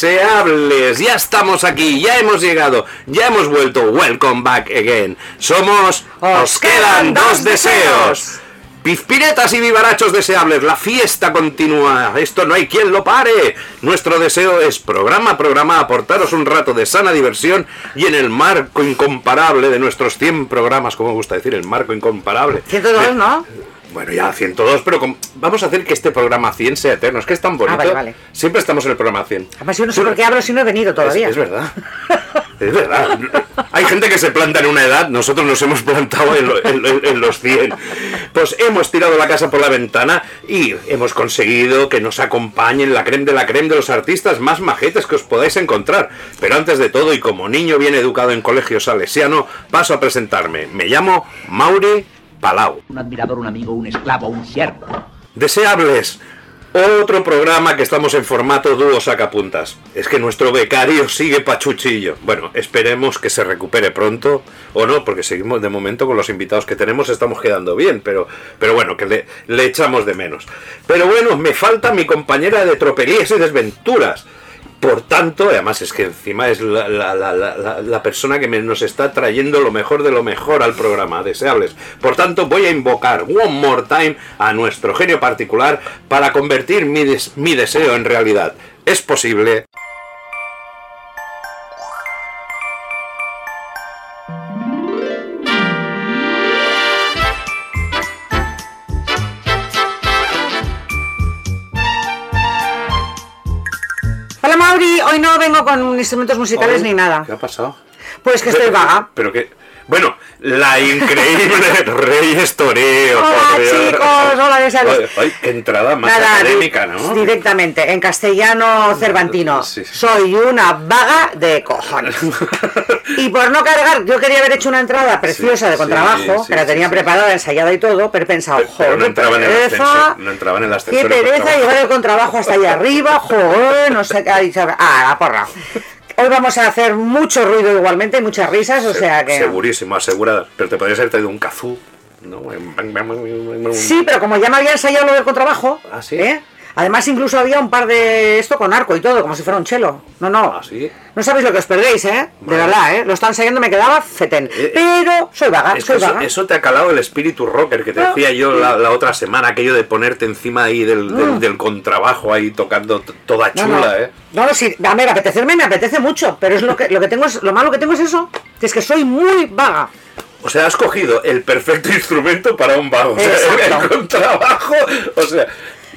Deseables, ya estamos aquí, ya hemos llegado, ya hemos vuelto, welcome back again. Somos Os quedan dos deseos. Pizpiretas y vivarachos deseables, la fiesta continúa, esto no hay quien lo pare. Nuestro deseo es programa a programa aportaros un rato de sana diversión y en el marco incomparable de nuestros 100 programas, como me gusta decir, el marco incomparable. 102, ¿no? Bueno, ya 102, pero com- vamos a hacer que este programa 100 sea eterno. Es que es tan bonito. Ah, vale, vale. Siempre estamos en el programa 100. Además, yo no sé por qué hablo si no he venido todavía. Es, es verdad. Es verdad. Hay gente que se planta en una edad, nosotros nos hemos plantado en, lo- en lo- en los 100. Pues hemos tirado la casa por la ventana y hemos conseguido que nos acompañen la creme de la creme de los artistas más majetes que os podáis encontrar. Pero antes de todo, y como niño bien educado en colegio salesiano, paso a presentarme. Me llamo Mauri Palau. un admirador, un amigo, un esclavo, un siervo. Deseables. Otro programa que estamos en formato dúo sacapuntas. Es que nuestro becario sigue pachuchillo. Bueno, esperemos que se recupere pronto o no, porque seguimos de momento con los invitados que tenemos, estamos quedando bien, pero, pero bueno, que le, le echamos de menos. Pero bueno, me falta mi compañera de tropelías y desventuras. Por tanto, además es que encima es la, la- la- la- persona que nos está trayendo lo mejor de lo mejor al programa, deseables. Por tanto, voy a invocar one more time a nuestro genio particular para convertir mi, des- mi deseo en realidad. ¿Es posible? Hoy no vengo con instrumentos musicales ni nada. ¿Qué ha pasado? Pues que estoy vaga. Pero que... Bueno, la increíble Reyes Toreo. Hola, chicos, hola. Ay, qué entrada más Nada, académica, ¿no? Directamente, en castellano cervantino. Sí, sí. Soy una vaga de cojones. y por no cargar, yo quería haber hecho una entrada preciosa Sí, de contrabajo, que la tenía preparada, ensayada y todo, pero he pensado, Pero- pero joder, no entraba en el pereza, ascensor, no entraba en el ascensor Qué el pereza llevar el contrabajo hasta allá arriba, joder, no sé qué. Ah, la porra. Hoy vamos a hacer mucho ruido igualmente muchas risas, o sea que. Segurísimo, asegurada. Pero te podrías haber traído un kazoo. ¿no? Sí, pero como ya me había ensayado lo del contrabajo, Ah, ¿sí? ¿eh? Además incluso había un par de esto con arco y todo, como si fuera un chelo. No, no. ¿Ah, sí? No sabéis lo que os perdéis, ¿eh? De verdad, ¿eh? Lo están ensayando, me quedaba fetén. Eh, Pero soy vaga, Es soy eso, vaga. eso te ha calado el espíritu rocker que te No. decía yo la, la otra semana, aquello de ponerte encima ahí del, del, del contrabajo ahí tocando toda Mm. No, chula, no. ¿eh? No, no, sí, a ver, apetecerme me apetece mucho, pero es lo que lo que tengo es lo malo que tengo es eso, que es que soy muy vaga. O sea, has cogido el perfecto instrumento para un vago. O sea, el contrabajo. O sea.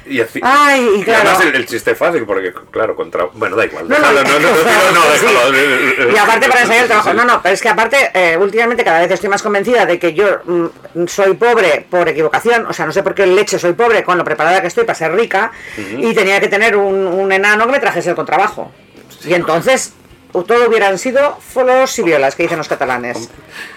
Y, así- Ay, y claro. además el, el chiste fácil, porque, claro, contra. Bueno, da igual. Déjalo, no, no, no, no, déjalo. Y aparte para ensayar el trabajo. Sí. No, no, pero es que aparte, eh, últimamente cada vez estoy más convencida de que yo mm, soy pobre por equivocación. O sea, no sé por qué leche soy pobre con lo preparada que estoy para ser rica. Y tenía que tener un, un enano que me trajese el contrabajo. Y entonces todo hubieran sido folos y violas, que dicen los catalanes.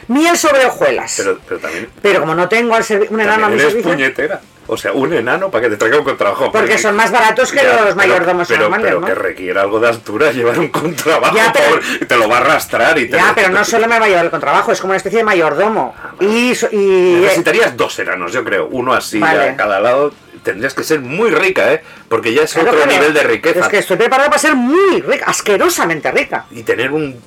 Miel sobre hojuelas. Pero, Pero, pero también. como no tengo al un enano a mi también servicio. puñetera. O sea, un enano para que te traiga un contrabajo. Porque son más baratos que Ya, los mayordomos pero, normales, pero ¿no? que requiere algo de altura llevar un contrabajo. Ya, pero- pobre, y te lo va a arrastrar y te Ya, lo- pero no solo me va a llevar el contrabajo, es como una especie de mayordomo. Y, so- y Necesitarías dos enanos, yo creo. Uno así Vale. a cada lado. Tendrías que ser muy rica, ¿eh? Porque ya es Claro, otro nivel de riqueza. Es que estoy preparada para ser muy rica, asquerosamente rica. Y tener un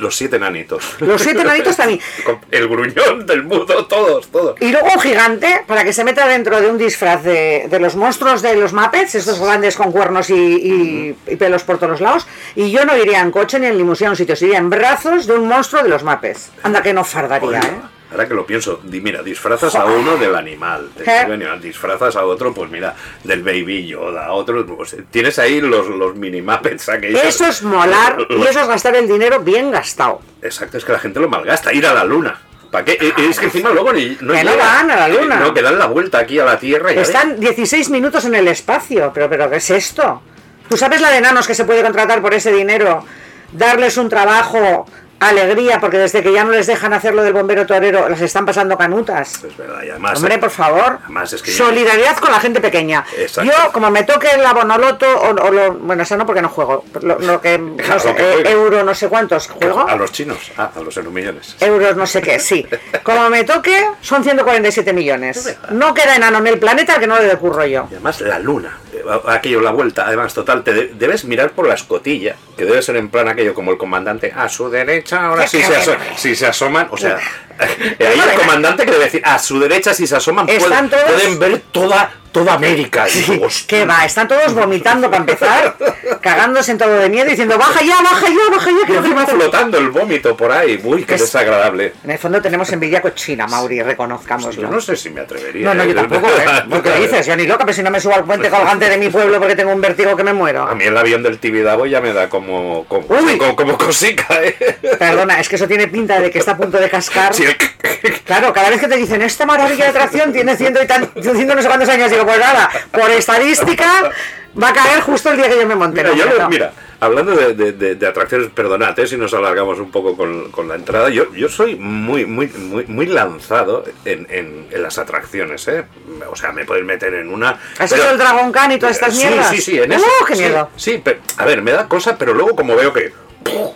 los siete enanitos. Los siete enanitos también. El gruñón del mudo, todos, todos. Y luego un gigante para que se meta dentro de un disfraz de, de los monstruos de los Muppets, estos grandes con cuernos y, y- y pelos por todos lados. Y yo no iría en coche ni en limusina a un sitio, iría en brazos de un monstruo de los Muppets. Anda que no fardaría, Oye, ¿eh? Ahora que lo pienso, di- mira, disfrazas a uno del animal, del ¿Eh? animal, disfrazas a otro, pues mira, del Baby Yoda, a otro, pues, tienes ahí los, los mini Muppets aquellos. Eso es molar y eso es gastar el dinero bien gastado. Exacto, es que la gente lo malgasta, ir a la luna. ¿Para qué? Eh, Es que encima luego ni, no Que no van a la luna. No, que dan la vuelta aquí a la Tierra y ya Están 16 minutos en el espacio, pero, pero ¿qué es esto? ¿Tú sabes la de enanos que se puede contratar por ese dinero? Darles un trabajo, alegría, porque desde que ya no les dejan hacer lo del bombero torero, las están pasando canutas. Es verdad, y además. Hombre, por favor. Además es que- Solidaridad con la gente pequeña. Exacto. Yo, como me toque la Bonoloto, o, o lo, bueno, eso no porque no juego, lo, lo que, no Claro, sé, lo que eh, euro no sé cuántos juego. A los chinos, ah, a los euromillones. Euros no sé qué, sí. Como me toque, son 147 millones. No queda enano en el planeta que no le decurro yo. Y además la luna, eh, aquello, la vuelta, además total, te de- debes mirar por la escotilla, que debe ser en plan aquello como el comandante, a su derecha, ahora sí se, si se asoman, o sea, ahí el comandante que debe decir, a su derecha si se asoman pueden, todos- pueden ver toda, toda América. Digo, ¿Qué va? Están todos vomitando para empezar, cagándose en todo de miedo, diciendo, baja ya, baja ya, baja ya. Que te- flotando el vómito por ahí, uy, qué Es- desagradable. En el fondo tenemos envidia cochina, Mauri, reconozcámoslo. Yo no sé si me atrevería. No, no, yo ¿eh? tampoco, ¿eh? ¿Por qué dices? Yo ni loca, pero si no me subo al puente colgante de mi pueblo porque tengo un vértigo que me muero. A mí el avión del Tibidabo ya me da como, como, Uy. como, como cosica, ¿eh? Perdona, es que eso tiene pinta de que está a punto de cascar. Sí, Claro, cada vez que te dicen esta maravilla de atracción tiene ciento y tan, ciento no sé cuántos años, digo, pues nada, por estadística va a caer justo el día que yo me monte. Mira, yo hablando de, de- de- de atracciones, perdonad eh, si nos alargamos un poco con, con la entrada, yo, yo soy muy, muy, muy, muy lanzado en, en- en las atracciones, ¿eh? O sea, me puedes meter en una... ¿Has pero- hecho el Dragon Khan y todas estas Sí, mierdas? Sí, sí, en ¡Uh, eso. qué sí, miedo! Sí, pero, a ver, me da cosa, pero luego como veo que.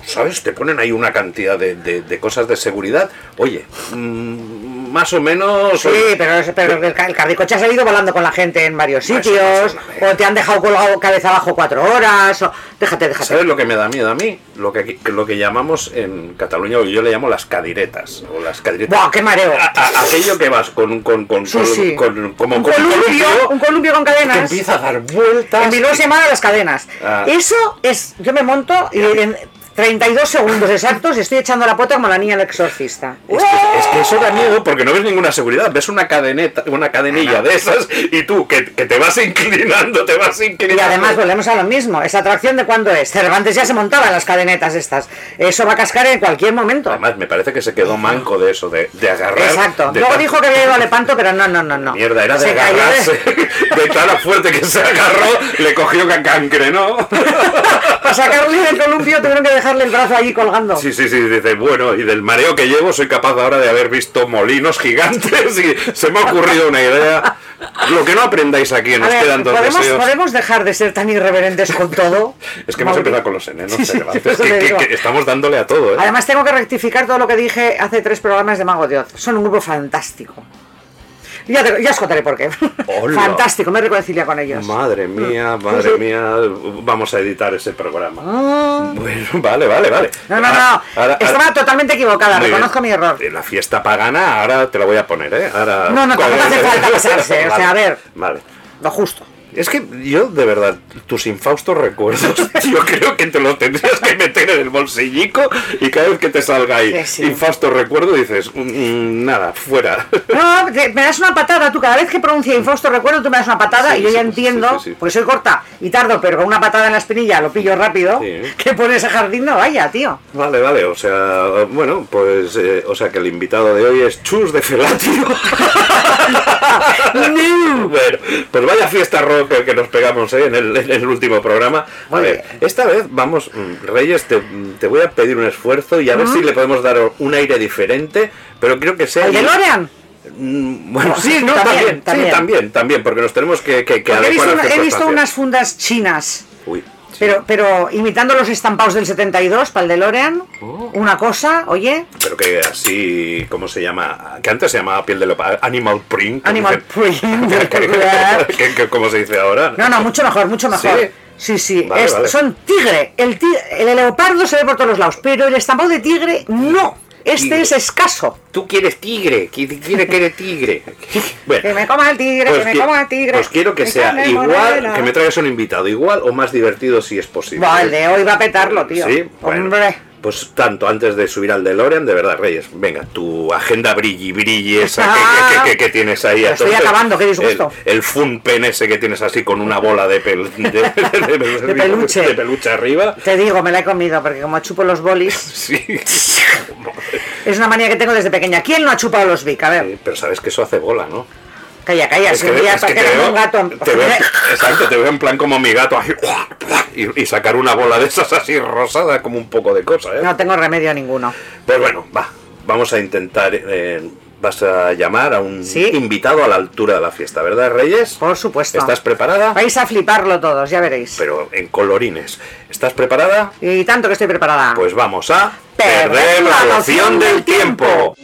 ¿Sabes? Te ponen ahí una cantidad de, de- cosas de seguridad. Oye, mm, más o menos... Sí, pero, el, el carricoche ha salido volando con la gente en varios Pues, sitios, o te han dejado colgado cabeza abajo cuatro horas, o... Déjate, déjate. ¿Sabes lo que me da miedo a mí? Lo que, lo que llamamos en Cataluña, yo le llamo las cadiretas. O las cadiretas. ¡Buah, qué mareo! A- a- aquello que vas con, con, con, Sí, con- sí. con- como un con columpio, un columpio con que cadenas. empieza a dar vueltas. En Bilbao se llaman las cadenas. Ah. Eso es, yo me monto y en 32 segundos exactos estoy echando la pota como la niña del exorcista. Es que, es que eso da miedo porque no ves ninguna seguridad. Ves una cadeneta, una cadenilla de esas y tú que, que te vas inclinando, te vas inclinando. Y además volvemos a lo mismo, esa atracción de cuándo es. Cervantes ya se montaba las cadenetas estas. Eso va a cascar en cualquier momento. Además, me parece que se quedó manco de eso, de, de agarrar. Exacto. de Luego dijo que había ido a Lepanto, pero no, no, no, no. Mierda, era de Se de- agarrarse. De tan fuerte que se agarró, le cogió que cancrenó. Para sacarle del columpio tuvieron que dejarle el brazo allí colgando. Sí, sí, sí, dice, bueno, y del mareo que llevo soy capaz ahora de haber visto molinos gigantes y se me ha ocurrido una idea. Lo que no aprendáis aquí, nos ver, quedan dos ¿podemos, deseos. podemos dejar de ser tan irreverentes con todo? Es que hemos empezado con los enenos, Sí, sí, eso que, que- que estamos dándole a todo, ¿eh? Además tengo que rectificar todo lo que dije hace tres programas de Mago de Oz. Son un grupo fantástico. Ya, te- ya os contaré por qué. Hola. Fantástico, me reconcilia con ellos. Madre mía, madre mía, vamos a editar ese programa. Bueno, vale, vale, vale. No, no, Ah, no. ahora- Estaba totalmente equivocada, Muy bien. reconozco mi error. La fiesta pagana, ahora te la voy a poner, ¿eh? Ahora... No, no, tampoco hace falta pasarse, o sea, a ver. Vale. Lo justo. Es que yo, de verdad, tus infaustos recuerdos, yo creo que te los tendrías que meter en el bolsillico y cada vez que te salga ahí Sí, sí. infausto recuerdo dices, "Mm, mm, nada, fuera. No, te- me das una patada, tú cada vez que pronuncia Infausto recuerdo, tú me das una patada Sí, y yo ya entiendo, porque soy corta y tardo, pero con una patada en la espinilla lo pillo rápido, que por ese jardín no vaya, tío. Vale, vale, o sea, bueno, pues, eh, o sea que el invitado de hoy es Chus de Felatio. bueno, pues vaya fiesta rock el que nos pegamos ¿eh? en, el, en el último programa. A ver, esta vez vamos, mm, Reyes, te, te voy a pedir un esfuerzo y a ver si le podemos dar un aire diferente, pero quiero que sea... ¿Al DeLorean? Mm, Bueno, sí, no, También, también, también. sí, también, también, porque nos tenemos que, que, que he visto, una- he visto unas fundas chinas, Uy. Pero, pero imitando los estampados del 72 para el DeLorean. Oh. Una cosa, oye, Pero que así, ¿cómo se llama? Que antes se llamaba piel de leopardo, animal print. Animal dicen- print. que- que- ¿Cómo se dice ahora? No, no, mucho mejor, mucho mejor. ¿Sí? Sí, sí, Vale, es- vale. son tigre. El, ti- el leopardo se ve por todos los lados, pero el estampado de tigre no. Este es escaso. Tú quieres tigre, qui- quiere que eres tigre. Bueno, Que me coma el tigre, que me coma el tigre. pues quiero que Me sea igual, morena. que me traigas un invitado, igual o más divertido si es posible. De hoy va a petarlo, tío. Sí, bueno, Hombre. Pues tanto antes de subir al DeLorean, de verdad, Reyes, venga, tu agenda brilli brilli esa que- Ah. que, que- que tienes ahí. Estoy acabando, qué disgusto. El, el fun pen ese que tienes así con una bola de, pel- de, de- de- De peluche. de peluche arriba. Te digo, me la he comido, porque como chupo los bolis, Sí. es una manía que tengo desde pequeña. ¿Quién no ha chupado los Vic? A ver, Sí, Pero sabes que eso hace bola, ¿no? Calla, calla, Es que, un día es que para te veo, un gato. te veo- exacto, te veo en plan como mi gato ahí, y, y sacar una bola de esas así rosada como un poco de cosa, ¿eh? No tengo remedio ninguno. Pues bueno, va, vamos a intentar, eh, vas a llamar a un Sí. invitado a la altura de la fiesta, ¿verdad, Reyes? Por supuesto. ¿Estás preparada? Vais a fliparlo todos, ya veréis. Pero en colorines. ¿Estás preparada? Y tanto que estoy preparada. Pues vamos a Perder la noción del tiempo.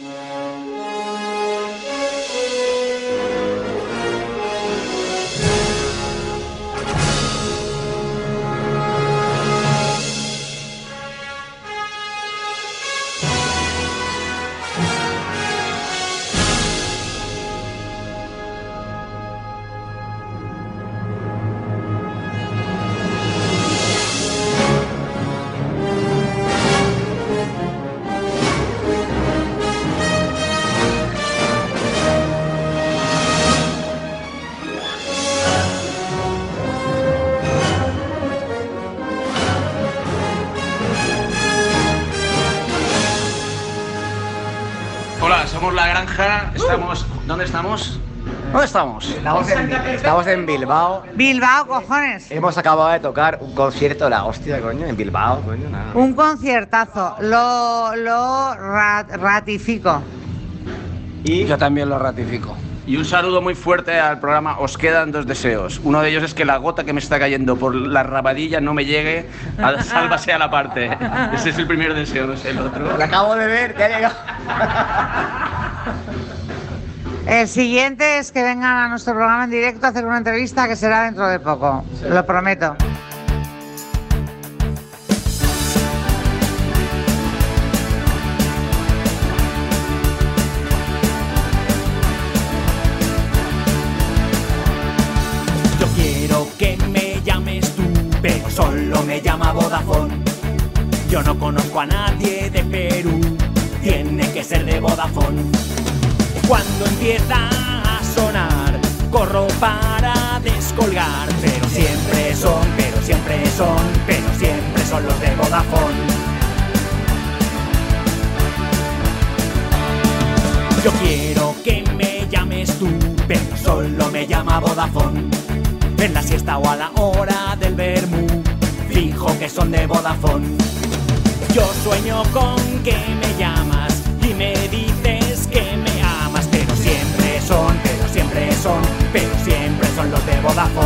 Estamos en Bilbao. Bilbao, cojones. Hemos acabado de tocar un concierto, la hostia, coño, en Bilbao, coño, nada. Un conciertazo. Lo, lo ra- ratifico. Y Yo también lo ratifico. Y un saludo muy fuerte al programa Os quedan dos deseos. Uno de ellos es que la gota que me está cayendo por la rabadilla no me llegue a sálvase a la parte. Ese es el primer deseo, no sé el otro. lo acabo de ver, que ha llegado. El siguiente es que vengan a nuestro programa en directo a hacer una entrevista que será dentro de poco. Lo prometo. Yo quiero que me llames tú, pero solo me llama Vodafone. Yo no conozco a nadie de Perú, tiene que ser de Vodafone. Cuando empieza a sonar, corro para descolgar, pero siempre son, pero siempre son, pero siempre son los de Vodafone. Yo quiero que me llames tú, pero solo me llama Vodafone. En la siesta o a la hora del vermú, fijo que son de Vodafone. Yo sueño con que me llamas y me pero siempre son los de Vodafone.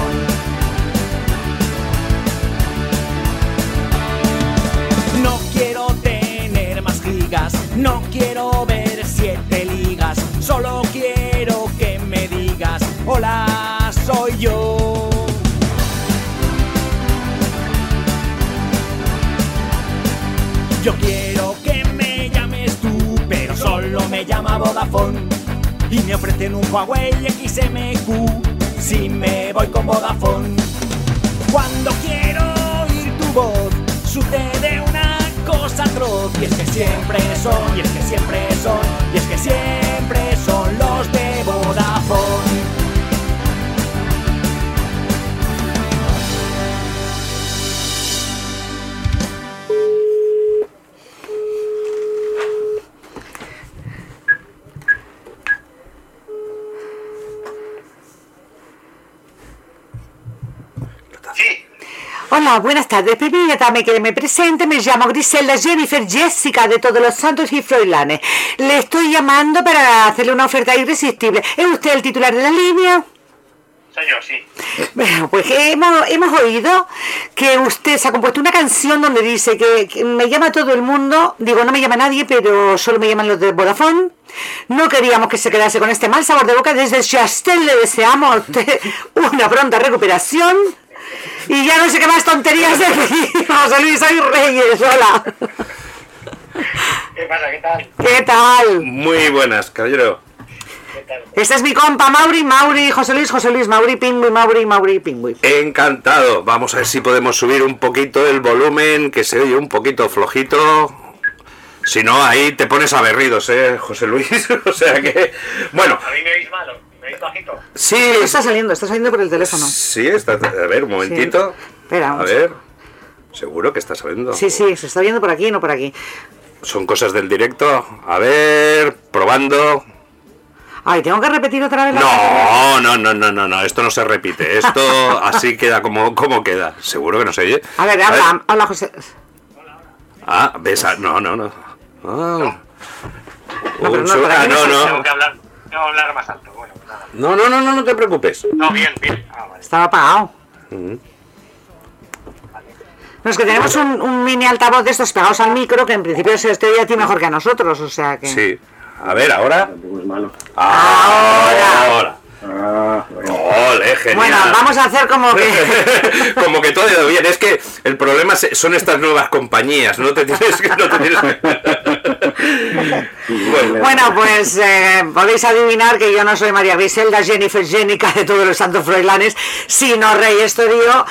No quiero tener más gigas, no quiero ver siete ligas, solo quiero que me digas, hola, soy yo. Yo quiero que me llames tú, pero solo me llama Vodafone. Y me ofrecen un Huawei XMQ si me voy con Vodafone. Cuando quiero oír tu voz, sucede una cosa atroz. Y es que siempre son, y es que siempre son, y es que siempre son los de Vodafone. Hola, buenas tardes. Permítame que me presente. Me llamo Griselda Jennifer Jessica de Todos los Santos y Froilanes. Le estoy llamando para hacerle una oferta irresistible. ¿Es usted el titular de la línea? Señor, sí. Bueno, pues hemos, hemos oído que usted se ha compuesto una canción donde dice que, que me llama todo el mundo, digo, no me llama nadie, pero solo me llaman los de Vodafone. No queríamos que se quedase con este mal sabor de boca. Desde Chastel le deseamos a usted una pronta recuperación. Y ya no sé qué más tonterías decir. José Luis, soy Reyes, hola. ¿Qué pasa? ¿Qué tal? ¿Qué tal? Muy buenas, caballero. ¿Qué tal? Este es mi compa Mauri, Mauri, José Luis, José Luis, Mauri, Pingüi, Mauri, Mauri, Pingüi. Encantado. Vamos a ver si podemos subir un poquito el volumen, que se oye un poquito flojito. Si no, ahí te pones aberridos, ¿eh, José Luis? o sea que... Bueno, ¿A mí me veis malo? Sí... Está saliendo, está saliendo por el teléfono. Sí, está... A ver, un momentito. Espera, A ver. Seguro que está saliendo. Sí, sí, se está viendo por aquí, no por aquí. Son cosas del directo. A ver, probando. Ay, tengo que repetir otra vez la No, no, no, no, no, no, esto no se repite. Esto así queda como, como queda. Seguro que no se oye. A ver, habla, habla José. Ah, ves, ah, no, no, no. Ah. No, pero no, ah, aquí no, Tengo no. que hablar, tengo que hablar más alto. Bueno, pues nada. No, no, no, no, no te preocupes. No, bien, bien. Ah, vale. Estaba apagado. No, es que tenemos un, un mini altavoz de estos pegados al micro que en principio se oye a ti mejor que a nosotros, o sea que... Sí. A ver, ahora. Tampoco es malo. Ahora. Ah, bueno. Ole, genial. Bueno, vamos a hacer como que... Como que todo ha ido bien. Es que el problema son estas nuevas compañías. No te tienes que. No te tienes que- bueno, pues eh, podéis adivinar que yo no soy María Griselda, Jennifer Jenica de todos los santos froilanes, sino Rey Estorio,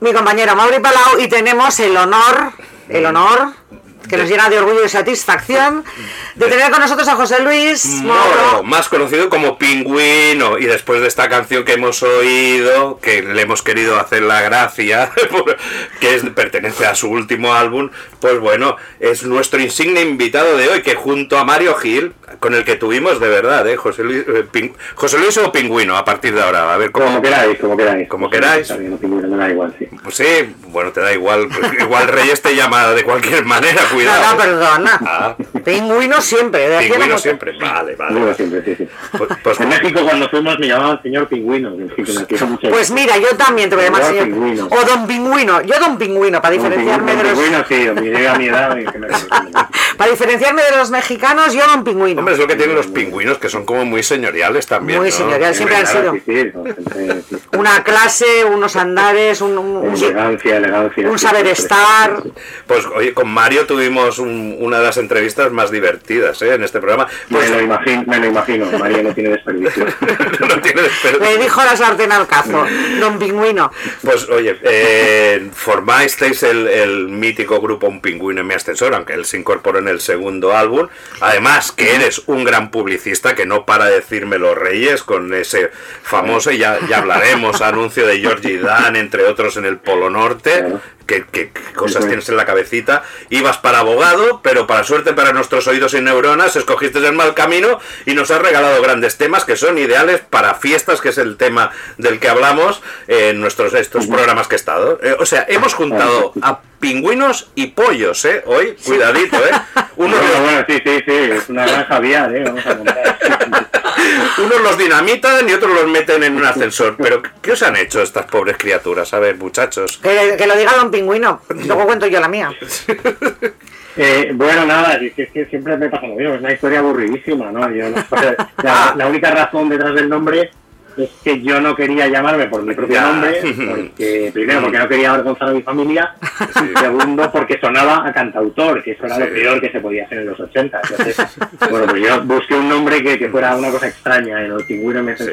mi compañero Mauri Palau, y tenemos el honor, el honor, que nos llena de orgullo y satisfacción, de tener con nosotros a José Luis Moro, Moro. más conocido como Pingüino, y después de esta canción que hemos oído, que le hemos querido hacer la gracia, que es, pertenece a su último álbum, pues bueno, es nuestro insigne invitado de hoy, que junto a Mario Gil, con el que tuvimos de verdad, ¿eh? José, Luis, eh, José Luis o Pingüino, a partir de ahora, a ver cómo... Como queráis, como queráis. Como queráis. Bien, no me da igual, sí. Pues sí, bueno, te da igual, pues igual Reyes te llama de cualquier manera, cuidado. no, perdona. Ah, Pingüino siempre. de Pingüino siempre, vale, vale. Bueno, siempre, sí, sí. Pues, pues- En México cuando fuimos me llamaban señor pingüino. Pues mira, yo también te voy a llamar Señor. Pingüino. O don Pingüino. Yo don Pingüino, para Don diferenciarme de los... pingüino, sí, donde llegue a mi edad. y que me- Para diferenciarme de los mexicanos, yo don Pingüino. Hombre, es lo que tienen los pingüinos, que son como muy señoriales también. Muy ¿no? señoriales, siempre han sido. Una clase, unos andares, un, Elegancia, elegancia. un saber estar. Pues oye, con Mario tuvimos un- una de las entrevistas más divertidas ¿eh? en este programa. Pues Me lo imagino, me lo imagino. María no tiene desperdicio. no tiene desper- Le dijo la sartén al cazo, don Pingüino. Pues oye, eh, formasteis el, el mítico grupo Un Pingüino en mi ascensor, aunque él se incorporó en el segundo álbum. Además, que eres un gran publicista que no para de decirme los reyes con ese famoso, y ya, ya hablaremos, anuncio de Georgie Dan, entre otros en el Polo Norte. ¿Qué, qué- qué cosas Sí. tienes en la cabecita? Ibas para abogado, pero para suerte para nuestros oídos y neuronas, escogiste el mal camino y nos has regalado grandes temas que son ideales para fiestas, que es el tema del que hablamos en nuestros estos programas que he estado. Eh, o sea, hemos juntado a pingüinos y pollos, ¿eh? Hoy, cuidadito, ¿eh? Unos, Bueno, bueno, sí, sí, sí. Es una gran Javier, ¿eh? Vamos a contar. unos los dinamitan y otros los meten en un ascensor. Pero, ¿qué os han hecho estas pobres criaturas? A ver, muchachos. Que, que lo diga don Pingüino. Luego cuento yo la mía. Eh, bueno, nada, es que, es que siempre me pasa lo mismo, es una historia aburridísima, ¿no? Yo la única razón detrás del nombre es que yo no quería llamarme por mi propio nombre, porque primero porque no quería avergonzar a mi familia, y segundo porque sonaba a cantautor, que eso era Sí. lo peor que se podía hacer en los 80. Entonces, bueno, pues yo busqué un nombre que, que fuera una cosa extraña, en el pingüino me Sí.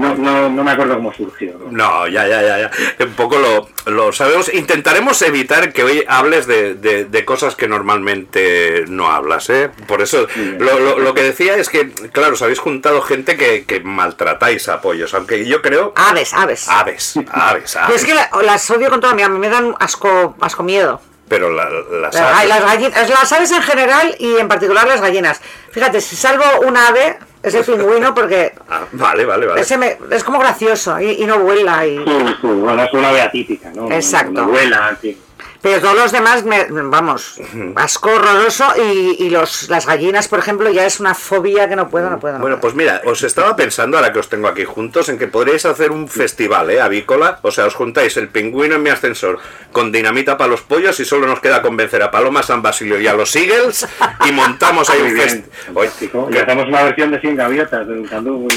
No, no, no me acuerdo cómo surgió. ¿no? Ya, ya, ya, ya. Un poco lo, lo sabemos. Intentaremos evitar que hoy hables de, de- de cosas que normalmente no hablas, ¿eh? Por eso, lo, lo- lo que decía es que, claro, os habéis juntado gente que, que maltratáis a pollos, aunque yo creo... Aves, aves. Aves, aves, aves. es que la- las odio con toda mi me dan asco, asco miedo. Pero la- las aves... las gallinas, las aves en general y en particular las gallinas. Fíjate, si salvo una ave, Es el pingüino porque Ah, vale, vale, vale. ese me- es como gracioso y, y no vuela. Y, Sí, sí, bueno, es una ave atípica, ¿no? Exacto. No vuela, sí. Pero todos los demás, me, vamos, asco horroroso y, y los, las gallinas, por ejemplo, ya es una fobia que no puedo, no puedo. no Bueno, puedo. pues mira, os estaba pensando, ahora que os tengo aquí juntos, en que podríais hacer un festival, ¿eh? Avícola. O sea, os juntáis el pingüino en mi ascensor con dinamita para los pollos y solo nos queda convencer a Paloma San Basilio y a los Eagles y montamos ahí un festival. Y hacemos una versión de 100 gaviotas de un candú.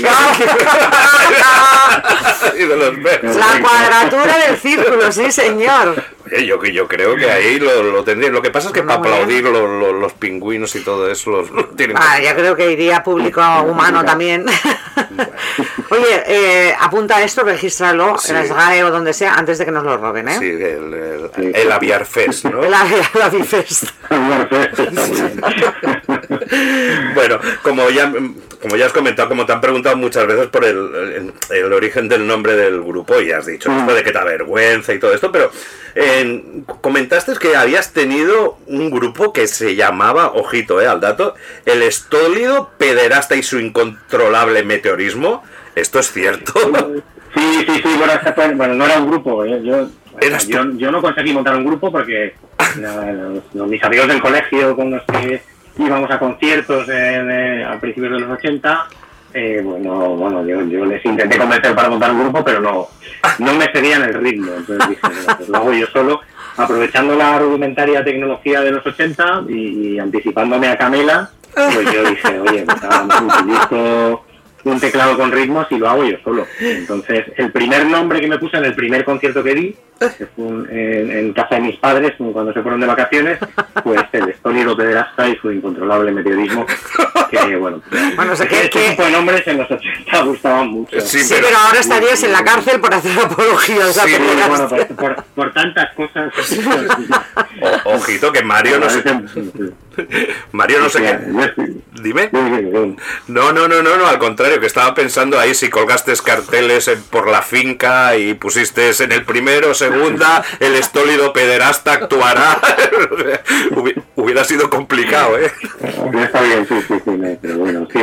y de los. La cuadratura del círculo, sí, señor. Yo, yo creo que ahí lo, lo tendría. Lo que pasa es que para aplaudir lo- lo- los pingüinos y todo eso los, lo tienen Ah, ya creo que iría público humano también. Oye, eh, apunta esto, regístralo Sí. en la SGAE o donde sea antes de que nos lo roben, ¿eh? Sí, el, el, el Aviar Fest, ¿no? La, la Bifest. Bueno, como ya, como ya has comentado, como te han preguntado muchas veces por el, el- el origen del nombre del grupo, y has dicho esto de que te avergüenza y todo esto, pero eh, comentaste que habías tenido un grupo que se llamaba, ojito eh, al dato, el estólido pederasta y su incontrolable meteorismo. ¿Esto es cierto? Sí, sí, sí, bueno, fue- bueno, no era un grupo. ¿eh? Yo, yo, yo no conseguí montar un grupo porque no, mis amigos del colegio con los que íbamos a conciertos eh, a principios de los 80, eh, bueno, bueno yo, yo les intenté convencer para montar un grupo, pero no, no me cedían el ritmo. Entonces dije, pues lo hago yo solo, aprovechando la rudimentaria tecnología de los 80 y, anticipándome a Camela, pues yo dije, oye, pues ahora utilizo un teclado con ritmos y lo hago yo solo. Entonces, el primer nombre que me puse en el primer concierto que di, que fue un- en, en casa de mis padres, cuando se fueron de vacaciones, pues el estólido pederasta y su incontrolable meteorismo, que bueno, Bueno, o sea, que- este que- tipo de nombres en los 80 gustaban mucho. Sí, Sí, pero ahora estarías en la cárcel por hacer apología de la Sí, pederastia. bueno, por, por- por tantas cosas. O- ojito que Mario no sé... Mario no sé qué... Dime. No, no, no, no, no, al contrario, que estaba pensando ahí si colgaste carteles en- por la finca y pusiste en el primero, segunda, el estólido pederasta actuará. Hubi- Hubiera sido complicado, ¿eh? No está bien, sí, sí, sí, pero bueno, sí,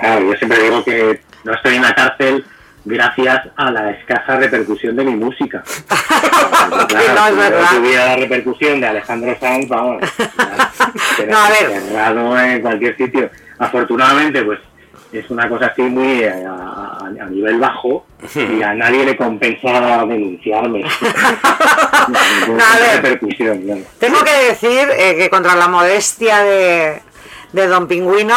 claro, yo siempre digo que no estoy en la cárcel gracias a la escasa repercusión de mi música. Claro, no, es si verdad. yo tuviera la repercusión de Alejandro Sanz, vamos, No, a ver. cerrado en cualquier sitio. Afortunadamente, pues es una cosa así muy eh, a, a- a nivel bajo y a nadie le compensa denunciarme. No, a ver. repercusión. Tengo que decir eh, que contra la modestia de, de Don Pingüino,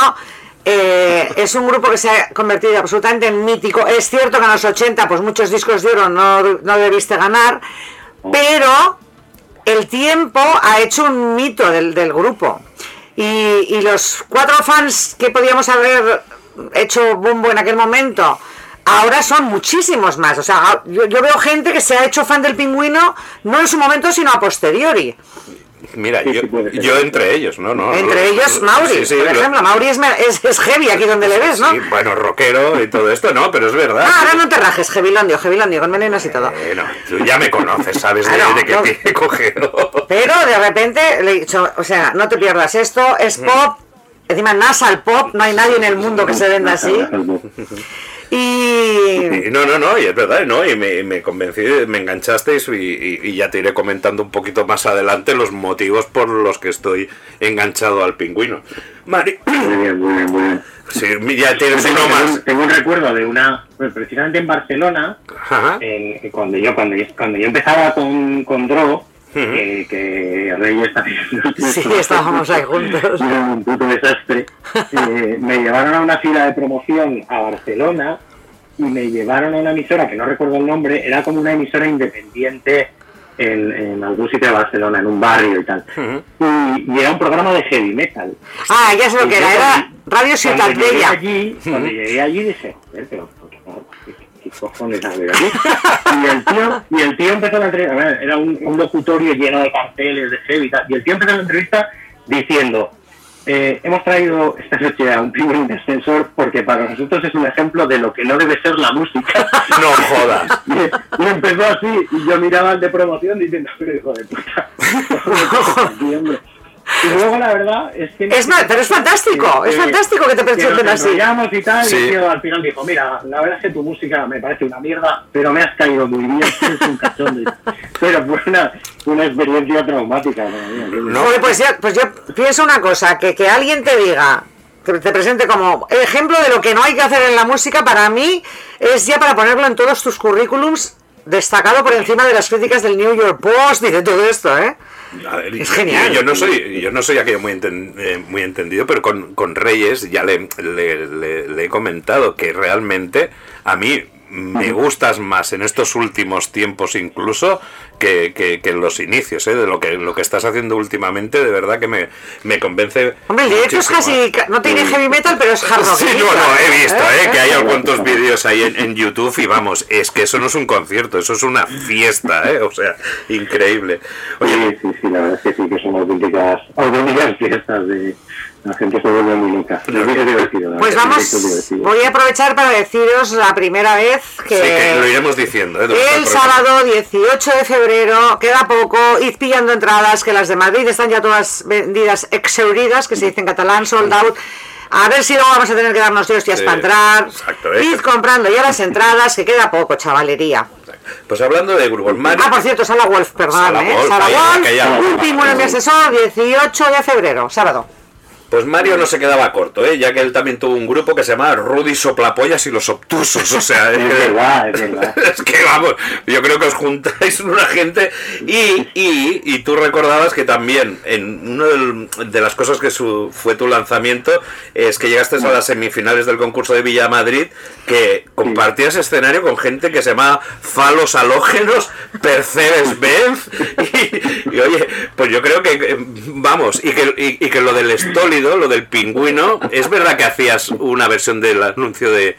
eh, es un grupo que se ha convertido absolutamente en mítico. Es cierto que en los 80 pues muchos discos de oro no, debiste ganar, pero el tiempo ha hecho un mito del, grupo. Y, y los cuatro fans que podíamos haber hecho bombo en aquel momento, ahora son muchísimos más. O sea, yo, yo veo gente que se ha hecho fan del pingüino no en su momento, sino a posteriori. Mira, Sí, yo, sí, yo entre ellos, ¿no? no Entre lo- ellos, lo- Mauri, sí, sí, por lo- ejemplo. Mauri es, es, es heavy aquí donde le ves, ¿no? sí, bueno, rockero y todo esto, no, pero es verdad. Ah, ahora no te rajes, Heavylandio, Heavylandio, con melenas y todo. Bueno, tú ya me conoces, sabes de, Claro, de qué no. pie he cogido. Pero de repente le he dicho, o sea, no te pierdas esto, es pop, encima nasal pop, no hay nadie en el mundo que se venda así. Y... Y no, no, no, y es verdad, ¿no? Y me, me convencí, me enganchasteis y, y- y ya te iré comentando un poquito más adelante los motivos por los que estoy enganchado al pingüino. Mari, Muy bien, muy bien, muy bien. sí, ya tienes tengo, uno tengo más. un- tengo un recuerdo de una, pues, precisamente en Barcelona, cuando yo cuando yo, cuando yo empezaba con, con Eh, que Reyes también Sí, estábamos ahí juntos. era un puto desastre, eh, me llevaron a una fila de promoción a Barcelona y me llevaron a una emisora que no recuerdo el nombre, era como una emisora independiente en, en algún sitio de Barcelona, en un barrio y tal. y, y era un programa de heavy metal. Ah, ya sé lo que era, era Radio Ciudad Bella. allí, cuando llegué allí dije, joder, pero ¿qué, qué cojones yo aquí? Y el tío, y el tío empezó la entrevista, a ver, era un, un locutorio lleno de carteles, de heavy y tal, y el tío empezó la entrevista diciendo, eh, hemos traído esta noche a un de ascensor porque para nosotros es un ejemplo de lo que no debe ser la música. No jodas. Y, y empezó así, y yo miraba al de promoción diciendo, pero hijo de puta. Y luego la verdad es que... Es ma- pero es fantástico, es fantástico que te presenten nos así. y tal, Sí. y tío al final dijo, mira, la verdad es que tu música me parece una mierda, pero me has caído muy bien, eres un cachondo. Pero fue una, una experiencia traumática. No. Pues, ya- pues yo pienso una cosa, que, que alguien te diga, que te presente como ejemplo de lo que no hay que hacer en la música, para mí es ya para ponerlo en todos tus currículums, destacado por encima de las críticas del New York Post y de todo esto, ¿eh? Ver, Es yo- genial. Yo, no soy, yo no soy aquello muy, enten- eh, muy entendido, pero con, con Reyes ya le, le- le- le he comentado que realmente a mí me gustas más en estos últimos tiempos incluso que, que- que en los inicios, ¿eh? de lo que, lo que estás haciendo últimamente, de verdad que me, me convence. Hombre, el directo es casi, ¿eh? no tiene heavy metal, pero es hard rock. Sí, no, no, he visto, ¿eh? que hay algunos vídeos ahí en, en YouTube y vamos, es que eso no es un concierto, eso es una fiesta, ¿eh? o sea, increíble. Oye, Sí, sí, sí, la verdad es que sí, que son auténticas, auténticas fiestas de... La gente se vuelve muy loca. Es divertido. la Pues vamos, es divertido. voy a aprovechar para deciros la primera vez que... sí, que lo iremos diciendo. ¿eh? El sábado 18 de febrero, queda poco, id pillando entradas, que las de Madrid están ya todas vendidas, exauridas, que se dice en catalán, sold out. A ver si luego vamos a tener que darnos de hostias Sí, para entrar. exacto, ¿eh? Id comprando ya las entradas, que queda poco, chavalería. Pues hablando de grupos, Mario. Ah, por cierto, Sala Wolf, perdón, Sala ¿eh? Wolf, Sala ahí, Wolf, pingüino en mi asesor, 18 de febrero, sábado. Pues Mario no se quedaba corto, ¿eh? ya que él también tuvo un grupo que se llamaba Rudy Soplapollas y los Obtusos. O sea, es, que, verdad, es verdad. es que, vamos, yo creo que os juntáis una gente. Y, y, y tú recordabas que también, en una de las cosas que su- fue tu lanzamiento, es que llegaste a las semifinales del concurso de Villa Madrid, que compartías escenario con gente que se llama Falos Halógenos, Percebes Benz. Y, y, oye, pues yo creo que, eh, vamos, y que, y, que lo del lo del pingüino, es verdad que hacías una versión del anuncio de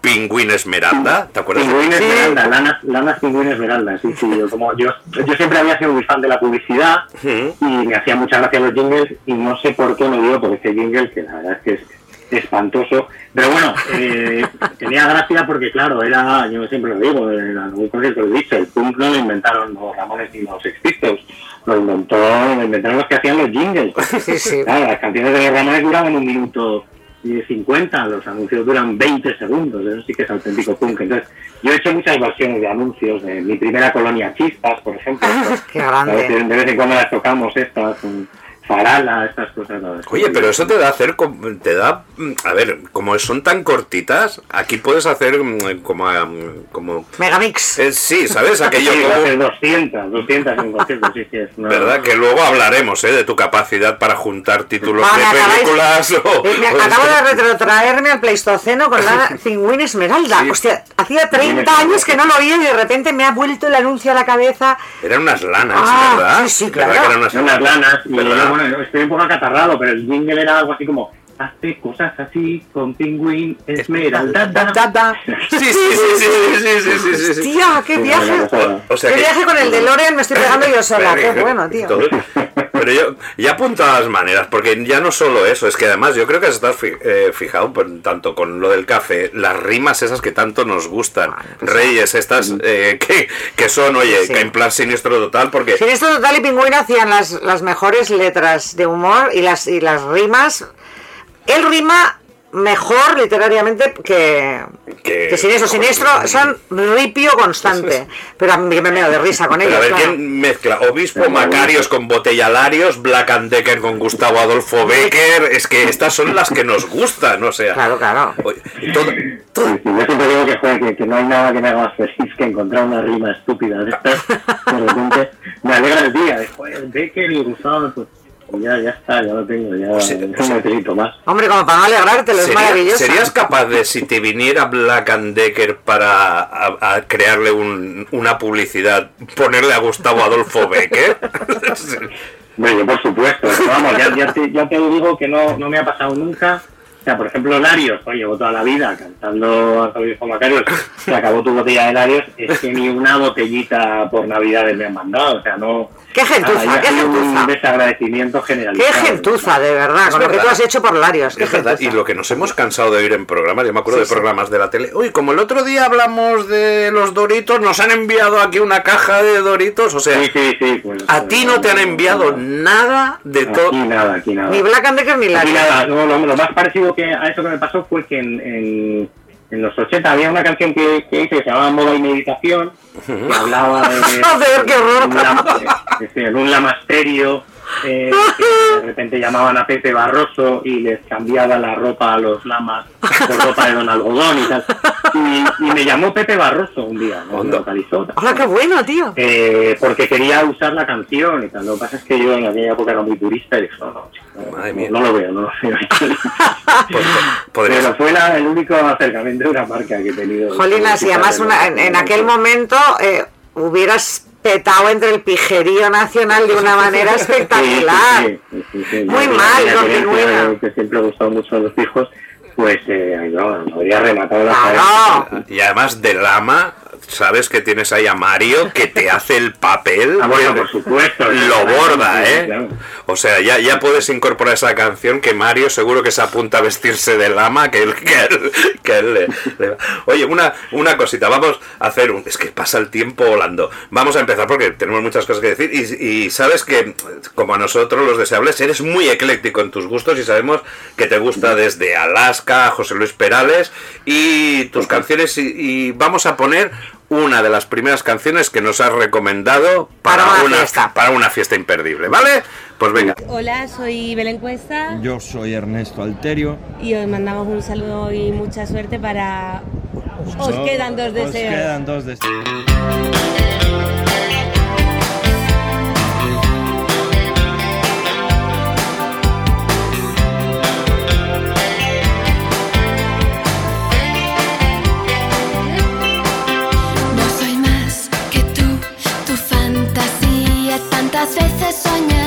Pingüín Esmeralda, ¿te acuerdas? Pingüín Esmeralda, lanas, lanas Pingüín Esmeralda, sí, sí. Yo, como yo, yo siempre había sido muy fan de la publicidad y me hacía mucha gracia los jingles y no sé por qué me dio por ese jingle que la verdad es que es espantoso. Pero bueno, eh, tenía gracia porque claro, era, yo siempre lo digo, en algún concierto lo he dicho, el punk no lo inventaron los Ramones ni los Sex lo inventó, lo inventaron los que hacían los jingles. Sí, sí. Claro, las canciones de los Ramones duraban un minuto y 50, los anuncios duran 20 segundos, eso sí que es auténtico punk. Entonces, yo he hecho muchas versiones de anuncios, de mi primera colonia Chispas, por ejemplo. Qué A veces, grande. de vez en cuando las tocamos estas, con Farala, estas cosas. ¿no? Oye, pero eso te da hacer, te da, a ver, como son tan cortitas, aquí puedes hacer mm, como, ah, mm, como, Megamix. eh, sí, ¿sabes? Sí, Aquello a como, ser 200, 200 en concierto, sí, sí, es una... ¿verdad? Que luego hablaremos, ¿eh? De tu capacidad para juntar títulos me de acabáis- películas o... Eh, me o acabo de retrotraerme al Pleistoceno con la Pingüín Esmeralda. Sí. Hostia, hacía 30 años que no lo oía y de repente me ha vuelto el anuncio a la cabeza. Eran unas lanas, Ah, ¿verdad? sí, sí, ¿Verdad claro. que eran unas, unas lanas, yo, bueno, estoy un poco acatarrado, pero el jingle era algo así como hace cosas así con Pingüín Esmeralda. Da, da, da. Sí, sí, sí, sí, sí, sí, sí, sí. Tía, qué viaje. Qué viaje con el de Loren me estoy pegando yo sola. qué bueno, tío. Pero yo, ya apunto a las maneras, porque ya no solo eso, es que además yo creo que has estado eh, fijado tanto con lo del café, las rimas esas que tanto nos gustan, ah, pues reyes estas eh, que, que, son, oye, sí. que en plan siniestro total, porque... Siniestro total y pingüino hacían las, las mejores letras de humor y las, y las rimas él rima mejor literariamente que, Que- que Siniestro. Siniestro son ripio constante. Pero a mí me meo de risa con Pero ellos. a ver claro. quién mezcla Obispo Macarios con Botellalarios, Black and Decker con Gustavo Adolfo Becker. Es que estas son las que nos gustan, o sea. Claro, claro. Todo- todo- yo siempre digo que, joder, que, que no hay nada que me haga más feliz que encontrar una rima estúpida de estas. De repente me alegra el día. De, joder, Becker y Gustavo. Ya, ya está, ya lo tengo, ya no sí. necesito más. Hombre, como para no alegrarte, lo es ¿Sería- maravilloso. ¿Serías capaz de, si te viniera Black and Decker para a, a crearle un- una publicidad, ponerle a Gustavo Adolfo Becker? Bueno, yo por supuesto, vamos, ya, ya, te, ya te digo que no, no me ha pasado nunca. O sea, por ejemplo, Larios, oye, llevo toda la vida cantando a Fabio Macarios, se acabó tu botella de Larios, es que ni una botellita por Navidades me han mandado, o sea, no, Qué gentuza, qué gentuza. un desagradecimiento Qué generalizado. gentuza, de verdad, Es con lo que tú has hecho por Larios. Qué Es verdad, y lo que nos hemos cansado de oír en programas, yo me acuerdo Sí, de sí. programas de la tele. Uy, como el otro día hablamos de los Doritos, nos han enviado aquí una caja de Doritos. O sea, Sí, sí, sí. pues, a ti no te han enviado nada de todo. Aquí nada, aquí nada. Ni Black and Decker ni Aquí Larios. nada, no, lo, lo más parecido que a eso que me pasó fue que en, en, en los 80 había una canción que, que hice que se llamaba Moda y Meditación, que hablaba de, un en un lamasterio eh, que de repente llamaban a Pepe Barroso y les cambiaba la ropa a los lamas por ropa de Don Algodón y tal. Y, y me llamó Pepe Barroso un día, ¿no? me localizó. Hola, qué bueno, tío. Eh, porque quería usar la canción y tal. Lo que pasa es que yo en aquella época era muy purista y dije, no, no, chico, no, Madre mía. no lo veo, no lo veo. Pues, podrías- Pero fue la- el único acercamiento de una marca que he tenido. Jolinas, y además una- en, en aquel momento eh, hubieras petado entre el pijerío nacional de una manera espectacular. Sí, sí, sí, sí, sí. Muy mal, de- Que siempre ha gustado mucho a los hijos, pues eh, no, habría rematado la Claro. Y además de Lama, sabes que tienes ahí a Mario que te hace el papel. Ah, bueno, por supuesto. Lo borda, ¿eh? claro. O sea, ya, ya puedes incorporar esa canción que Mario seguro que se apunta a vestirse de lama, que él, que él- que él le, le- Oye, una, una cosita, vamos a hacer un... Es que pasa el tiempo volando. Vamos a empezar porque tenemos muchas cosas que decir y, y sabes que, como a nosotros los deseables, eres muy ecléctico en tus gustos y sabemos que te gusta desde Alaska, José Luis Perales y tus canciones y, y vamos a poner una de las primeras canciones que nos has recomendado para, Para una fiesta. para una fiesta imperdible, ¿vale? Pues venga. Hola, soy Belén Cuesta Yo soy Ernesto Alterio. y os mandamos un saludo y mucha suerte para... Os quedan dos Os deseos. quedan dos deseos. Fantasía. Tantas veces soñaste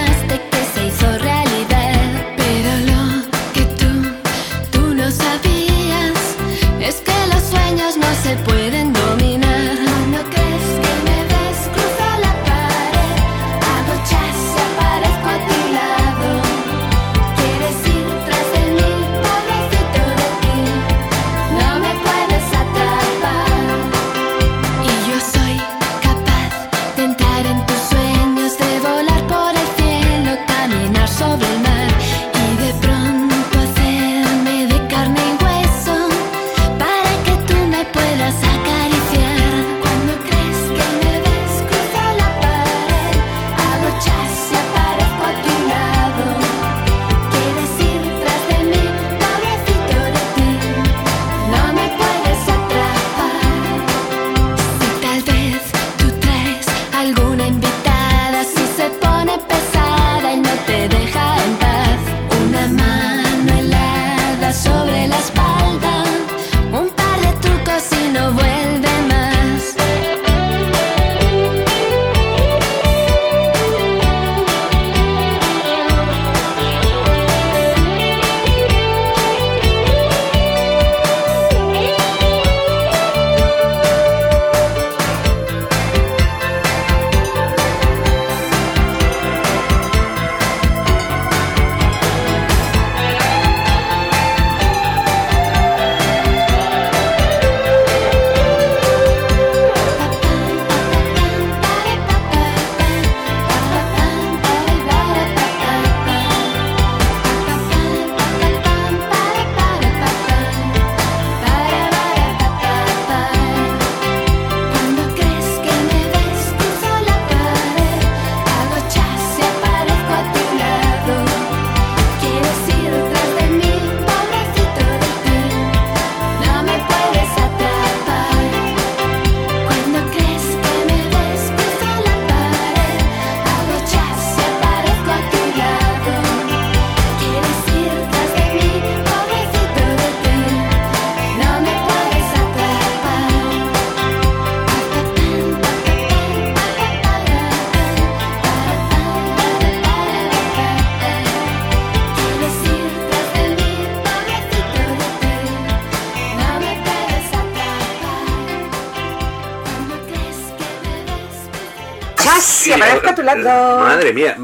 Madre mía,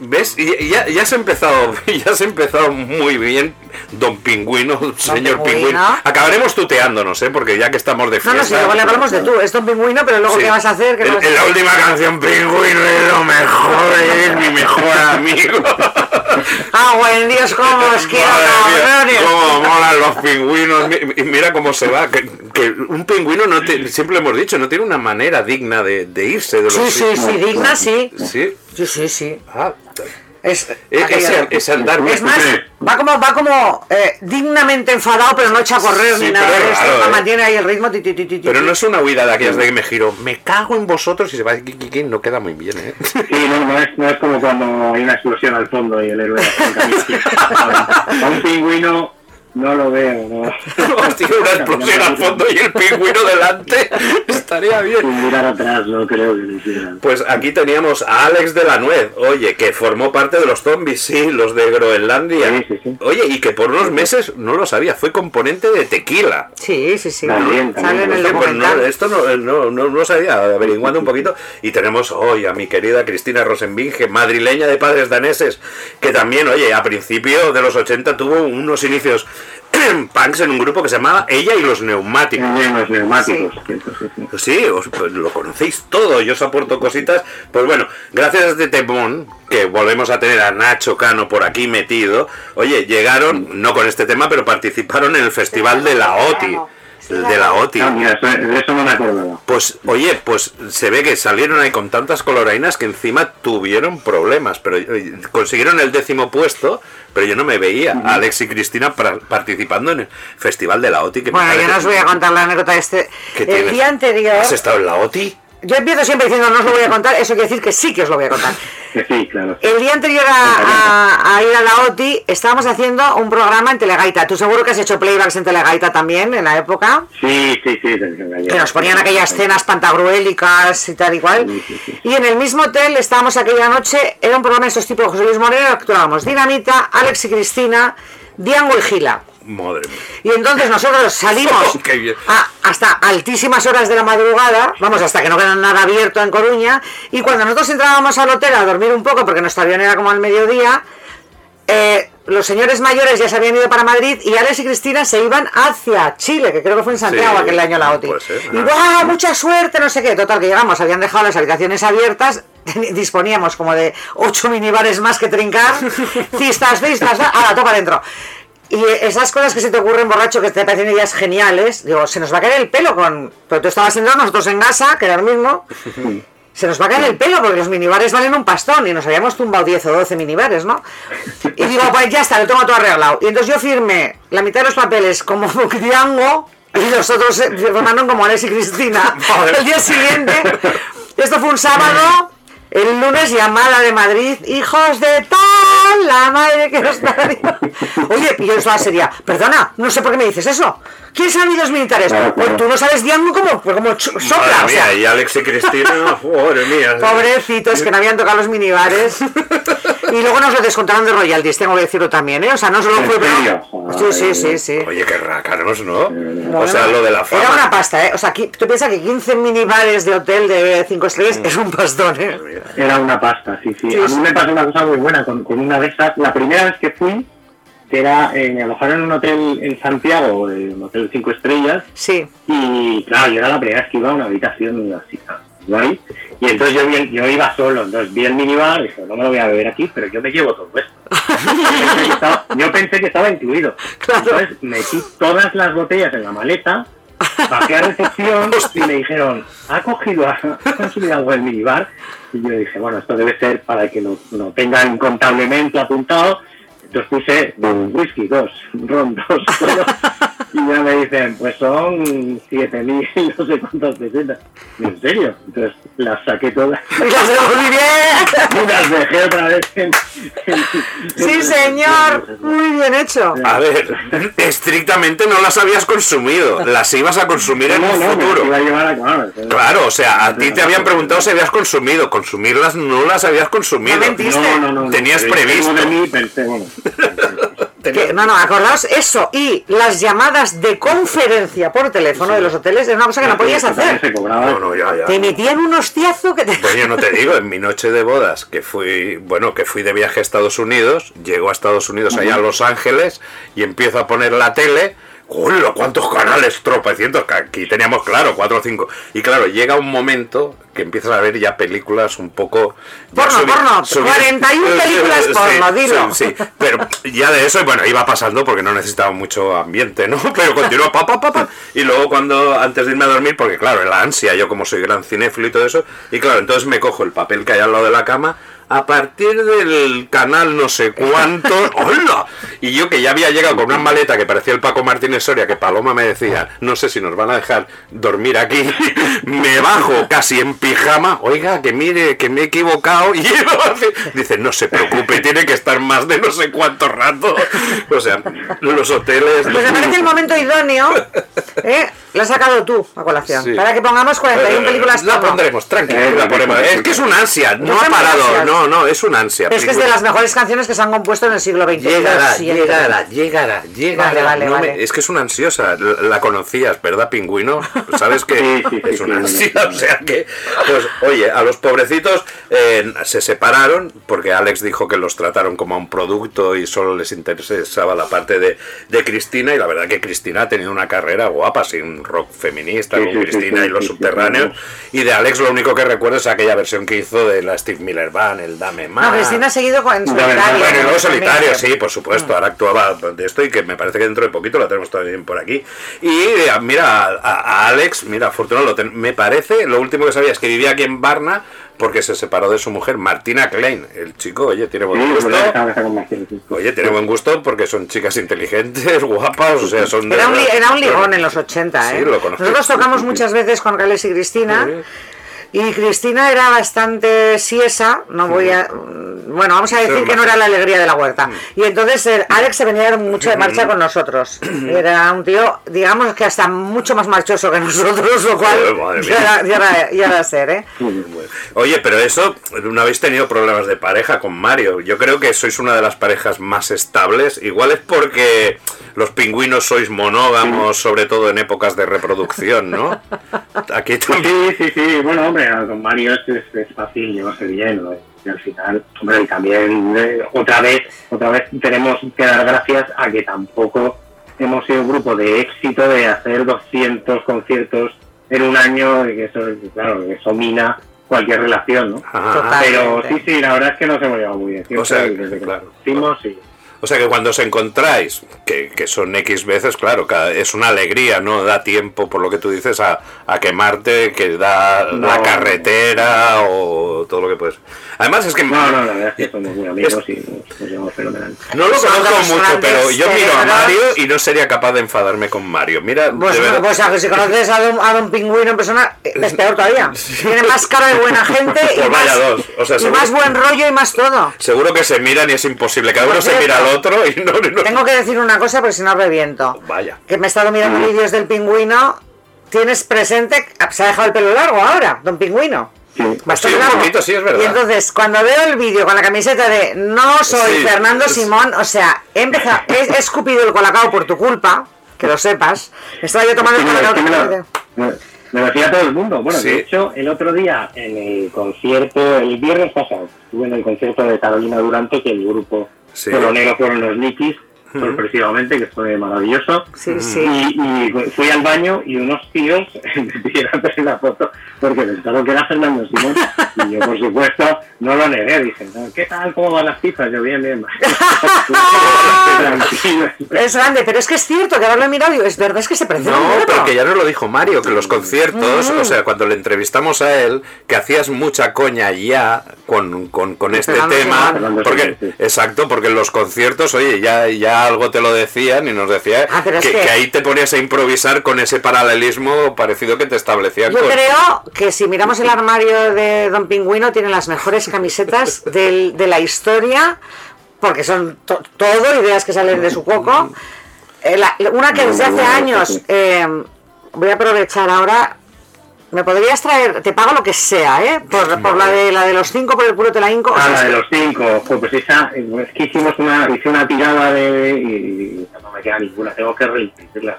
¿ves? Ya, ya has empezado, ya has empezado muy bien, don Pingüino, señor Pingüino. Acabaremos tuteándonos, ¿eh? Porque ya que estamos de No, no, fiesta. si luego le hablamos de tú, es Don Pingüino, pero luego Sí. ¿qué vas a hacer? ¿Qué no En- vas a en la hacer? última canción, Pingüino es lo mejor, es mi mejor amigo. Ah, buen Dios, cómo os quiero, cabrones. cómo molan los pingüinos. Y mira cómo se va. Que, que un pingüino, no te- siempre lo hemos dicho, no tiene una manera digna de, de irse de los Sí, sí, sí, digna, sí. Sí. Sí, sí, sí. Ah, Es, e- ese, ese andar. es más, va como, va como eh, dignamente enfadado, pero no echa a correr Sí, ni nada pero de es esto. raro, ¿eh? Mantiene ahí el ritmo. ti, ti, ti, ti, ti, Pero ti. no es una huida de aquellas de que me giro. Me cago en vosotros y se va a Kiki no queda muy bien, ¿eh? Sí, no, no es, no es como cuando hay una explosión al fondo y el héroe a un pingüino no lo veo, no. Hostia, una explosión al fondo y el pingüino delante. Estaría bien. Sin mirar atrás, no creo que lo hicieran. Pues aquí teníamos a Alex de la Nuez, oye, que formó parte de los zombies, sí, los de Groenlandia. Sí, sí, sí. Oye, y que por unos meses, no lo sabía, fue componente de tequila. Sí, sí, sí. También, también. Sale en el Hostia, pues no, esto no, no, no, no lo sabía, averiguando un poquito. Y tenemos hoy a mi querida Cristina Rosenbinge, madrileña de padres daneses, que también, oye, a principio de los 80 tuvo unos inicios punks en un grupo que se llamaba Ella y los Neumáticos. Los sí. Pues sí, os, pues lo conocéis todo, yo os aporto cositas. Pues bueno, gracias a este temón, que volvemos a tener a Nacho Cano por aquí metido, oye, llegaron, no con este tema, pero participaron en el festival de la OTI. El de la OTI. Mira, eso, de eso no me acordaba. Pues, oye, pues se ve que salieron ahí con tantas colorainas que encima tuvieron problemas, pero eh, consiguieron el décimo puesto, pero yo no me veía a Alex y Cristina pra- participando en el festival de la OTI. Que me Bueno, yo no os voy a contar la anécdota de este. que El tienes- día anterior. ¿Has estado en la OTI? Yo empiezo siempre diciendo no os lo voy a contar, eso quiere decir que sí que os lo voy a contar. Sí, claro. El día anterior a, a- a ir a la OTI estábamos haciendo un programa en Telegaita. Tú seguro que has hecho playbacks en Telegaita también en la época. Sí, sí, sí. Que nos ponían aquellas escenas pantagruélicas y tal y cual. Y en el mismo hotel estábamos aquella noche, era un programa de estos tipos, José Luis Moreno, actuábamos Dinamita, Alex y Cristina, Diango y Gila. Madre mía. Y entonces nosotros salimos a- hasta altísimas horas de la madrugada, vamos, hasta que no queda nada abierto en Coruña, y cuando nosotros entrábamos al hotel a dormir un poco, porque nuestro avión era como al mediodía, eh, los señores mayores ya se habían ido para Madrid y Alex y Cristina se iban hacia Chile, que creo que fue en Santiago Sí, aquel año la OTI. ser, y. ¡guau! mucha suerte, no sé qué. Total, que llegamos, habían dejado las habitaciones abiertas, disponíamos como de ocho minibares más que trincar, cistas, cistas, a la topa adentro. Y esas cosas que se te ocurren borracho, que te parecen ideas geniales, digo, se nos va a caer el pelo con... Pero tú estabas sentado, nosotros en casa, que era lo mismo, se nos va a caer el pelo porque los minibares valen un pastón y nos habíamos tumbado 10 o 12 minibares, ¿no? Y digo, pues ya está, lo tengo todo arreglado. Y entonces yo firmé la mitad de los papeles como Triango y los otros firmaron como Alex y Cristina. El día siguiente, esto fue un sábado, el lunes llamada de Madrid, hijos de tal, la madre que nos parió. Oye, y yo estaba seria, perdona, no sé por qué me dices eso. ¿Quién sabe los militares? Claro, claro. Pues tú no sabes Diango como, pues como sopla, Madre o sea, mía, y Alex y Cristina, madre mía. Pobrecitos que no habían tocado los minibares. Y luego nos lo descontaron de royalties, tengo que decirlo también, ¿eh? O sea, no solo ¿En fue. Sí, sí, sí, sí. Oye, qué rácanos, ¿no? No, o sea, no. lo de la fama. Era una pasta, ¿eh? O sea, aquí- tú piensas que 15 minibares de hotel de 5 estrellas es un pastón, ¿eh? Era una pasta, sí, sí. Sí, a sí. mí me pasó una cosa muy buena con, con una de esas. La primera vez que fui, que era, eh, me alojaron en un hotel en Santiago, un hotel cinco estrellas, Sí. y claro, yo era la primera vez que iba a una habitación así, guay. Y entonces yo, vi- yo iba solo, entonces vi el minibar y dije, no me lo voy a beber aquí, pero yo me llevo todo esto. Yo pensé que estaba, yo pensé que estaba incluido. Claro. Entonces metí todas las botellas en la maleta, bajé a recepción y me dijeron, ¿ha cogido, ha consumido algo del minibar? Y yo dije, bueno, esto debe ser para que lo, lo tengan contablemente apuntado. Entonces puse un whisky, dos, ron, dos. Y ya me dicen, pues son 7.000, no sé cuántas pesetas. ¿Y ¿En serio? Entonces las saqué todas Y las devolví bien. y las dejé otra vez en... en- Sí, señor. Muy bien hecho. A ver, estrictamente no las habías consumido, las ibas a consumir en No, un no, me futuro. iba a llevar a claro, Claro, o sea, a ti te habían preguntado si habías consumido, consumirlas no las habías consumido. No mentiste. No, no. Tenías previsto. de mí pensé, bueno, Que- no, no, acordaos eso y las llamadas de conferencia por teléfono de los hoteles era una cosa que no podías hacer. Se cobraba. No, no, ya, ya. Te metían un hostiazo que te... Pues yo no te digo, en mi noche de bodas, que fui, bueno, que fui de viaje a Estados Unidos, llego a Estados Unidos, allá a Los Ángeles, y empiezo a poner la tele. ¡Hola! ¿Cuántos canales? Tropecientos. que Aquí teníamos, claro, cuatro o cinco. Y claro, llega un momento que empiezas a ver ya películas un poco... Porno, porno, 41 películas porno, dilo. Sí, sí, pero ya de eso, bueno, iba pasando porque no necesitaba mucho ambiente, ¿no? Pero continuó, pa, pa, pa, pa. Y luego cuando, antes de irme a dormir, porque claro, la ansia, yo como soy gran cinéfilo y todo eso, y claro, entonces me cojo el papel que hay al lado de la cama, a partir del canal no sé cuánto, ¡hola! Y yo que ya había llegado con una maleta que parecía el Paco Martínez Soria, que Paloma me decía, no sé si nos van a dejar dormir aquí, me bajo casi en pijama, oiga, que mire, que me he equivocado, y él dice, no se preocupe, tiene que estar más de no sé cuánto rato. O sea, los hoteles... Pues me parece el momento idóneo, ¿eh? Lo has sacado tú a colación. Sí. Para que pongamos 41 películas La pondremos, tranquilo, la ponemos. Es que es un ansia, no ha parado, ansias. no, no, es un ansia. Pero es que es de las mejores canciones que se han compuesto en el siglo XX. Llegará, llegará, llegará, llegará. Vale, vale, No me- vale. Es que es una ansiosa, la la conocías, ¿verdad, pingüino? Sabes que es una ansia, o sea que, pues, oye, a los pobrecitos eh, se separaron porque Alex dijo que los trataron como a un producto y solo les interesaba la parte de, de Cristina y la verdad que Cristina ha tenido una carrera guapa, sin rock feminista con Cristina y los subterráneos y de Alex lo único que recuerdo es aquella versión que hizo de la Steve Miller Band, el Dame Más. No, Cristina ha seguido con solitario. Bueno, y luego solitario, sí, por supuesto. Ahora actuaba de esto y que me parece que dentro de poquito la tenemos también por aquí. Y eh, mira, a, a Alex, mira, afortunado, lo ten- me parece, lo último que sabía es que vivía aquí en Varna porque se separó de su mujer, Martina Klein. El chico, oye, tiene buen Sí, gusto. sí. Oye, tiene buen gusto porque son chicas inteligentes, guapas, o sea, son... de Era un, era un ligón en los 80, Sí, ¿eh? lo conozco. Nosotros tocamos muchas veces con Alex y Cristina. Y Cristina era bastante siesa, no voy a... Bueno, vamos a decir que no era la alegría de la huerta. Y entonces el Alex se venía mucho de marcha con nosotros. Era un tío, digamos que hasta mucho más marchoso que nosotros, lo cual ya era, ya era- ya era ser, ¿eh? Oye, pero eso, no habéis tenido problemas de pareja con Mario. Yo creo que sois una de las parejas más estables. Igual es porque los pingüinos sois monógamos, sobre todo en épocas de reproducción, ¿no? Aquí también. Sí, sí, sí, bueno, hombre, con Mario es, es, es fácil llevarse bien, ¿no? Y al final, hombre, y también eh, otra vez, otra vez tenemos que dar gracias a que tampoco hemos sido un grupo de éxito de hacer 200 conciertos en un año, y que eso, claro, eso mina cualquier relación, ¿no? Ajá. Pero sí, sí, la verdad es que nos hemos llevado muy bien. siempre, O sea, desde que claro. nos conocimos y O sea que cuando os encontráis, que, que son X veces, claro, cada- es una alegría, ¿no? Da tiempo, por lo que tú dices, a, a quemarte, que da la carretera o todo lo que puedes. Además es que... No, no, la verdad es que somos muy amigos y nos, nos llevamos fenomenal. No lo conozco mucho, pero yo miro a. Mario y no sería capaz de enfadarme con Mario. Mira, Pues, de verdad- pues a que si conoces a don, a don Pingüino en persona, es peor todavía. Tiene más cara de buena gente y, Pues vaya más, dos, o sea, y seguro- más buen rollo y más todo. seguro que se miran y es imposible. Cada uno se mira al otro y no... no- Tengo que decir una cosa porque si no reviento. Vaya. Que me he estado mirando Mm. vídeos del pingüino. Tienes presente, se ha dejado el pelo largo ahora, don pingüino. Bastante Sí, un poquito, sí, es verdad. Y entonces, cuando veo el vídeo con la camiseta de No soy Sí, Fernando es- Simón, o sea, he, empezado, he, he escupido el colacao por tu culpa, que lo sepas. Estaba yo tomando el colacao. que me me- lo decía todo el mundo. Bueno, de hecho, el otro día en el concierto, el viernes pasado, estuve en el concierto de Carolina Durante, que el grupo Sí. polonero fueron los Nikis, sorpresivamente, que fue maravilloso. Sí, sí. Y, y fui al baño y unos tíos me pidieron hacer la foto porque pensaron que era Fernando Simón. Y yo, por supuesto, no lo negué. Dije, "No, ¿qué tal? ¿Cómo van las cifras? Yo, bien, bien. Tranquilo. Es grande, pero es que es cierto que haberlo mirado, digo, es verdad, es que se parece No, pero que ya nos lo dijo Mario, que los conciertos, Mm. o sea, cuando le entrevistamos a él, que hacías mucha coña ya con, con, con este Fernando tema, Simón. porque, exacto, porque en los conciertos, oye, ya, ya algo te lo decían y nos decía Ah, es que, que- que ahí te ponías a improvisar con ese paralelismo parecido que te establecían Yo con... creo que si miramos el armario de Don Pingüino, tiene las mejores camisetas del- de la historia, porque son to- todo ideas que salen de su coco. Eh, la- una que desde hace años, eh, voy a aprovechar ahora, me podrías traer, te pago lo que sea, ¿eh? Por, por la de la de los cinco, por el culo te la hinco. o Ah, sea, la de los cinco, pues, pues esa, es que hicimos una, hice una tirada de, y no me queda ninguna, tengo que repetirlas.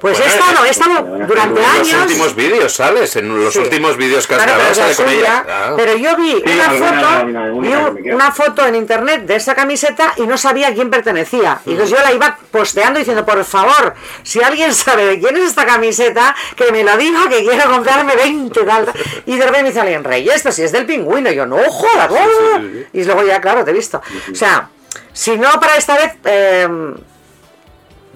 Pues Bueno, he estado, he estado durante En los años. últimos vídeos sales, en los Sí. últimos vídeos que has Claro, grabado sale la con suya, ella. Ah. Pero yo vi Sí, una alguna, foto, alguna, alguna vi una foto en internet de esa camiseta y no sabía a quién pertenecía. Y entonces yo la iba posteando diciendo, por favor, si alguien sabe de quién es esta camiseta, que me lo diga, que quiero comprarme 20 tal. Y de repente me dice alguien, Rey, esto si es del pingüino. Y yo, no, jodas, oh". Y luego ya, claro, te he visto. O sea, si no para esta vez, eh,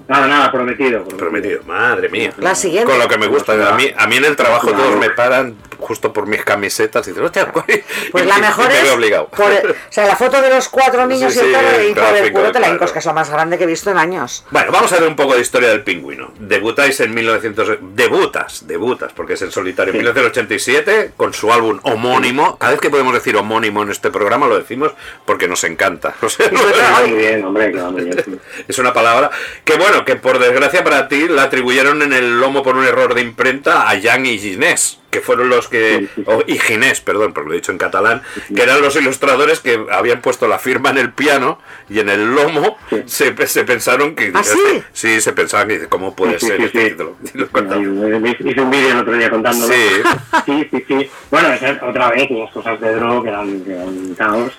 Nada, nada, prometido. Prometido, madre mía. La siguiente. Con lo que me gusta. A mí, a mí en el trabajo Claro. todos me paran justo por mis camisetas y dicen, hostia, ¿cuál?". Pues Y- la mejor es. por el- o sea, la foto de los cuatro niños Sí, y el sí, y por el culo te la hincos, que es lo más grande que he visto en años. Bueno, vamos a ver un poco de historia del pingüino. Debutáis en 1900... Debutas, debutas, porque es en solitario. En 1987, con su álbum homónimo. Cada vez que podemos decir homónimo en este programa lo decimos porque nos encanta. O sea, Muy bien, hombre, que va muy bien. sí. es una palabra que, bueno, que por desgracia para ti la atribuyeron en el lomo por un error de imprenta a Jan y Ginés, que fueron los que... o- y Ginés, perdón, porque lo he dicho en catalán, que eran los ilustradores que habían puesto la firma en el piano y en el lomo se, se pensaron que... ¿Ah, sí? Sí, se pensaban que ¿cómo puede Sí, ser? sí, este sí. título? Y lo contaba. Hice un vídeo el otro día contándolo. Sí. sí, sí, sí. Bueno, otra vez, las cosas de Dro que eran, que eran caos.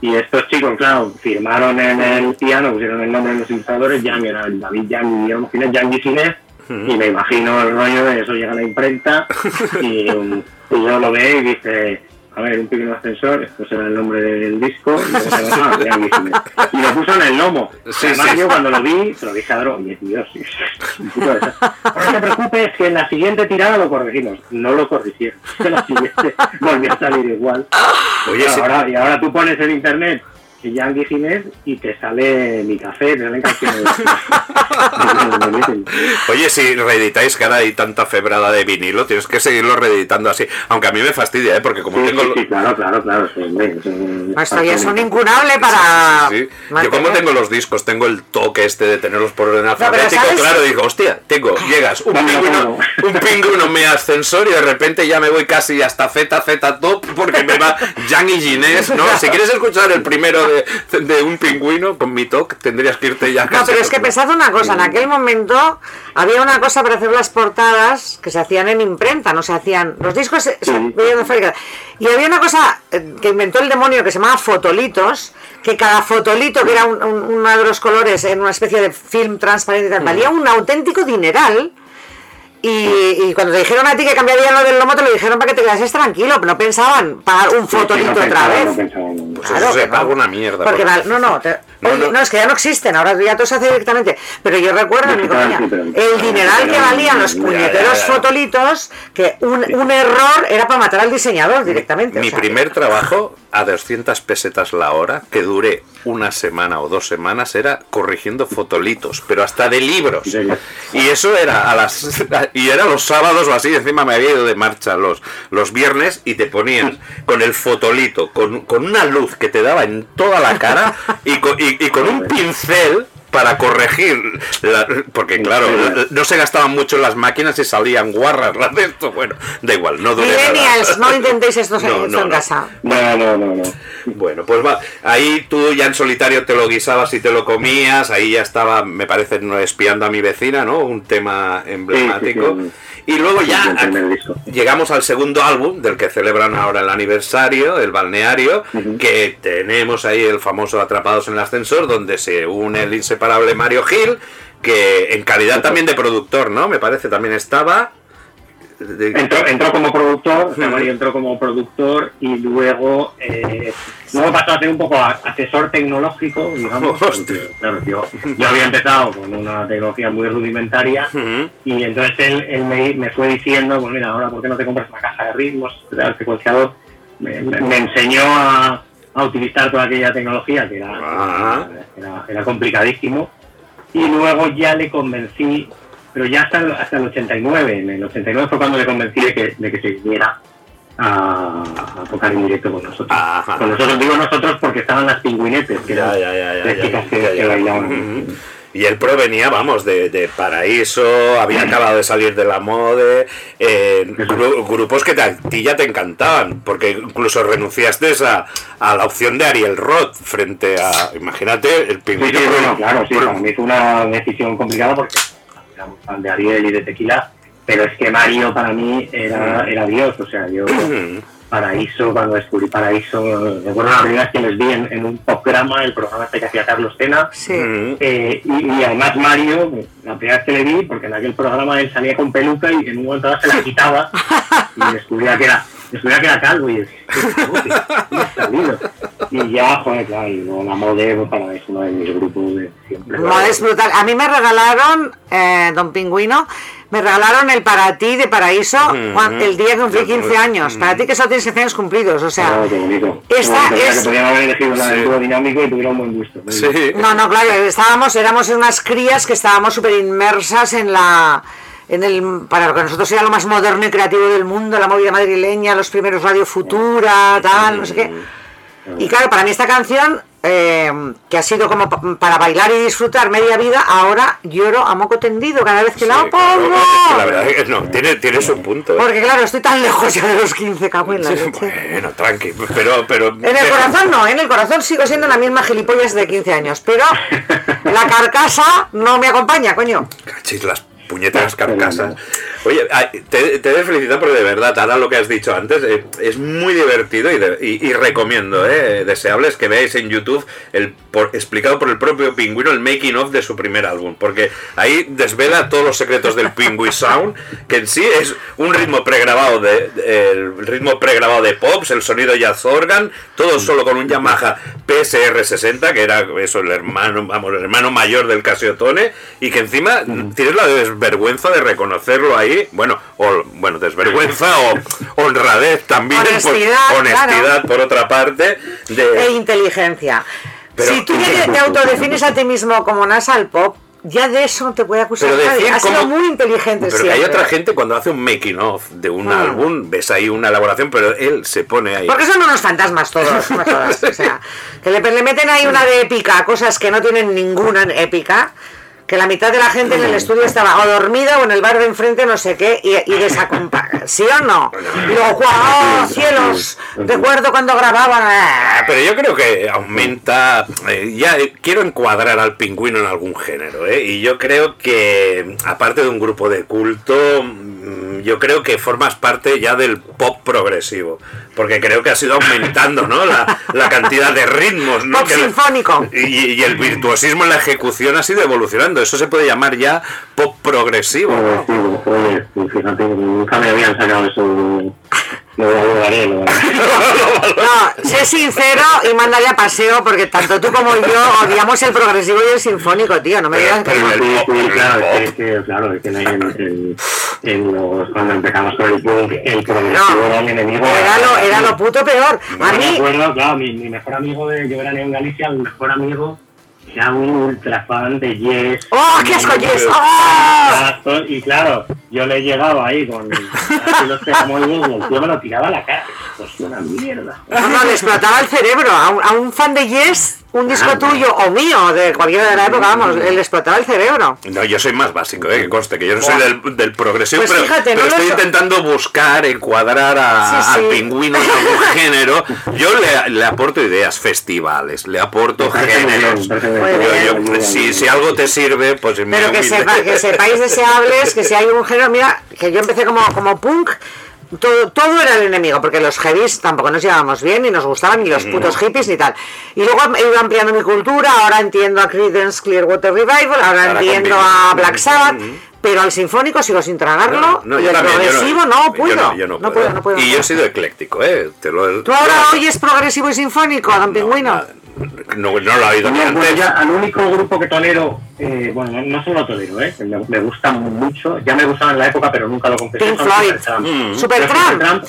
Y estos chicos, claro, firmaron en el piano, pusieron el nombre de los ilustradores, Jan era el David Jan, es Jan Ginés, y me imagino el rollo de eso llega a la imprenta y, um, y yo lo veo y dice, a ver, un pequeño ascensor, esto será el nombre del disco, y, Ginés. y lo puso en el lomo. Sí, Además, sí. yo cuando lo vi, se lo dije a Dro, oye, tío, sí, un puto desastre. No te preocupes, que en la siguiente tirada lo corregimos. No lo corrigieron. En la siguiente volvió a salir igual. Oye, y, sí. ahora, y ahora tú pones en internet Yankee Ginés y te sale mi café, te salen canciones. Oye, si reeditáis que ahora hay tanta febrada de vinilo, tienes que seguirlo reeditando así. Aunque a mí me fastidia, ¿eh? Porque como Sí, tengo... sí, sí, claro, claro, claro. sí, hombre, es un- Esto ya es un incunable para. Sí, sí. Yo como tengo los discos, tengo el toque este de tenerlos por orden alfabético, claro, digo, hostia, tengo, llegas, un pingüino, un pingüino en mi ascensor y de repente ya me voy casi hasta Z, Z top porque me va Jan y Ginés, ¿no? Si quieres escuchar el primero de, de un pingüino con mi toque, tendrías que irte ya. No, pero es que pensad una cosa, en aquel momento había una cosa para hacer las portadas que se hacían en imprenta, no se hacían. Los discos se, se veían de. Y había una cosa eh, que inventó el demonio que se llamaba fotolitos, que cada fotolito, que era un- un- uno de los colores en una especie de film transparente, y tal, valía un auténtico dineral. Y, y cuando te dijeron a ti que cambiarían lo del lomo, te lo dijeron para que te quedases tranquilo, pero no pensaban pagar un fotolito no otra vez. no. Pues Claro eso se no. paga una mierda. Porque no, no, te- No, oye, no. no, es que ya no existen, ahora ya todo se hace directamente. Pero yo recuerdo en mi compañía, el dineral que valían los ya, ya, puñeteros ya. fotolitos, que un, un error era para matar al diseñador directamente. Mi o sea, primer trabajo a 200 pesetas la hora, que duré una semana o dos semanas, era corrigiendo fotolitos, pero hasta de libros. Sí. Y eso era a las y era los sábados o así, encima me había ido de marcha los, los viernes y te ponías con el fotolito, con, con una luz que te daba en toda la cara y con, y- y con un pincel para corregir, la- porque claro, no se gastaban mucho las máquinas y salían guarras las de esto. Bueno, da igual, no. Millennials, no intentéis esto, No, en no. casa. No, no, no, no. Bueno, pues va. Ahí tú ya en solitario te lo guisabas y te lo comías. Ahí ya estaba, me parece, no, espiando a mi vecina, ¿no? Un tema emblemático. Sí, sí, sí. Y luego ya llegamos al segundo álbum, del que celebran ahora el aniversario, el balneario, que tenemos ahí el famoso Atrapados en el Ascensor, donde se une el inseparable Mario Gil, que en calidad también de productor, ¿no? Me parece, también estaba. De- Entró, entró como productor, Ujú. Mario entró como productor y luego, eh, luego pasó a ser un poco asesor tecnológico, digamos. Porque, claro, yo, yo había empezado con una tecnología muy rudimentaria Ujú. y entonces él, él me, me fue diciendo, pues mira, ahora ¿por qué no te compras una caja de ritmos, el secuenciador? Me, me- me enseñó a, a utilizar toda aquella tecnología que era, Ah. era, era complicadísimo y luego ya le convencí, pero ya hasta el, hasta el 89, en el 89 fue cuando le convencí de que, de que se viniera a, a tocar en directo con nosotros. Ajá. Con nosotros digo nosotros porque estaban las pingüinetes, que Ya, eran ya, ya, ya, las chicas que, que bailaban. Y él provenía, vamos, de, de Paraíso, había acabado de salir de la mode, eh, gru- grupos que te- a ti ya te encantaban, porque incluso renunciaste a, a la opción de Ariel Roth frente a, imagínate, el Sí, pingüino. sí, pro- bueno, claro, sí, para mí fue una decisión complicada porque era muy fan de Ariel y de Tequila, pero es que Mario para mí era, era Dios, o sea, yo Paraíso, cuando descubrí Paraíso, recuerdo la primera vez que les vi en, en un programa, el programa este que hacía Carlos Tena, eh, y, y además Mario, la primera vez que le vi, porque en aquel programa él salía con peluca y en un momento se la quitaba y descubría que era, descubría que era calvo y decía. Y ya, joder, claro, y luego la Mode pues, para mí es uno de mis grupos de siempre. No, es brutal. A mí me regalaron, eh, Don Pingüino, me regalaron el para ti de Paraíso Mm, el día que cumplí yo- 15 años. Para ti que solo tienes 15 años cumplidos, o sea... Oh, qué bonito. esta es- que podían haber elegido Sí. del dinámico y tuviera un buen gusto. No, no, claro, estábamos, éramos unas crías que estábamos súper inmersas en la... En el, para lo que nosotros era lo más moderno y creativo del mundo, la movida madrileña, los primeros Radio Futura, tal, no sé qué. Y claro, para mí esta canción, eh, que ha sido como pa- para bailar y disfrutar media vida, ahora lloro a moco tendido cada vez que la Claro, pongo. es que la verdad es que no, tiene, tiene su punto. ¿eh? Porque claro, estoy tan lejos ya de los 15, cago en la Sí, leche. Bueno, tranqui, pero... pero En el corazón no, en el corazón sigo siendo la misma gilipollas de 15 años, pero la carcasa no me acompaña, coño. Cachis, las puñetas carcasas. Oye, te, te he de felicitar porque de verdad, ahora lo que has dicho antes, eh, es muy divertido y, de- y- y recomiendo, eh, deseables que veáis en YouTube el por- explicado por el propio Pingüino el making of de su primer álbum, porque ahí desvela todos los secretos del Pingüi Sound, que en sí es un ritmo pregrabado de, de- el ritmo pregrabado de pops, el sonido jazz organ, todo solo con un Yamaha PSR 60, que era eso el hermano, vamos, el hermano mayor del Casiotone, y que encima tienes la desvergüenza de reconocerlo ahí, bueno, o bueno, desvergüenza o honradez también, por- Honestidad, honestidad claro. por otra parte, de E inteligencia. Pero- si tú ya te, autodefines a ti mismo como nasal pop, ya de eso no te puede acusar Pero nadie. sido muy inteligente Pero que hay otra gente cuando hace un making of de un Ah. álbum, ves ahí una elaboración, pero él se pone ahí. Porque son unos fantasmas todos, no O sea, que le, le meten ahí una de épica, cosas que no tienen ninguna épica. Que la mitad de la gente en el estudio estaba o dormida o en el bar de enfrente, no sé qué, y, y desacompañada. ¿Sí o no? Y luego, ¡guau! ¡Cielos! Recuerdo cuando grababan. Ah, Pero yo creo que aumenta. eh, ya eh, quiero encuadrar al pingüino en algún género, ¿eh? Y yo creo que, aparte de un grupo de culto, yo creo que formas parte ya del pop progresivo. Porque creo que ha sido aumentando, ¿no? La, la cantidad de ritmos, ¿no? Pop Que- sinfónico. y, y el virtuosismo en la ejecución ha sido evolucionando. Eso se puede llamar ya pop progresivo. ¿no? Progresivo, joder, pues fíjate, nunca me habían sacado eso. Lo valoraré, lo valoraré. No, sé sincero y mándale a paseo porque tanto tú como yo odiamos el progresivo y el sinfónico, tío. No me digas que no. Sí, claro, es que, claro, es que en, en, en los, cuando empezamos con el punk, el progresivo No, era mi enemigo. Era lo, era lo puto peor. A Yo me mí, acuerdo, claro, mi, mi mejor amigo de yo era en Galicia, mi mejor amigo era un ultra fan de Yes. ¡Oh, qué asco, Yes! ¡Oh! Y claro, yo le llegaba ahí con los pegamoides y el tío me lo tiraba a la cara. Pues una mierda. no, no, le explotaba el cerebro. A un, a un fan de Yes, un disco Ah, tuyo o mío, de cualquiera de la época, vamos, le explotaba el cerebro. No, yo soy más básico, ¿eh? que conste, que yo no soy del, del progresivo, Pues pero, fíjate, pero no lo estoy so- intentando buscar, encuadrar a- Sí, al sí. pingüino en algún género. Yo le, le aporto ideas, festivales, le aporto géneros. Muy Yo- bien. yo- si, si algo te sirve, pues Pero que, sepa, que sepáis deseables, que si hay un género, mira, que yo empecé como, como punk, todo, todo era el enemigo, porque los heavies tampoco nos llevábamos bien, ni nos gustaban, ni los putos hippies, ni tal. Y luego he ido ampliando mi cultura, ahora entiendo a Creedence Clearwater Revival, ahora, Ahora entiendo a Black Sabbath, pero al sinfónico sigo sin tragarlo, No, no, y el también, yo progresivo no, yo puedo. no, yo no no puedo. puedo, no puedo. Y yo he sido ecléctico, ¿eh? Te lo, ¿Tú ahora oyes progresivo y sinfónico, don Pingüino? No, no lo he oído No, bueno, antes. ya al único grupo que tolero, eh, bueno, no, solo tolero, eh, me, me gusta mucho, ya me gustaba en la época, pero nunca lo confesé. Pink Floyd. Supertramp. Mm. Supertramp.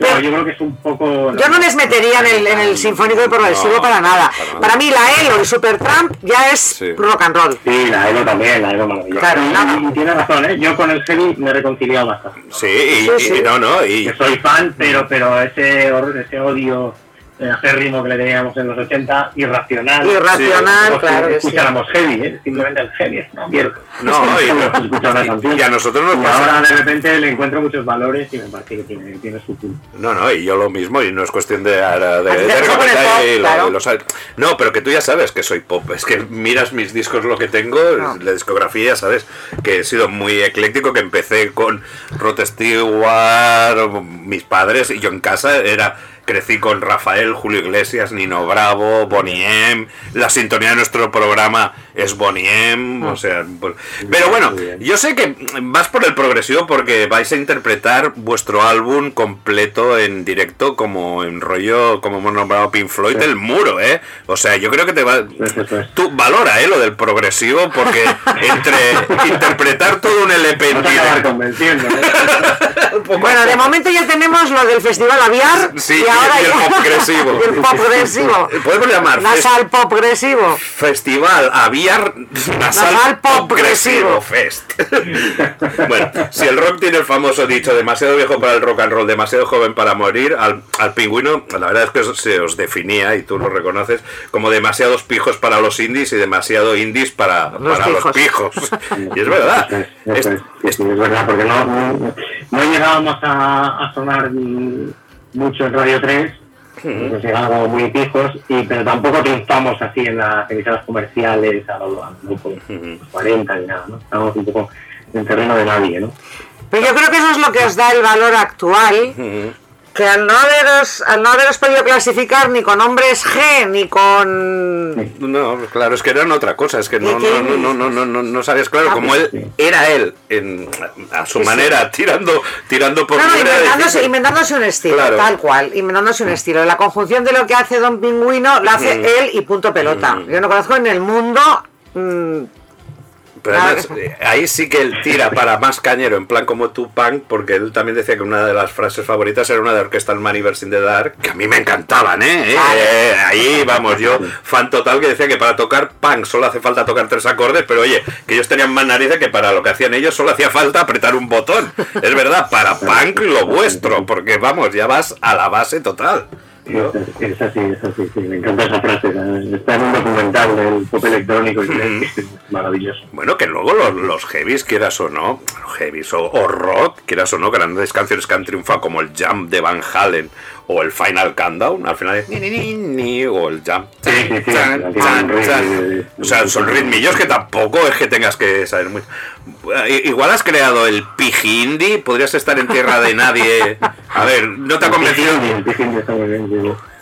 Pero yo creo que es un poco... Yo no les metería en el, en el sinfónico y progresivo No, para nada. para nada. Para mí la ELO y Supertramp ya es rock and roll. Sí, la Elo también, la Elo maravillosa. Claro, Y- nada. y tienes razón, ¿eh? Yo con el heavy me he reconciliado bastante. Sí, y, y- no, no, y, Que soy fan, pero, pero ese, ese odio eh, acérrimo que le teníamos en los 80, irracional. Irracional, No claro sí. escucháramos heavy, ¿eh? simplemente el heavy, no. No, y, una canción. y a nosotros nos Y pasa. ahora de repente le encuentro muchos valores y me parece que tiene, tiene su punto. No, no, y yo lo mismo, y no es cuestión de, de, de, de recomendar pop, y lo sabes. No, pero que tú ya sabes que soy pop. Es que miras mis discos, lo que tengo, la discografía, ya sabes, que he sido muy ecléctico, que empecé con Rod Stewart, mis padres, y yo en casa era... Crecí con Rafael, Julio Iglesias, Nino Bravo, Bonnie M. La sintonía de nuestro programa es Bonnie M. O sea, pues- pero bueno, yo sé que vas por el progresivo porque vais a interpretar vuestro álbum completo en directo como en rollo, como hemos nombrado Pink Floyd, el muro, ¿eh? O sea, yo creo que te va... Tú valora, ¿eh? Lo del progresivo porque entre interpretar todo un LP en directo... Bueno, de momento ya tenemos lo del Festival Aviar Sí, y ahora y el ya- progresivo. el progresivo. Podemos llamar Nasal progresivo. Festival Aviar Nasal, Nasal Pop Progresivo Fest. bueno, si el rock tiene el famoso dicho demasiado viejo para el rock and roll, demasiado joven para morir, al, al pingüino, la verdad es que se os definía, y tú lo reconoces, como demasiados pijos para los indies y demasiado indies para Los para los pijos. pijos. y es verdad. Es, sí, sí, es verdad, porque no, no, no llegábamos a, a sonar mm, mucho en Radio 3, nos llegábamos muy pijos, y, pero tampoco triunfamos así en las emisoras comerciales a los, los 40 ni nada, ¿no? Estábamos un poco en terreno de nadie, ¿no? Pero yo creo que eso es lo que os da el valor actual, que al no haberos, al no haberos podido clasificar ni con hombres G ni con No, claro, es que eran otra cosa, es que no, no, no, no, no, no, no sabías, claro, Ah, como pues él era él, en, a su Sí, sí. manera, tirando, tirando por de inventándose, inventándose un estilo, Claro. tal cual, inventándose un estilo. La conjunción de lo que hace Don Pingüino lo hace Mm. él y punto pelota. Yo no conozco en el mundo. Pero Nada además, eh, ahí sí que él tira para más cañero, en plan como tú, punk, porque él también decía que una de las frases favoritas era una de Orquesta Maniverse in the Dark, que a mí me encantaban, ¿eh? Eh, eh, ahí, vamos, yo, fan total, que decía que para tocar punk solo hace falta tocar tres acordes, pero oye, que ellos tenían más narices que para lo que hacían ellos solo hacía falta apretar un botón. Es verdad, para punk lo vuestro, porque vamos, ya vas a la base total. Yo- Es así, es así, sí, me encanta esa frase. Está en un documental del pop electrónico y es maravilloso. Bueno, que luego los, los heavies, quieras o no, heavies o, o rock, quieras o no, grandes canciones que han triunfado como el Jump de Van Halen o el Final Countdown, al final es ni, ni, ni, ni, o el Jump. Chan, chan, chan. O sea, son ritmillos que tampoco es que tengas que saber mucho. I- Igual has creado el piji indie, podrías estar en tierra de nadie. A ver, ¿no te ha convencido?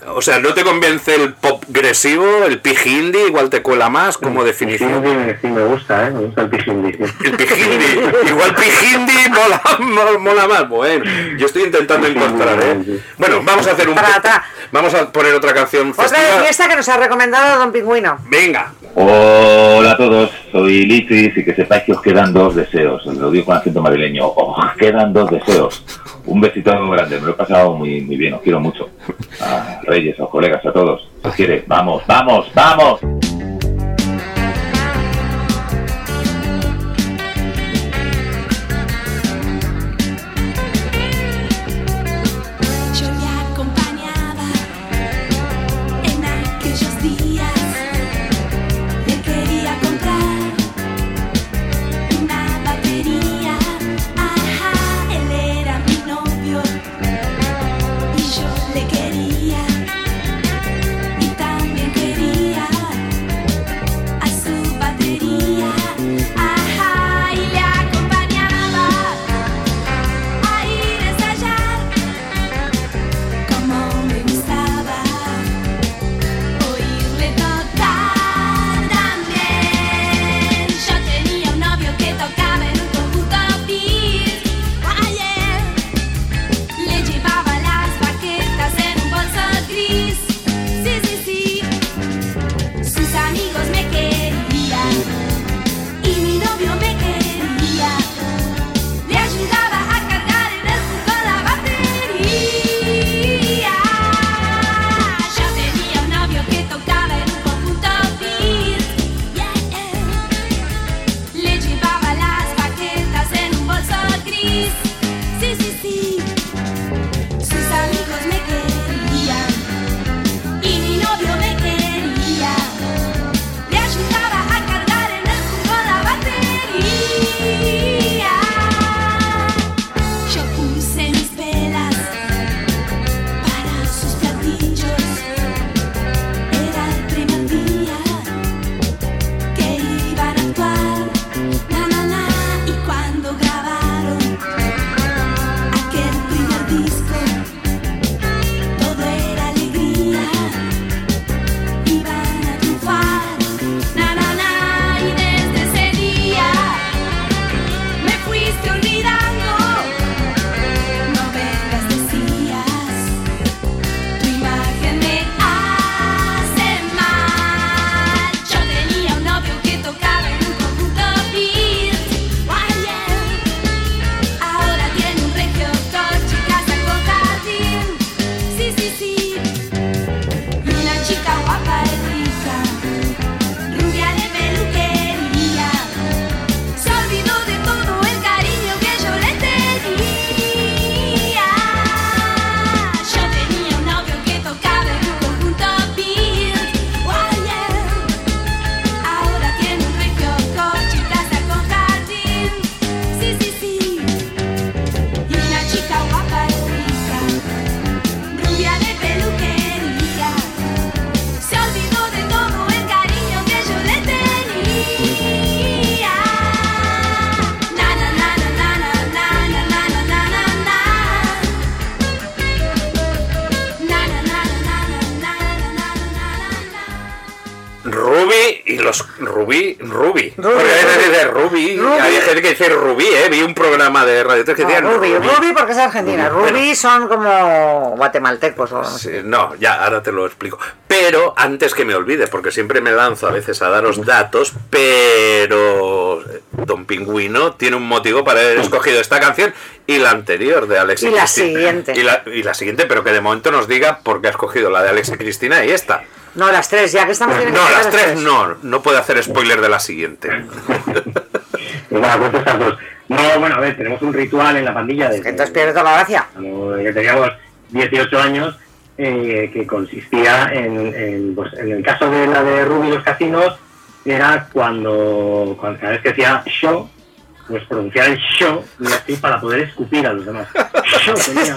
O sea, ¿no te convence el pop agresivo, el piji indie? Igual te cuela más como definición. Sí, sí, me gusta, ¿eh? Me gusta el pijindi. El pijindi. Igual pijindi mola, mola, mola más. Bueno, yo estoy intentando encontrar, ¿eh? Bueno, vamos a hacer un... Vamos a poner otra canción Otra de fiesta que nos ha recomendado Don Pingüino. Venga. Hola a todos, soy Litis y que sepáis que os quedan dos deseos. Os lo digo con acento madrileño. Os quedan dos deseos. Un besito muy grande, me lo he pasado muy, muy bien, os quiero mucho. A Reyes, a los colegas, a todos. Os quiere. Vamos, vamos, vamos. Programa de Radio 3 que No, decía Ruby, Rubí. Ruby porque es argentina. Ruby son como guatemaltecos. O... Sí, no, ya, ahora te lo explico. Pero antes que me olvide, porque siempre me lanzo a veces a daros datos, pero Don Pingüino tiene un motivo para haber escogido esta canción y la anterior de Alex Y la Cristina. siguiente. Y la, y la siguiente, pero que de momento nos diga por qué ha escogido la de Alex y Cristina y esta. No, las tres, ya que estamos No, las tres no, no puede hacer spoiler de la siguiente. Bueno, pues estas dos. No, bueno, a ver, tenemos un ritual en la pandilla de Entonces pierde toda la gracia. cuando ya teníamos 18 años eh, que consistía en, en, pues, en el caso de la de Ruby y los casinos era cuando, cuando cada vez que decía show pues pronunciar el show y así para poder escupir a los demás Show, tenía.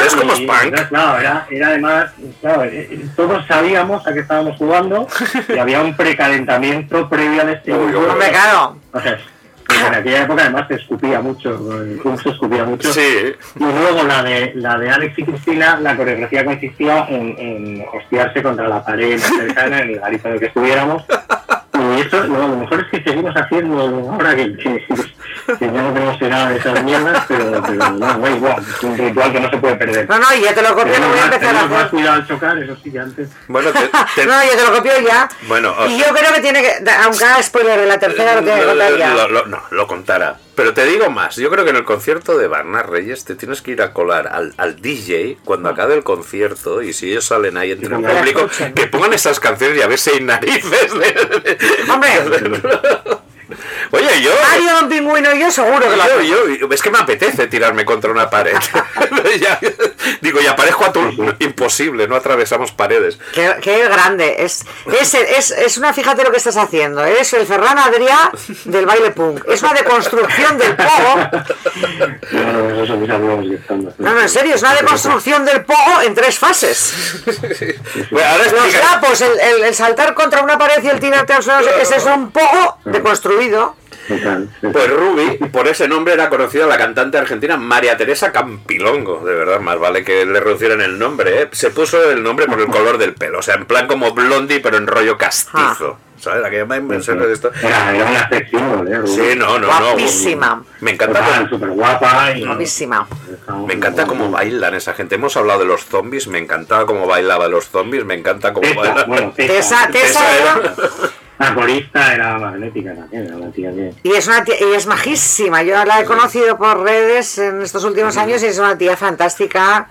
¿Ves cómo es punk? entonces, claro, era, era además, claro, eh, eh, todos sabíamos a qué estábamos jugando y había un precalentamiento previo al este Hombre, claro. o sea, en aquella época además se escupía mucho, el club se escupía mucho. Sí. Y luego la de la de Alex y Cristina, la coreografía consistía en, en hostiarse contra la pared más cercana en el garito en el que estuviéramos. Y eso, lo, lo mejor es que seguimos haciendo ahora que, que, que ya no tenemos nada de esas mierdas, pero, pero no, no igual, es un ritual que no se puede perder. No, no, y ya te lo copio, lo voy a empezar a tenemos más hacer. cuidado al chocar, eso sí que antes. Bueno, te- te- No, yo te lo copio ya. Bueno, o Y sea- yo creo que tiene que, aunque haga spoiler de la tercera, lo tiene que contar ya. Lo- lo- no, lo contará. Pero te digo más, yo creo que en el concierto de Barnas Reyes te tienes que ir a colar al, al DJ cuando acabe el concierto y si ellos salen ahí entre el Que público, que pongan esas canciones y a ver si hay narices. de- Hombre, Oye, yo... Mario, Don Pingüino y yo seguro que lo Yo, yo- es que me apetece tirarme contra una pared. Ya- digo, y aparezco a tu... Imposible, no atravesamos paredes. Qué, qué grande. Es, es, es, es una, fíjate lo que estás haciendo. Es el Ferran Adrià del baile punk. Es una deconstrucción del pogo. No, no, en serio, es una deconstrucción del pogo en tres fases. Bueno, ahora Los lapos, el, el- el saltar contra una pared y el tirarte al suelo, ese es un pogo deconstruido. Pues Ruby, por ese nombre era conocida la cantante argentina María Teresa Campilongo. De verdad, más vale que le reducieran el nombre. ¿eh? Se puso el nombre por el color del pelo. O sea, en plan como Blondie, pero en rollo castizo. ¿Sabes? La que llama en serio de esto. Era, era una sección, ¿eh? Sí, no, no, no. Guapísima. Me encanta Total, súper guapa y... Guapísima. me encanta cómo bailan esa gente. Hemos hablado de los zombies, me encantaba cómo bailaba los zombies, me encanta cómo bailan. bueno, era- La corista era magnética también, era una tía que... Y es, una tía- y es majísima. Yo la he conocido por redes en estos últimos años y es una tía fantástica.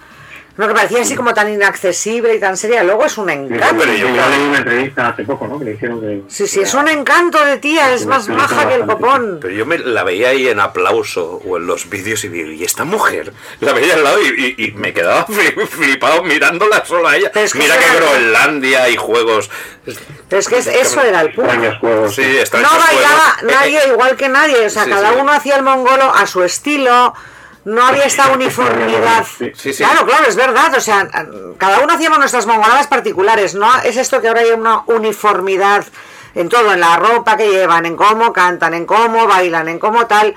No, que parecía así como tan inaccesible y tan seria. Luego es un encanto. pero yo- leí una entrevista hace poco, ¿no? Que le hicieron que... Sí, sí, es un encanto de tía. Es más maja que el copón. Pero yo me la veía ahí en aplauso o en los vídeos y digo, ¿y esta mujer? La veía al lado y, y- y me quedaba fli- flipado mirándola solo a ella. Pero es que Mira que era- Groenlandia y juegos. Pero es que es- eso era el. Sí, No bailaba juegos. nadie igual que nadie. O sea, Sí, cada sí. uno hacía el mongolo a su estilo. No había esta uniformidad. Sí, sí. Claro, claro, es verdad. O sea, cada uno hacíamos nuestras mongoladas particulares. No es esto que ahora hay una uniformidad en todo, en la ropa que llevan, en cómo cantan, en cómo bailan, en cómo tal.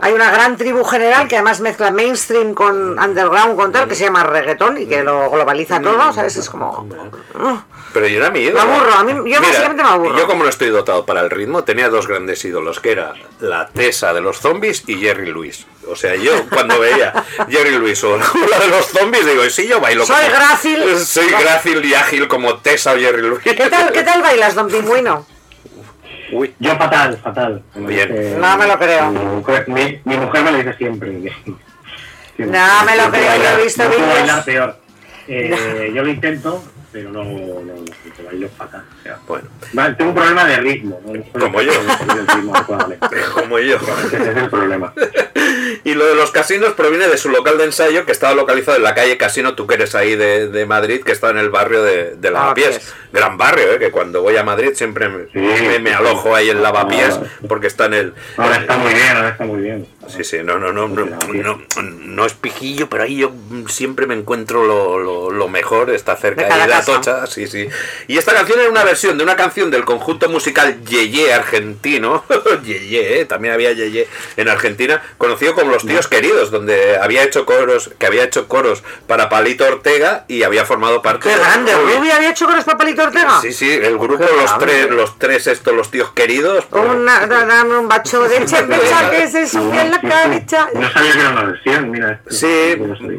Hay una gran tribu general que además mezcla mainstream con underground, con tal, que se llama reggaetón y que lo globaliza todo, ¿sabes? Es como... Pero yo era mi ídolo. Me aburro, a mí- yo básicamente me aburro. Yo como no estoy dotado para el ritmo, tenía dos grandes ídolos, que era la Tesa de los zombies y Jerry Lewis. O sea, yo cuando veía Jerry Lewis o la de los zombies, digo, si yo bailo Soy como- grácil. Soy grácil y ágil como Tesa o Jerry Lewis. ¿Qué tal, ¿Qué tal bailas, don Pingüino? Uy, Yo fatal, fatal. Bien. Eh, No me lo creo. Mi mujer, mi, mi mujer me lo dice siempre. que- No me lo creo, yo he bailar- visto no puedo vídeos. bailar peor. Eh, yo lo intento, pero no, no, no, que bailo fatal. O sea, bueno, tengo un problema de ritmo. ¿no? Como yo. como yo. Ese es el problema. Y lo de los casinos proviene de su local de ensayo que estaba localizado en la calle Casino, tú que eres ahí de, de Madrid, que está en el barrio de, de Lavapiés. Gran barrio, ¿eh? que cuando voy a Madrid siempre me, Sí. me- me alojo ahí en Lavapiés porque está en el... Ahora está muy bien, ahora está muy bien. Sí, sí, no, no, no, no, no, no es pijillo, pero ahí yo siempre me encuentro lo, lo, lo mejor, está cerca De la tocha, sí, sí. Y esta canción era una versión de una canción del conjunto musical Yeye argentino, Yeye, ¿eh? también había Yeye en Argentina, conocido como los tíos queridos, donde había hecho coros, que había hecho coros para Palito Ortega y había formado parte ¡Qué de- grande! ¿Rubi había hecho con los papelitos Ortega? Sí, sí, el grupo, Qué los grande. tres, los tres estos, los tíos queridos. pues, Una, da- dame un bacho de que se sube en la cabeza. No sabía que era una versión, mira. Sí,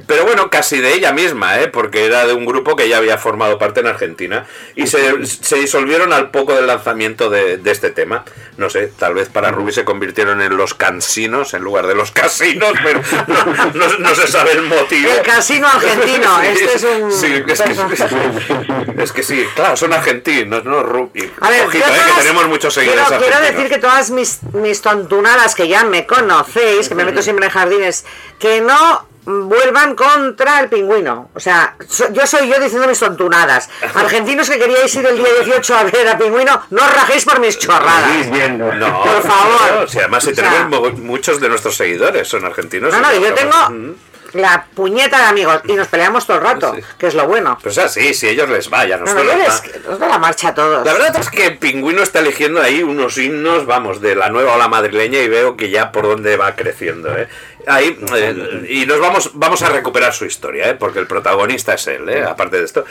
pero bueno, casi de ella misma, ¿eh? porque era de un grupo que ya había formado parte en Argentina y se, se disolvieron al poco del lanzamiento de, de este tema. No sé, tal vez para Ruby se convirtieron en los cansinos en lugar de los casinos, pero no, no- no se sabe el motivo. El casino argentino, este es un sí, es, que, es que sí, claro, son argentinos, ¿no? Ruby. A ver, Ojito, eh, que tenemos muchos seguidores quiero, quiero decir que todas mis, mis tontunadas que ya me conocéis, que me meto siempre en jardines, que no vuelvan contra el pingüino. O sea, so- yo soy yo diciendo mis tontunadas. Argentinos que queríais ir el día 18 a ver a pingüino, no os rajéis por mis chorradas. No, Por favor. no, si además si O sea- tenemos mo- muchos de nuestros seguidores son argentinos. No, no, yo tengo la puñeta de amigos y nos peleamos todo el rato, que es lo bueno. Pues así, si ellos les vaya, No, nosotros no, yo les les, va. os doy la marcha a todos. La verdad es que Pingüino está eligiendo ahí unos himnos, vamos, de la nueva ola madrileña y veo que ya por dónde va creciendo, ¿eh? Ahí, eh, y nos vamos, vamos a recuperar su historia, ¿eh? Porque el protagonista es él, ¿eh? Aparte de esto.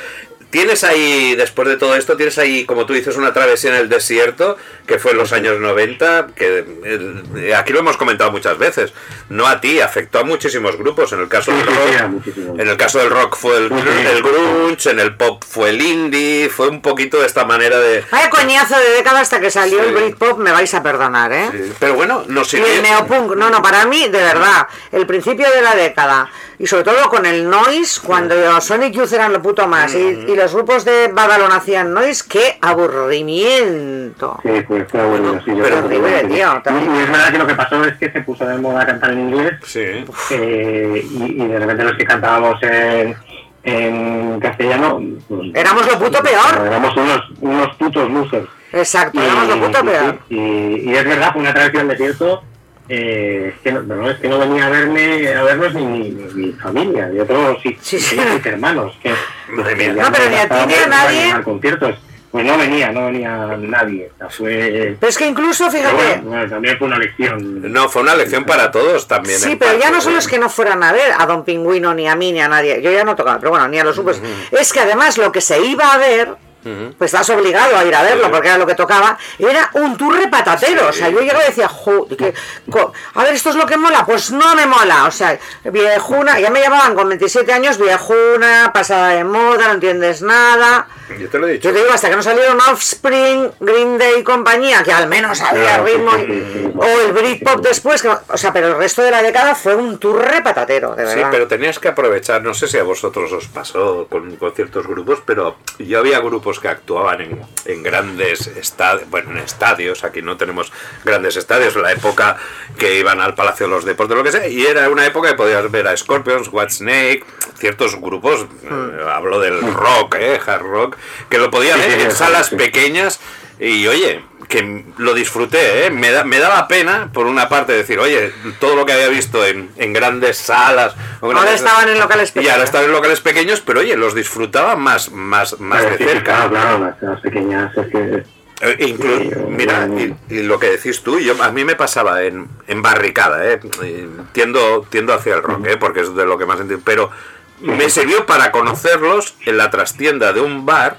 Tienes ahí, después de todo esto, tienes ahí, como tú dices, una travesía en el desierto, que fue en los años 90, que eh, aquí lo hemos comentado muchas veces. No a ti, afectó a muchísimos grupos. En el caso del rock, en el caso del rock fue el, el grunge, en el pop fue el indie, fue un poquito de esta manera de... Vaya coñazo de década hasta que salió Sí. el Britpop, me vais a perdonar, ¿eh? Pero bueno, no Y sirvió. el neopunk, no, no, para mí, de verdad, el principio de la década, y sobre todo con el noise, cuando Sonic Youth eran lo puto más, y, y los grupos de Badalona hacían noise, qué aburrimiento. Sí, pues fue bueno, sí, yo Pero creo que horrible, tío, Y, también. y es verdad que lo que pasó es que se puso de moda cantar en inglés Sí. eh, y, y de repente los que cantábamos en, en castellano pues, Éramos lo puto peor. éramos unos, unos putos losers. Exacto, éramos lo puto peor. Y, y es verdad, fue una travesía al desierto. Eh, es, que no, no, es que no venía a verme a vernos ni mi, familia, yo tengo sí, tengo seis hermanos. Que, Madre mía. ya No, pero ni a ti ni a nadie. animar conciertos. Pues no venía, no venía nadie. O sea, fue, Pero es que incluso, fíjate, bueno, bueno, también fue una lección. No, fue una lección para todos también. Sí, pero ya parte, no solo ¿eh? es que no fueran a ver a Don Pingüino, ni a mí, ni a nadie. Yo ya no tocaba, pero bueno, ni a los grupos. Es que además lo que se iba a ver, pues estás obligado a ir a verlo, Sí. porque era lo que tocaba, era un turre patatero. O sea, yo llegaba y decía, "Jo, que- co- a ver, esto es lo que mola. Pues no me mola. O sea, viejuna, ya me llamaban con 27 años, viejuna, pasada de moda, no entiendes nada. Yo te lo he dicho. Yo te digo, hasta que no salieron Offspring, Green Day y compañía, que al menos había sí, ritmo, sí, sí, sí. o el Britpop después, que, o sea, pero el resto de la década fue un turre patatero, de Sí, verdad. pero tenías que aprovechar, no sé si a vosotros os pasó con, con ciertos grupos, pero yo había grupos que actuaban en, en grandes estadios, bueno, en estadios, aquí no tenemos grandes estadios, la época que iban al Palacio de los Deportes, lo que sea, y era una época que podías ver a Scorpions, Whitesnake, ciertos grupos, eh, hablo del rock, eh, hard rock, que lo podía Sí, ver en salas pequeñas, y oye, que lo disfruté, ¿eh? me, da- me daba pena, por una parte, decir, oye, todo lo que había visto en, en grandes salas. o Ahora grandes- estaban en locales Y ahora pequeños. estaban en locales pequeños, pero oye, los disfrutaba más, más, más Pero de sí, cerca. Claro, claro, las, las pequeñas es que. Eh, inclu- Sí, mira, y, y lo que decís tú, yo a mí me pasaba en, en barricada, ¿eh? Eh, tiendo, tiendo hacia el rock, ¿eh? porque es de lo que más entiendo, pero me sirvió para conocerlos en la trastienda de un bar,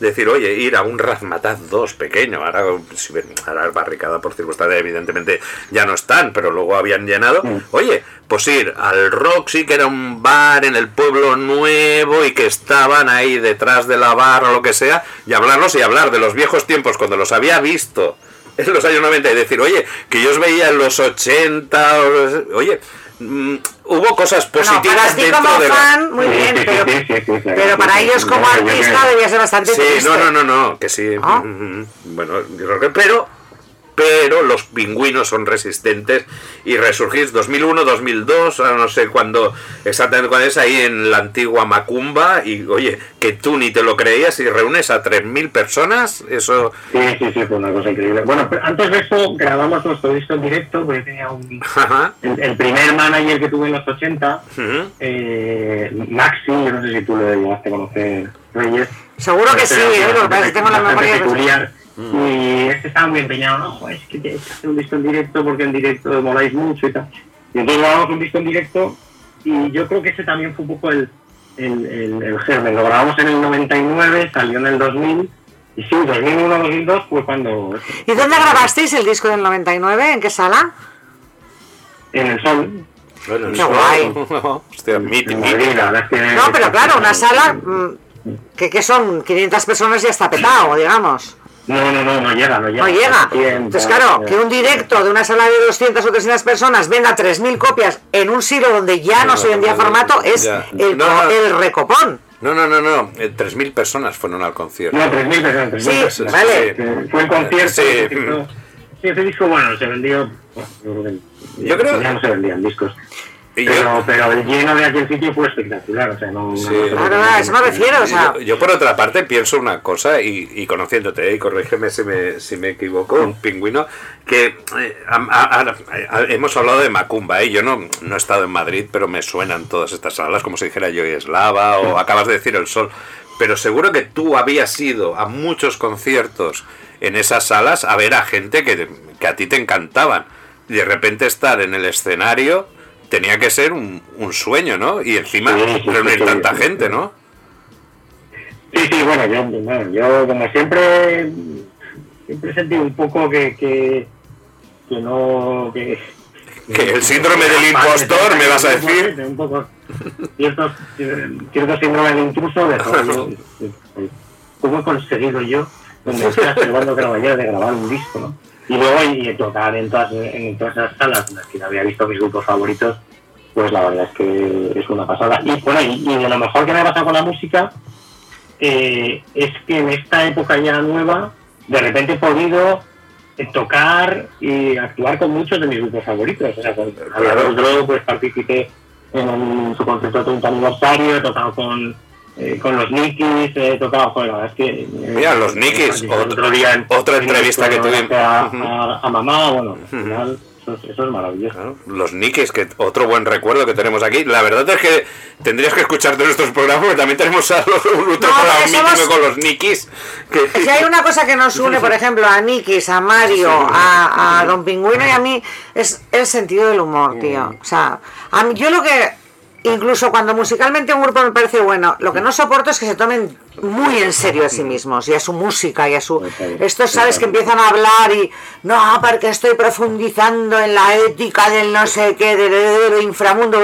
decir, oye, ir a un Razmataz 2 pequeño, ahora, si ven- ahora barricada por circunstancias evidentemente ya no están, pero luego habían llenado, oye, pues ir al Roxy, que era un bar en el pueblo nuevo y que estaban ahí detrás de la barra o lo que sea, y hablarlos y hablar de los viejos tiempos cuando los había visto en los años 90 y decir, oye, que yo os veía en los 80, o los- oye, mm, hubo cosas positivas para ti dentro como de la- fan, muy bien, Sí, sí, pero, sí, sí, sí, claro, pero para sí, ellos como artista debía ser bastante Sí, triste. no, no, no, no, que sí. Mm, Bueno, yo creo que- pero, pero los pingüinos son resistentes y resurgís 2001, 2002, ahora no sé cuándo exactamente cuándo es ahí en la antigua Macumba y oye, que tú ni te lo creías y reúnes a 3.000 personas, eso... Sí, sí, sí, fue una cosa increíble. Bueno, pero antes de eso grabamos nuestro disco en directo, porque tenía un, el, el primer manager que tuve en los 80, Ujú. eh, Maxi, yo no sé si tú lo llegaste a conocer, Reyes. Seguro que sí, ¿eh? lo que pasa es que tengo la memoria... peculiar. Y este estaba muy empeñado, no, joder, es que que hacer un disco en directo porque en directo moláis mucho y tal. Y Y entonces grabamos un disco en directo y yo creo que ese también fue un poco el, el, el, el germen. Lo grabamos en el 99, salió en el 2000 y sí, 2001-2002 fue cuando... ¿Y dónde grabasteis el disco del 99? ¿En qué sala? En el sol. Bueno, Qué guay. Hostia, mítico. No, pero claro, una sala mm, que, que son 500 personas ya está petado, digamos. No, no, no, no llega, no llega. No llega. 300, Entonces, claro, eh, que un directo de una sala de 200 o 300 personas venda 3.000 copias en un siglo donde ya no se vendía formato es el, No, no. el recopón. No, no, no, no. eh, 3.000 personas fueron al concierto. No, 3.000 personas. 3.000 Sí, personas. vale. Que Fue el concierto. Sí. ese disco- Sí, ese disco, bueno, se vendió... Yo creo- Ya no se vendían discos. Pero, pero el lleno de aquel sitio fue espectacular, o sea, no... Sí. no eso me refiero, o sea, Yo, yo, por otra parte pienso una cosa, y, y conociéndote, y corrígeme si me, si me equivoco, pingüino, que eh, a- a- a- a- hemos hablado de Macumba, ¿eh? yo no, no he estado en Madrid, pero me suenan todas estas salas, como si dijera yo y Eslava, o acabas de decir El Sol, pero seguro que tú habías ido a muchos conciertos en esas salas a ver a gente que, que a ti te encantaban, y de repente estar en el escenario tenía que ser un, un sueño, ¿no? Y encima Sí, reunir sí, tanta gente. ¿no? Sí, sí, bueno, yo, bueno, yo como siempre, siempre sentí un poco que, que, que no... Que, Que el síndrome del impostor, me vas a decir. Un poco, cierto, cierto síndrome del intruso de joder, ¿Cómo he conseguido yo, donde estás grabar de grabar un disco, no? Y luego y, tocar en todas, en todas esas salas en las que había visto mis grupos favoritos, pues la verdad es que es una pasada. Y bueno, y, y de lo mejor que me ha pasado con la música eh, es que en esta época ya nueva, de repente he podido eh, tocar y actuar con muchos de mis grupos favoritos. O sea, con Drogo, pues participé en, un- su concierto de 30 aniversario, he tocado con, eh, con los Nikis, he tocado, joder, la verdad es que... eh, Mira, los Nikis, otro- otro día en- otra en entrevista que nuestro tuvimos. A, a- a mamá, bueno, al final, eso, es- eso es maravilloso. Claro, Los Nikis, que otro buen recuerdo que tenemos aquí. La verdad es que tendrías que escuchar de nuestros programas, porque también tenemos a los, un otro No, programa porque somos- mítico con los Nikis. Que, Si hay una cosa que nos une, por ejemplo, a Nikis, a Mario, a, a Don Pingüino y a mí, es el sentido del humor, tío. O sea, a mí, yo lo que, incluso cuando musicalmente un grupo me parece bueno, lo que no soporto es que se tomen muy en serio a sí mismos y a su música y a su... Estos, ¿sabes? Que empiezan a hablar y, no, porque estoy profundizando en la ética del no sé qué, del, del inframundo,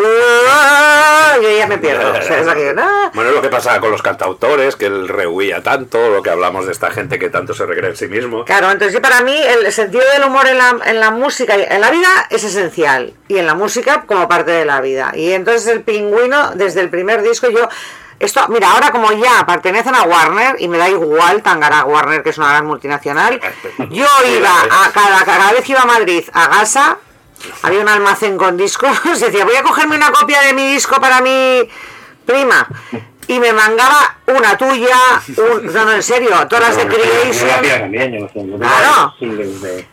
y ya me pierdo. O sea, es aquello, "Ah". Bueno, lo que pasa con los cantautores, que él rehuía tanto, lo que hablamos de esta gente que tanto se regresa en sí mismo. Claro, entonces sí, para mí el sentido del humor en la, en la música, y en la vida es esencial y en la música como parte de la vida. Y entonces el pingüino, desde el primer disco, yo... Esto, mira, ahora como ya pertenecen a Warner, y me da igual Tangara Warner, que es una gran multinacional, yo iba a cada, cada vez que iba a Madrid a Gasa, había un almacén con discos, decía, voy a cogerme una copia de mi disco para mi prima. Y me mangaba una tuya, un, no, no, en serio, todas las de Creation. Claro.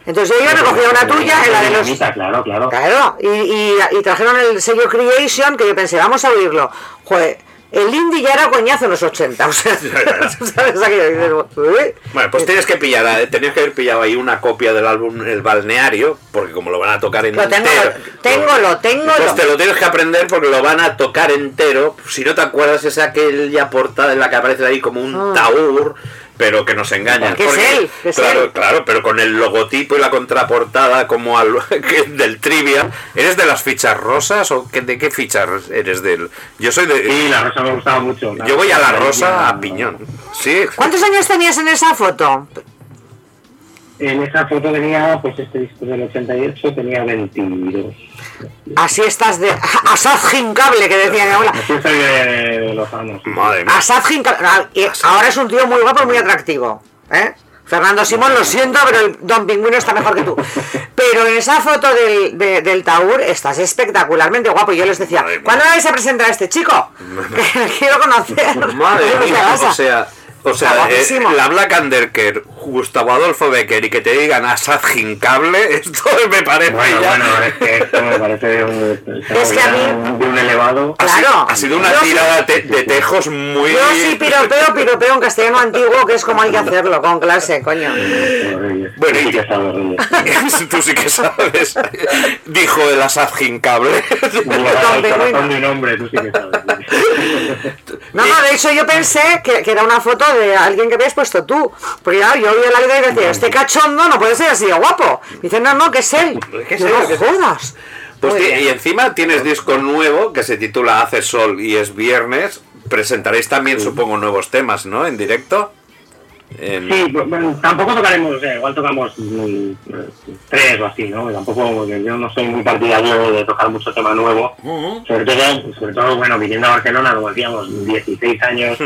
Entonces yo iba, me cogía una tuya, en la de los... Claro, claro. Claro, y, y, y trajeron el sello Creation, que yo pensé, vamos a oírlo. Joder, el indie ya era coñazo en los 80, o sea, ¿sabes aquello? Y dices, "Uy". Bueno, pues tienes que pillar, eh, tenías que haber pillado ahí una copia del álbum El Balneario, porque como lo van a tocar Lo tengo, entero. tengo, lo tengo, Pues lo- te lo tienes que aprender porque lo van a tocar entero. Si no te acuerdas, es aquella portada en la que aparece ahí como un Ah. taur, pero que nos engañan. Que es él, que es claro, él. claro, pero con el logotipo y la contraportada como al, que- del trivia. ¿Eres de las fichas rosas o qué- de qué fichas eres del? Yo soy de. Sí, la rosa me gustaba mucho. Yo voy a la rosa a piñón. Sí. ¿Cuántos años tenías en esa foto? En esa foto tenía, pues este disco del 88, tenía 22. Así estás de... Asad Gincable, que decía mi abuela. Así soy de, de los años. Madre mía. Asad Gincable. Ah, Ahora es un tío muy guapo y muy atractivo. ¿eh? Fernando Simón, lo siento, pero el Don Pingüino está mejor que tú. Pero en esa foto del, de- del Taur estás espectacularmente guapo. Y yo les decía. ¿cuándo vais a presentar a este chico? Que le quiero conocer. Madre ¿Qué mía, o sea, O sea, eh, la Black Underker, Gustavo Adolfo Becker y que te digan Asad Gincable, esto me parece Bueno, ya- bueno, es que esto me parece un, Es que a mí- de un elevado. Ha sido- Claro. Ha sido una sí- tirada te- de tejos muy. Yo sí piropeo, piropeo en castellano antiguo, que es como hay que hacerlo, con clase, coño. Bueno, Sí y- que sabe, Reyes. Tú sí que sabes. Dijo el Asad Gincable. Tú sí que sabes. No, no, de hecho yo pensé que, que era una foto de alguien que habías puesto tú. Porque claro, yo vi la vida y decía, este cachondo no puede ser así de guapo. Dice, no, no, que es él. Que es no que es- jodas. Pues y encima tienes disco nuevo que se titula Hace Sol y es viernes. Presentaréis también, supongo, nuevos temas, ¿no? En directo. En- Sí, pues, bueno, tampoco tocaremos, o sea, igual tocamos mm, tres o así, ¿no? Tampoco, porque yo no soy muy partidario de tocar mucho tema nuevo. Sobre todo, sobre todo, bueno, viniendo a Barcelona, como decíamos, 16 años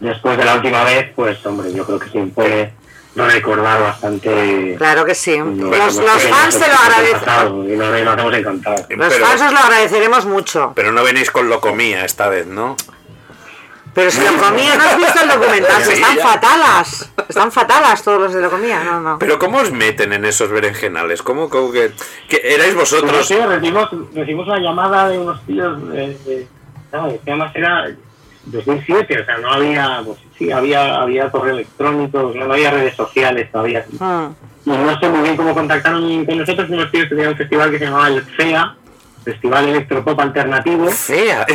después de la última vez, pues, hombre, yo creo que puede recordar bastante. Claro que sí. lo- Los, lo fans te lo agradecen. Y nos, nos hemos encantado. Los Pero- fans os lo agradeceremos mucho. Pero no venís con locomía esta vez, ¿no? Pero si lo comía, ¿no has visto el documental? Sí, Están ya. fatalas. Están fatalas todos los de lo comía. No, no. Pero ¿cómo os meten en esos berenjenales? ¿Cómo, cómo que, que erais Pues vosotros? sí, recibimos, recibimos una llamada de unos tíos, de, de- que además era 2007, o sea, no había, pues sí, había, había correo electrónico, no había redes sociales todavía. Y no sé muy bien cómo contactaron con nosotros, unos tíos tenían un festival que se llamaba el FEA, Festival Electropop Alternativo. Fea.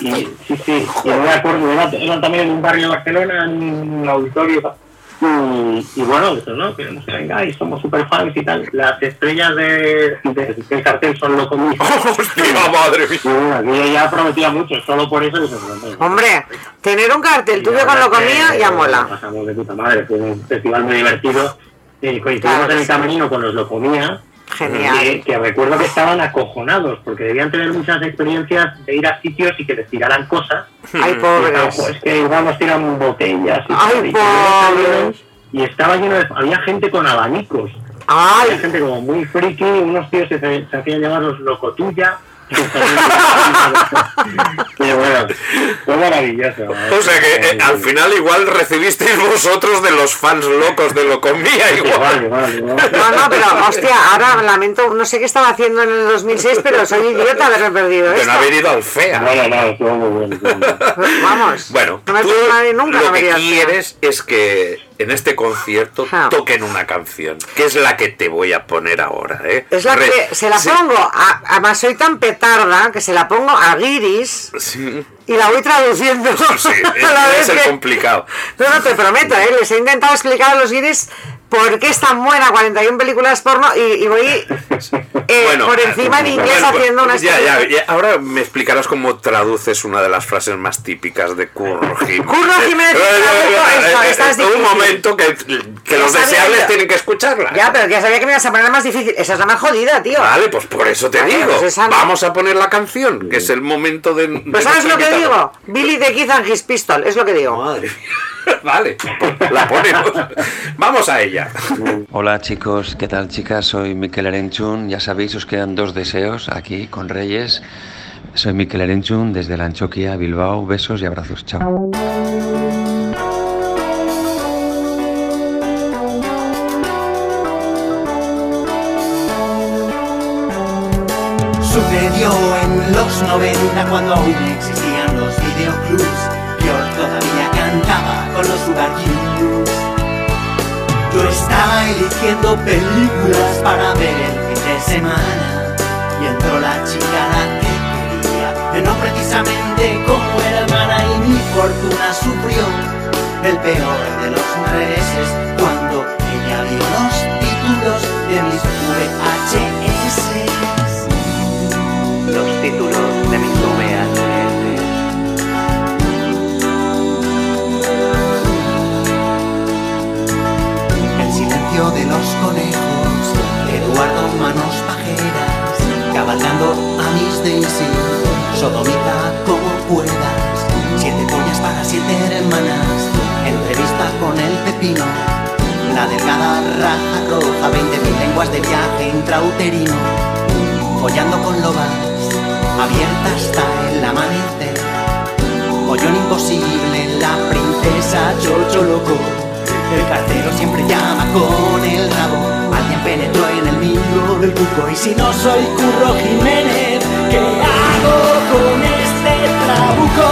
Y, y- sí, sí, y no me acuerdo, era, era también en un barrio de Barcelona, en un auditorio. Y, y bueno, eso, ¿no? Queremos que vengáis, somos super fans y tal. Las estrellas de, de- del cartel son loco mismo. ¡Hostia, madre mía! Y bueno, aquello ya prometía mucho, solo por eso. que se- Hombre, tener un cartel tuyo con lo comía ya mola. pasamos de puta madre, fue un festival muy divertido. Y coincidimos Claro en el sí. camerino con los Locomía. Genial. Que, que recuerdo que estaban acojonados porque debían tener muchas experiencias de ir a sitios y que les tiraran cosas. Ay, pobres. "Jo, es que igual nos tiran botellas. Y, Ay, tal", y que luego salieron pobres. Y estaba lleno de. Había gente con abanicos. Había Ay, gente como muy friki, unos tíos que se, se hacían llamar los locotuya. y bueno, fue maravilloso. ¿eh? O sea que eh, al final igual recibisteis vosotros de los fans locos de Locomía igual. Igual, igual, igual. no, no, pero hostia, ahora lamento, no sé qué estaba haciendo en el 2006, pero soy idiota de haberme perdido De esto. no haber ido al FEA. No, no, no, estuvo muy bueno. Vamos. Bueno, no me tú nunca lo no me que quieres es que en este concierto toquen una canción, que es la que te voy a poner ahora, ¿eh? Es la Re- que se la sí, pongo, a- además soy tan petarda que se la pongo a Guiris sí, y la voy traduciendo. sí, a la es, vez el que- complicado. No, no, te prometo, ¿eh? les he intentado explicar a los guiris por qué es tan buena 41 películas porno y, y voy eh, Bueno, por encima en inglés bueno, haciendo una ya, ya, ya, ahora me explicarás cómo traduces una de las frases más típicas de Curro Jiménez. Curro Jiménez, Eh, eh, esto, eh, esta es eh, Un momento que, los deseables yo. tienen que escucharla. Ya, pero ya sabía que me ibas a poner la más difícil. Esa es la más jodida, tío. Vale, pues por eso te Vale, digo. pues no. Vamos a poner la canción, que es el momento de. de Pues ¿sabes lo que invitado. digo? Billy the Kid and his pistol, es lo que digo. Madre mía. Vale, la ponemos. Vamos a ella. Hola chicos, ¿qué tal chicas? Soy Miquel Erenchun. Ya sabéis, os quedan dos deseos aquí con Reyes. Soy Miquel Erenchun desde la Anchoquia, Bilbao. Besos y abrazos. Chao. Sucedió en los 90 cuando aún existían los videoclubs. Yo todavía cantaba con los Sugar. Yo estaba eligiendo películas para ver de semana. Y entró la chica la que quería, que no precisamente como hermana y mi fortuna sufrió el peor de los reveses cuando ella vio los títulos de mis VHS. Los títulos de mis VHS. El silencio de los conejos, Eduardo Manos Pajeras, cabalgando a mis Daisy, sodomita como puedas, siete pollas para siete hermanas, entrevista con el pepino, la delgada raja roja, 20.000 lenguas de viaje intrauterino, follando con lobas, abierta hasta el amanecer, pollón imposible, la princesa Chocho Loco. El cartero siempre llama con el rabo. Alguien penetró en el nido del cuco. Y si no soy Curro Jiménez, ¿qué hago con este trabuco?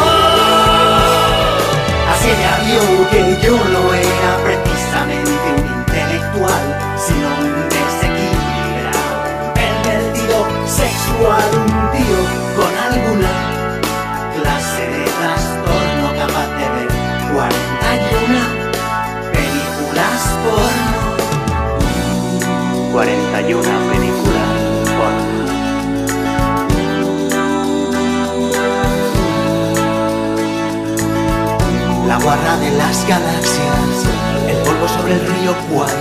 Así me que yo no era precisamente un intelectual, 41 películas porno. La guarra de las galaxias, el polvo sobre el río Kwai,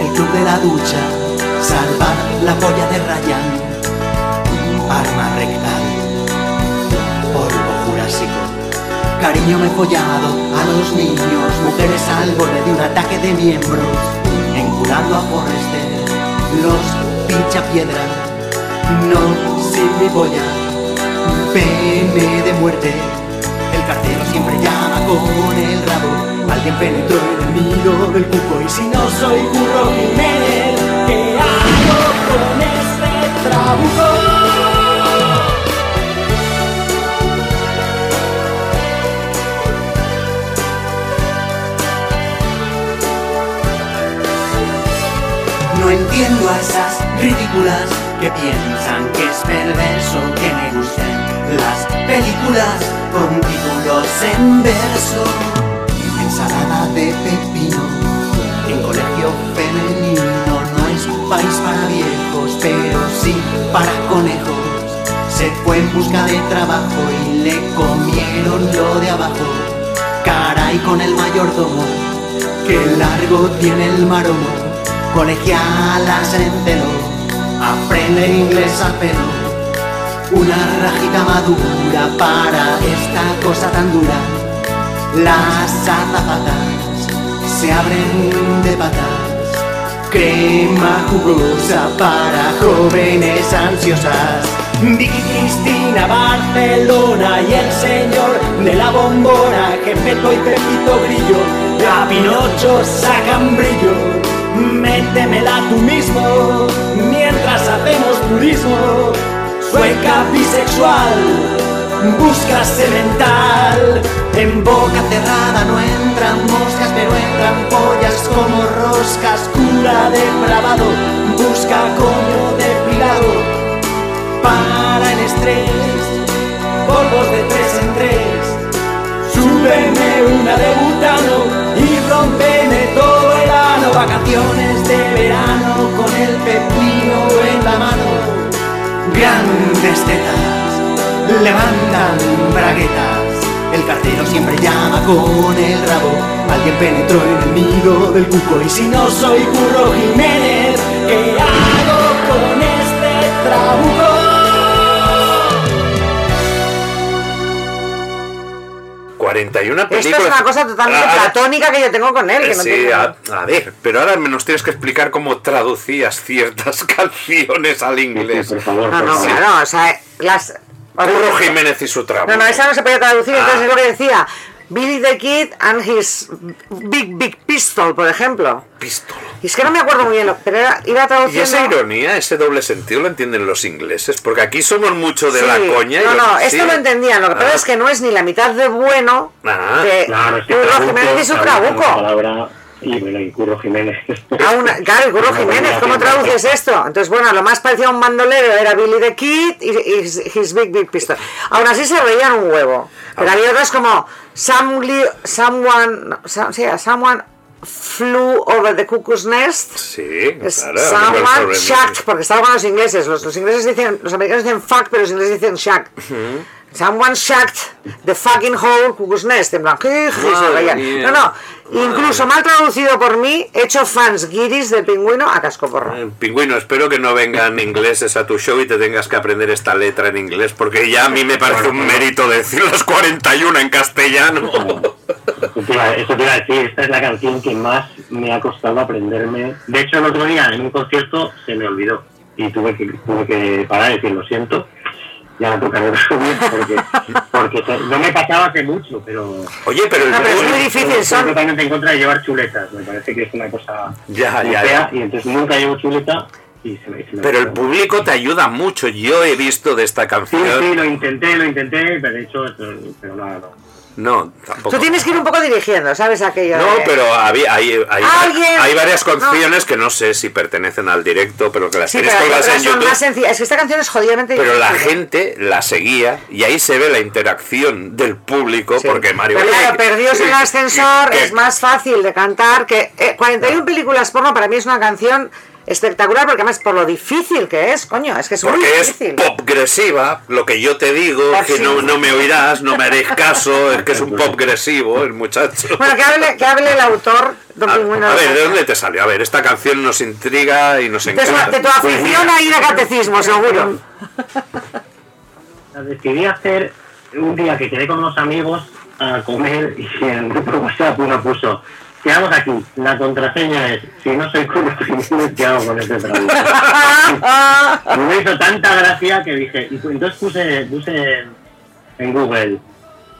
el club de la ducha, salvar la polla de Ryan, arma rectal, polvo jurásico. Cariño me he follado a los niños, mujeres al borde de un ataque de miembros, enculando a Forrester, los pincha piedra, no sin mi polla, pene de muerte. El cartero siempre llama con el rabo. Alguien penetró en el nido del cuco. Y si no soy Curro Jiménez, ¿qué hago con este trabuco? No entiendo a esas ridículas que piensan que es perverso que me gusten las películas con títulos en verso. Ensalada de pepino en colegio femenino no es país para viejos, pero sí para conejos. Se fue en busca de trabajo y le comieron lo de abajo. Caray con el mayordomo, que largo tiene el maromo. Colegialas en celo, aprenden inglés a pelo. Una rajita madura para esta cosa tan dura. Las azafatas se abren de patas. Crema jugosa para jóvenes ansiosas. Vicky Cristina, Barcelona y el señor de la bombona, Gepeto y Pepito Grillo, a Pinocho sacan brillo. Métemela tú mismo mientras hacemos turismo. Sueca bisexual, busca semental. En boca cerrada no entran moscas, pero entran pollas como roscas. Cura depravado, busca coño depilado para el estrés. Polvos de tres en tres. Súbeme una de butano Vacaciones de verano con el pepino en la mano. Grandes tetas levantan braguetas. El cartero siempre llama con el rabo. Alguien penetró en el nido del cuco. Y si no soy Curro Jiménez, ¿qué hago con este trabuco? 41 películas. Esto es una cosa totalmente Ah, platónica que yo tengo con él. Que no sí, tiene- a, a ver, pero ahora me nos tienes que explicar cómo traducías ciertas canciones al inglés. Por favor, No, no, claro, o sea, las... Curro Jiménez y su trabajo. No, no, esa no se podía traducir, entonces Ah. es lo que decía. Billy the Kid and his Big Big Pistol, por ejemplo. Pistol. Y es que no me acuerdo muy bien, lo- pero era, iba Y esa traduciendo... ironía, ese doble sentido lo entienden los ingleses, porque aquí somos mucho de Sí, la coña. y No, no, esto sí. lo entendían. Lo que pasa Ah. es que no es ni la mitad de bueno Ah. de Claro, es que trabuco, Jiménez y su trabuco, y bueno, y Curro Jiménez. A una- claro, Curro Jiménez, ¿cómo traduces esto? Entonces, bueno, lo más parecido a un bandolero era Billy the Kid y, y his, Big Big Pistol. Aún así se reían un huevo. Pero había otras como Some Someone, no, some, sí, someone flew over the cuckoo's nest. Sí, claro. someone shacked, porque estaba con los ingleses. Los, los ingleses dicen, los americanos dicen fuck, pero los ingleses dicen shack. Ujú. Someone shacked the fucking whole cuckoo's nest. En plan, Madre mía. No, no. Incluso mal traducido por mí, hecho fans guiris del pingüino a cascoporro. Eh, Pingüino, espero que no vengan ingleses a tu show y te tengas que aprender esta letra en inglés, porque ya a mí me parece un mérito decir las 41 en castellano. Eso te, iba, eso te iba a decir, esta es la canción que más me ha costado aprenderme. De hecho, el otro día en un concierto se me olvidó y tuve que, tuve que parar y decir lo siento. Ya la tocaré resumir porque, porque no me pasaba hace mucho, pero... Oye, pero el No, pero es muy difícil, Estoy son... totalmente en contra de llevar chuletas, me parece que es una cosa Ya, ya, fea, ya. y entonces nunca llevo chuleta y se me... se me- Pero el público te ayuda mucho. Yo he visto de esta Sí, canción. sí, lo intenté, lo intenté, pero de hecho, pero, pero nada, no. No, tampoco. Tú tienes que ir un poco dirigiendo, ¿sabes? Aquello No, de- pero había, hay, hay, hay varias no. canciones que no sé si pertenecen al directo, pero que las Sí, tienes colgadas en YouTube. más. Es que esta canción es jodidamente Pero la difícil. gente la seguía y ahí se ve la interacción del público porque Mario Pero claro, perdidos en el ascensor es más fácil de cantar que eh, 41 películas porno para mí es una canción espectacular porque además por lo difícil que es, coño, es que es muy Porque es difícil. popgresiva, lo que yo te digo, que no, no me oirás, no me haréis caso, es que es un popgresivo el muchacho. Bueno, que hable, que hable el autor, Don Pingüino. A ver, ¿de dónde te salió? A ver, esta canción nos intriga y nos encanta. de tu afición a ir a catecismo, seguro. La decidí hacer un día que quedé con unos amigos a comer y en el grupo WhatsApp uno puso quedamos aquí, la contraseña es si no soy como Jiménez, ¿qué hago con este trabajo? me hizo tanta gracia que dije, y entonces puse, puse en Google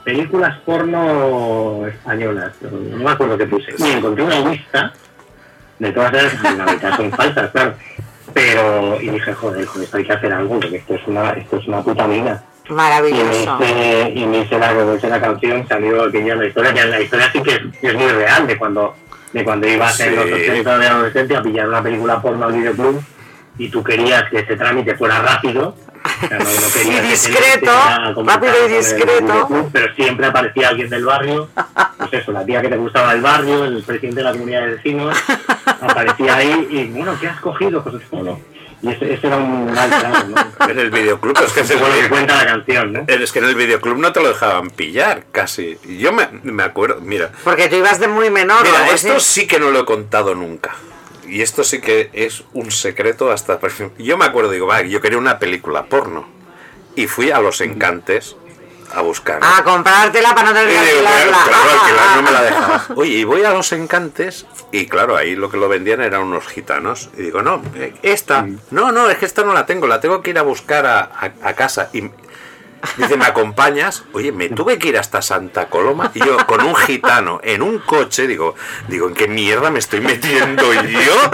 películas porno españolas, no me acuerdo qué puse, y encontré una lista de todas esas, la mitad son falsas, claro, pero, y dije, joder, con esto hay que hacer algo, porque esto es una, esto es una puta mina. Maravilloso. Y me hice, y me hice la, me hice la canción, salió aquella la historia, que la historia sí que es, es muy real, de cuando, de cuando ibas en los Sí. 80 de adolescente a pillar una película porno al videoclub y tú querías que ese trámite fuera rápido. o sea, no- no querías Y discreto, rápido y el discreto. pero siempre aparecía alguien del barrio, pues eso, la tía que te gustaba del barrio, el presidente de la comunidad de vecinos, aparecía ahí y, bueno, ¿qué has cogido? Pues bueno, y ese, ese era un mal ¿no? En el videoclub es que se Bueno, que cuenta la canción, ¿no? Es que en el videoclub no te lo dejaban pillar, casi. Y Yo me, me acuerdo, mira, Porque tú ibas de muy menor. mira, esto así. sí que no lo he contado nunca. Y esto sí que es un secreto hasta... Yo me acuerdo, digo, va, yo quería una película porno. Y fui a Los Encantes a buscar. A comprártela para no tener que digo, claro, alquilarla. claro, alquilar no me la dejaban. Oye, y voy a los encantes y claro, ahí lo que lo vendían eran unos gitanos. Y digo, no, eh, esta, no, no, es que esta no la tengo, la tengo que ir a buscar a, a- a casa. Y dice, ¿me acompañas? Oye, me tuve que ir hasta Santa Coloma y yo con un gitano en un coche, digo, digo, ¿en qué mierda me estoy metiendo yo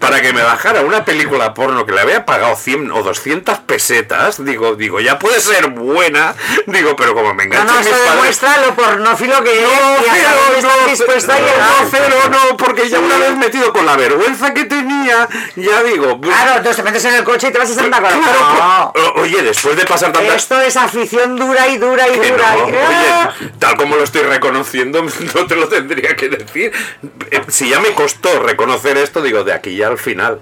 para que me bajara una película porno que le había pagado 100 o 200 pesetas? Digo, digo, ya puede ser buena, digo, pero como me No, enganchan no, mis esto demuestra lo pornófilo que es no, a no, no, cero, no, porque ya una vez metido con la vergüenza que tenía, ya digo. Claro, entonces te metes en el coche y te vas a Santa Coloma. Claro, oye, después de pasar No, tantas Esto es afición dura y dura y que dura. no, y- ¡Ah! oye, tal como lo estoy reconociendo, no te lo tendría que decir. Eh, Si ya me costó reconocer esto, digo, de aquí ya al final.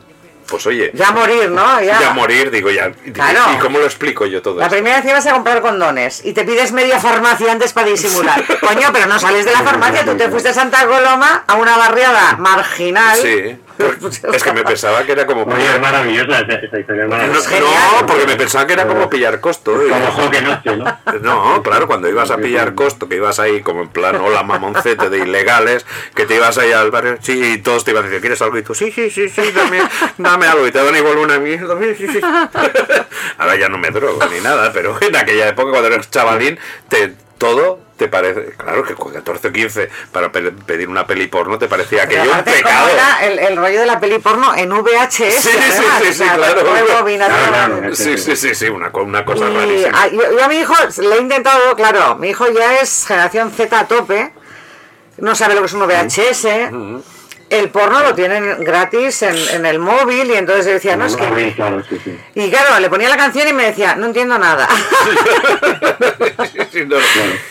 Pues oye, Ya morir, ¿no? Ya. ya morir, digo, ya. Claro. ¿Y cómo lo explico yo todo La esto? primera vez que vas a comprar condones y te pides media farmacia antes para disimular. Coño, pero no sales de la farmacia, tú te fuiste a Santa Coloma a una barriada marginal. Sí, es que me pensaba que era como. Oye, es maravillosa esa, esa historia, es No, maravillosa. no, porque me pensaba que era como pillar costo. Como Joque Noche, ¿no? No, claro, cuando ibas a pillar costo, que ibas ahí como en plan, hola mamoncete de ilegales, que te ibas ahí al barrio, sí, y todos te iban a decir, ¿quieres algo? Y tú, sí, sí, sí, sí, dame, dame algo, y te dan igual una mierda, sí, sí, sí. Ahora ya no me drogo ni nada, pero en aquella época, cuando eres chavalín, te, todo te parece, claro que con 14 o 15 para pe- pedir una peli porno te parecía Pero aquello un aparte, ¿cómo pecado. era el, el rollo de la peli porno en VHS? Sí, sí, sí, sí, claro. Sí, sí, sí, sí, una, co- una cosa Y rarísima. a, yo, yo a mi hijo le he intentado, claro, mi hijo ya es generación Z a tope, no sabe lo que es un VHS. El porno lo tienen gratis en, en el móvil y entonces yo decía, no, es que... Sí, claro, sí, sí. Y claro, le ponía la canción y me decía, no entiendo nada. Sí, no,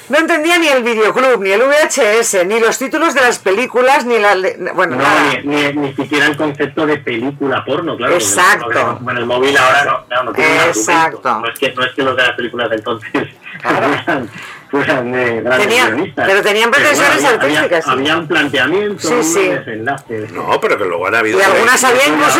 No entendía ni el videoclub, ni el VHS, ni los títulos de las películas, ni la... le- Bueno, No, nada. ni, ni, ni siquiera el concepto de película porno, claro. Exacto. Bueno, el móvil ahora no, claro, no tiene Exacto. No es, que, no es que los de las películas de entonces fueran, fueran de grandes Tenía- guionistas. pero tenían pretensiones había- artísticas, sí. Había, había un planteamiento, Sí, un sí. desenlace. No, pero que luego han habido. Y algunas había incluso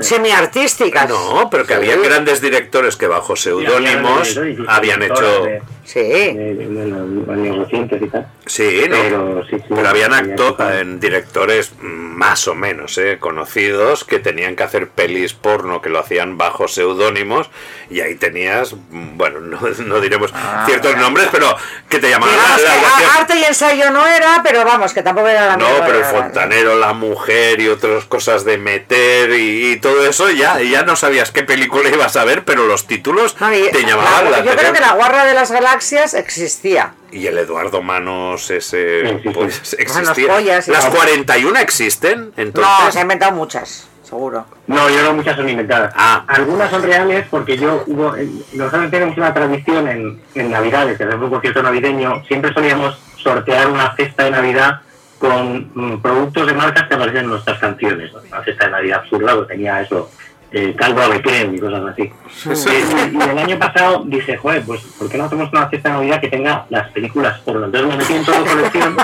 semiartísticas. No, pero que había grandes directores que bajo seudónimos Sí, habían hecho. Sí. Los años recientes y tal. Sí, ¿no? Pero, sí, sí, Pero habían había acto en directores más o menos ¿eh? conocidos que tenían que hacer pelis porno que lo hacían bajo seudónimos y ahí tenías, bueno, no, no diremos ciertos nombres, pero que te llamaban Digamos la- la- arte y ensayo no era, pero vamos, que tampoco era la No, pero el fontanero, la mujer y otras cosas de meter y, y todo eso, ya, ya no sabías qué película ibas a ver, pero los títulos te llamaban La- la yo creo que la guarra de las galaxias existía. Y el Eduardo Manos ese pues existía. pollas y ¿Las tal. 41 existen? Entonces. No, se han inventado muchas, seguro. No, yo creo que muchas son inventadas. Ah. Algunas son reales porque yo hubo. Nosotros tenemos una tradición en, en Navidades, que hacemos un concierto navideño, siempre solíamos sortear una cesta de Navidad con mm, productos de marcas que aparecen en nuestras canciones. Una cesta de Navidad absurda que tenía eso, eh, caldo abequén y cosas así. Eh, y, el año pasado dije, joder, pues ¿por qué no hacemos una cesta de Navidad que tenga las películas porno? Entonces me metí en toda colección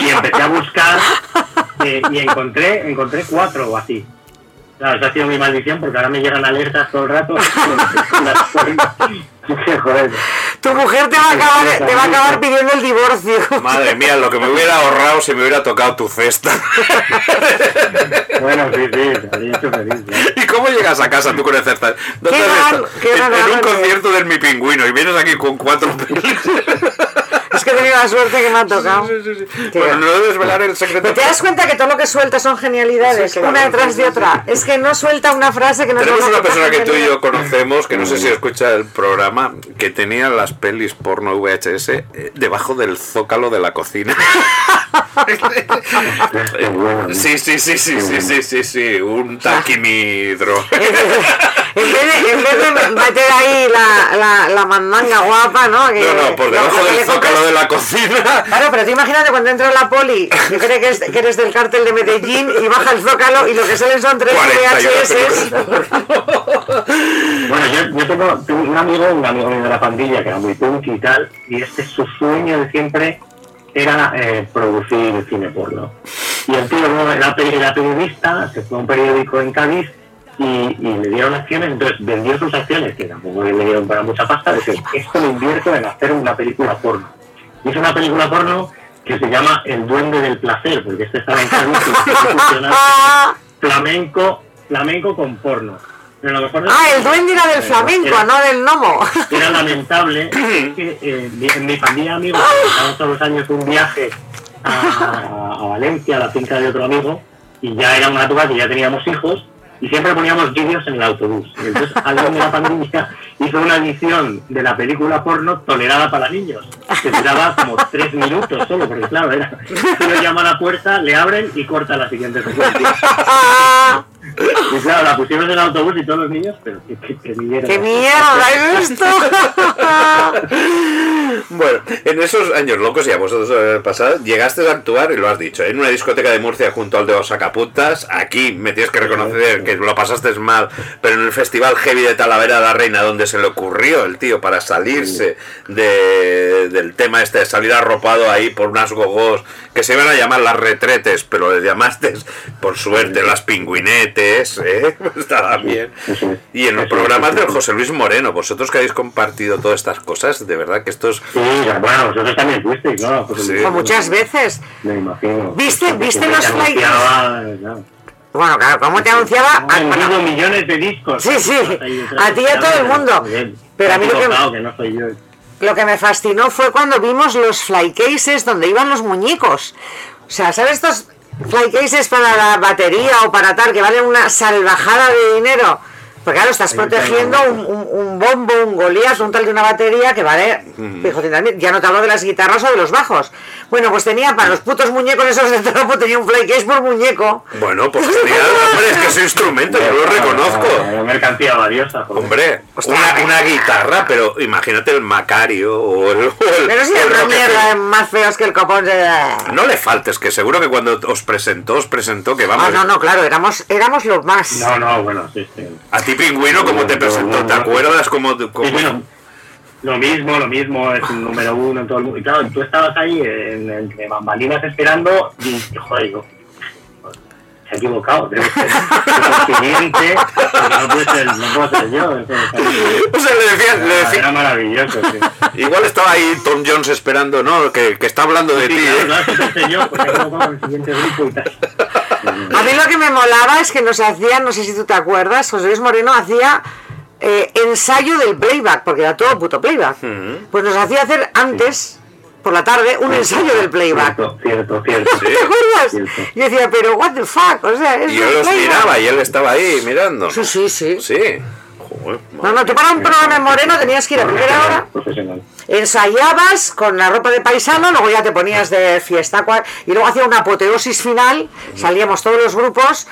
y empecé a buscar eh, y encontré, encontré cuatro o así. Claro, esa ha sido mi maldición porque ahora me llegan alertas todo el rato. Joder. Tu mujer te va a acabar, te va a acabar pidiendo el divorcio. Madre mía, lo que me hubiera ahorrado si me hubiera tocado tu cesta. Bueno, sí, sí, hecho feliz. ¿Y cómo llegas a casa tú con el cesta? ¿Dónde Qué qué en, en un concierto del Mi Pingüino y vienes aquí con cuatro pelis. Es que he tenido la suerte que me ha tocado. Tío. Bueno, no desvelar el secreto. Pero te das cuenta que todo lo que suelta son genialidades, Sí, claro. una detrás de otra. Es que no suelta una frase que no Tenemos una persona que tú y yo conocemos, que no sé si escucha el programa, que tenía las pelis porno VHS eh, debajo del zócalo de la cocina. Sí, sí, sí, sí, sí, sí, sí, sí, un taquimidro. En vez de, en vez de meter ahí la, la, la mandanga guapa, ¿no? Que- No, no, por debajo del zócalo de la cocina. Claro, pero tú imagínate cuando entra la poli, que cree que, es- que eres del cártel de Medellín y baja el zócalo y lo que salen son tres 41 VHS. Bueno, yo, yo tengo, tengo un amigo, un amigo mío de la pandilla que era muy punky y tal, y este su sueño de siempre era eh, producir cine porno. Y el tío bueno, era, peri- era periodista, se fue a un periódico en Cádiz y, y le dieron acciones, entonces vendió sus acciones, que tampoco le dieron para mucha pasta, dice, esto lo invierto en hacer una película porno. Es una película porno que se llama El Duende del Placer, porque este estaba en Cádiz y flamenco, flamenco con porno. Pero lo mejor Ah, el duende era del flamenco, Era- no del gnomo. era lamentable que eh, en mi familia amigos todos los años un viaje a Valencia, a la finca de otro amigo, y ya era una época que ya teníamos hijos, y siempre poníamos vídeos en el autobús. Y entonces alguien de la pandemia hizo una edición de la película porno tolerada para niños, que duraba como tres minutos solo, porque claro, era, uno llama a la puerta, le abren y corta la siguiente secuencia. Y claro, la pusieron en el autobús y todos los niños, pero qué, qué, qué mierda. ¡Qué mierda es esto! Bueno, en esos años locos y a vosotros eh, pasados, llegaste a actuar, y lo has dicho, en una discoteca de Murcia junto al de los sacapuntas. Aquí me tienes que reconocer que lo pasaste mal, pero en el festival Heavy de Talavera de la Reina, donde se le ocurrió el tío para salirse de- del tema este de salir arropado ahí por unas gogos que se iban a llamar las retretes, pero les llamaste, por suerte, las pingüinetes, ¿eh? Estaba bien. Y en los programas del José Luis Moreno, vosotros que habéis compartido todas estas cosas, de verdad que estos... Sí, bueno, vosotros también fuisteis, ¿no? Pues Sí. Pues muchas veces. Me imagino. ¿Viste- Porque viste los flyers? Bueno, claro, ¿cómo te anunciaba? Han vendido millones de discos. Sí, sí, a ti y a todo el mundo. Pero a mí lo que- equivocado, que no soy yo. Lo que me fascinó fue cuando vimos los flycases donde iban los muñecos. O sea, ¿sabes estos flycases para la batería o para tal que valen una salvajada de dinero? Porque claro, estás protegiendo un, un- un bombo, un Goliath, un tal de una batería que vale, fijo, 100.000. ya no te hablo de las guitarras o de los bajos. Bueno, pues tenía para los putos muñecos esos de trapo, tenía un flycase por muñeco. Bueno, pues genial, hombre, es que ese instrumento, yo lo reconozco. Una mercancía valiosa. joder. Hombre, una, una guitarra, pero imagínate el Macario o el... o el- Pero si el mierda más feos que el copón de... No le faltes, que seguro que cuando os presentó, os presentó que vamos... Ah, no, no, claro, éramos, éramos los más. No, no, bueno, sí, sí. A ti, Pingüino, ¿cómo te presentó? ¿Te acuerdas cómo... cómo- bueno, lo mismo, lo mismo, es un número uno en todo el mundo. Y claro, tú estabas ahí en, entre bambalinas esperando y, joder, yo, se equivocado. Debe ser el siguiente, porque no puede ser, no puedo ser yo. Eso, O sea, le decía, le era, decía- era maravilloso, sí. Igual estaba ahí Tom Jones esperando, ¿no? Que, que está hablando de Sí, ti. claro, ¿eh? claro, yo, en el siguiente grupo y tal. A mí lo que me molaba es que nos hacían, no sé si tú te acuerdas, José Luis Moreno hacía eh, ensayo del playback, porque era todo puto playback. Pues nos hacía hacer antes, por la tarde, un ensayo del playback. Cierto, cierto, cierto. ¿Te acuerdas? Cierto. Yo decía, pero what the fuck, o sea, es yo los playback. miraba y él estaba ahí mirando. Sí, sí, sí. Sí. Joder, No, no, tú para un programa en Moreno tenías que ir a primera hora, Profesional. ensayabas con la ropa de paisano, luego ya te ponías de fiesta, y luego hacía una apoteosis final, salíamos todos los grupos,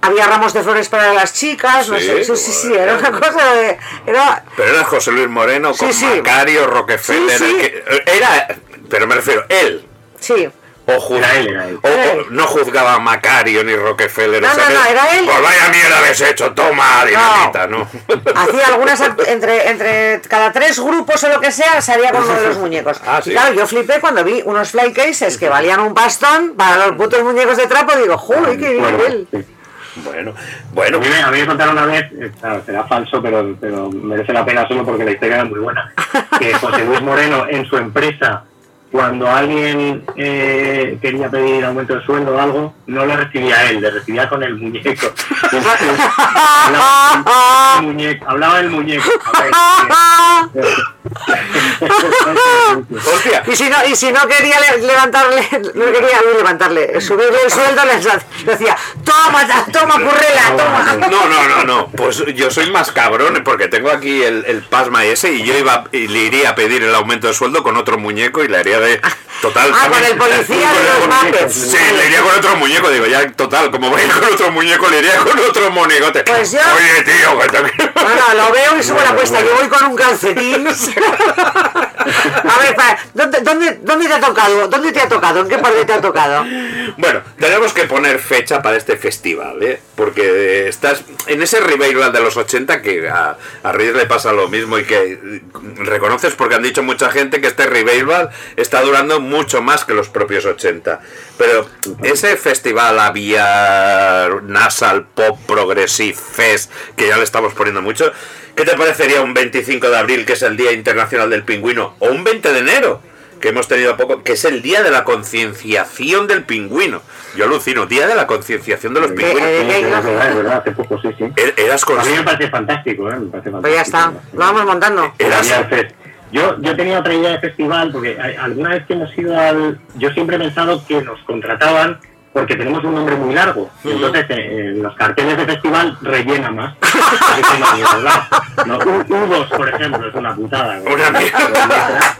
había ramos de flores para las chicas, no Sí, sé, sí, sí, sí, era una cosa de... Era, Pero era José Luis Moreno con Sí, sí. Macario, Rockefeller. Sí, sí. el que- era, pero me refiero, él. sí. O, juz- Era él, era él. o- o no juzgaba a Macario ni Rockefeller. No, o sea no, no, era él. Pues vaya mierda habéis hecho, toma dinamita, ¿no? Hacía algunas entre, entre cada tres grupos o lo que sea salía con uno de los muñecos. Ah, sí. Y claro, yo flipé cuando vi unos fly cases que valían un pastón para los putos muñecos de trapo, digo, joder, qué Bueno, nivel. Bueno, A bueno. mí, me, a mí me contaron una vez, eh, claro, será falso, pero, pero merece la pena solo porque la historia era muy buena, que José Luis Moreno en su empresa, cuando alguien eh, quería pedir aumento de sueldo o algo, no le recibía a él, le recibía con el muñeco. hablaba, el muñeco, hablaba el Y si no, y si no quería le- levantarle, no quería levantarle, subirle el sueldo, le decía, toma, toma, currela, toma. No, no, no, no. Pues yo soy más cabrón porque tengo aquí el, el pasma ese y yo iba y le iría a pedir el aumento de sueldo con otro muñeco y le haría de total. Ah, con también- el policía de los Muppets. Sí, le iría con otro muñeco. Digo, ya total, como voy con otro muñeco, le iría con otro monigote. Pues yo- Oye, tío, que te- No, no, lo veo y subo la apuesta. Yo voy con un calcetín. A ver, para, ¿dónde, dónde, ¿dónde te ha tocado? ¿Dónde te ha tocado? ¿En qué parte te ha tocado? Bueno, tenemos que poner fecha para este festival, ¿eh? Porque estás en ese revival de los 80 que a, a Reyes le pasa lo mismo y que reconoces porque han dicho mucha gente que este revival está durando mucho más que los propios 80. Pero ese festival había Nasal Pop Progressive Fest, que ya le estamos poniendo mucho, ¿qué te parecería un 25 de abril, que es el Día Internacional del Pingüino, o un 20 de enero? que hemos tenido a poco, que es el día de la concienciación del pingüino. Yo alucino, día de la concienciación de los pingüinos. eh, hace poco sí, sí. Eras A mí me parece fantástico, ¿eh? Me parece fantástico. Pues ya está, lo vamos montando. Eras, Había el fest. Yo, yo tenía otra idea de festival, porque alguna vez que hemos ido al... Yo siempre he pensado que nos contrataban porque tenemos un nombre muy largo. Entonces, eh, en los carteles de festival rellena más. No, ¿verdad? No, U- U2, por ejemplo, es una putada. Una mierda.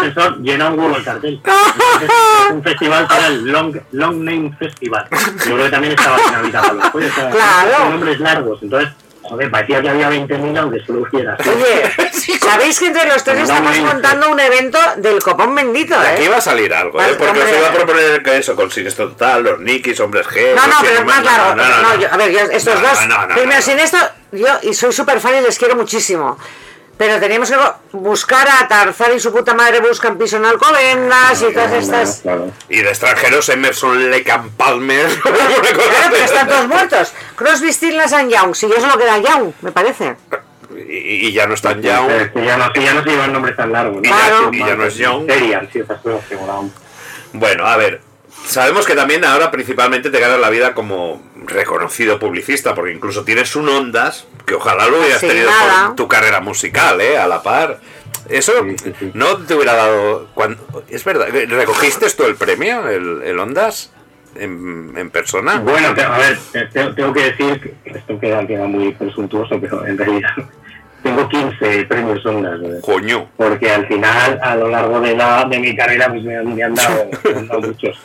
Asesor llena un huevo el cartel. Entonces, es un festival que era el Long, Long Name Festival. Yo creo que también estaba en la vida para los pollos, o sea, Claro. son nombres largos. Entonces, joder, parecía que había 20.000 aunque solo hubiera. Oye, ¿sabéis que entre los tres No, estamos no, no. montando un evento del copón bendito, aquí eh? va a salir algo, ¿eh? Porque os iba a proponer que eso, con Siniestro Total, los Nikis, Hombres G. No, no, pero es más largo. No, yo- a ver, yo- estos No, dos. no, no, primero, no. sin esto, yo y soy súper fan y les quiero muchísimo. Pero teníamos que buscar a Tarzán y su puta madre buscan piso en Alcobendas y todas estas. Y de extranjeros, Emerson and Palmer. Claro, pero están todos muertos. Crosby, Stills and Young. Si yo solo queda Young, me parece. y, y ya no están. Eh, que ya no, que ya no se llevan nombres tan largos. ¿no? Y ya- Claro. y ya no es Young. Serial, sí, esas cosas que molaban. Bueno, a ver, sabemos que también ahora principalmente te ganas la vida como reconocido publicista, porque incluso tienes un Ondas, que ojalá lo hubieras tenido nada. con tu carrera musical, ¿eh? A la par. Eso Sí, sí, sí. no te hubiera dado... cuando- es verdad, ¿recogiste tú el premio, el, el Ondas, en, en persona? Bueno, te- a ver, te- te- tengo que decir que esto queda, queda muy presuntuoso, pero en realidad tengo 15 premios Ondas. Coño. porque al final, a lo largo de, la, de mi carrera, pues me han, me han dado, me han dado muchos.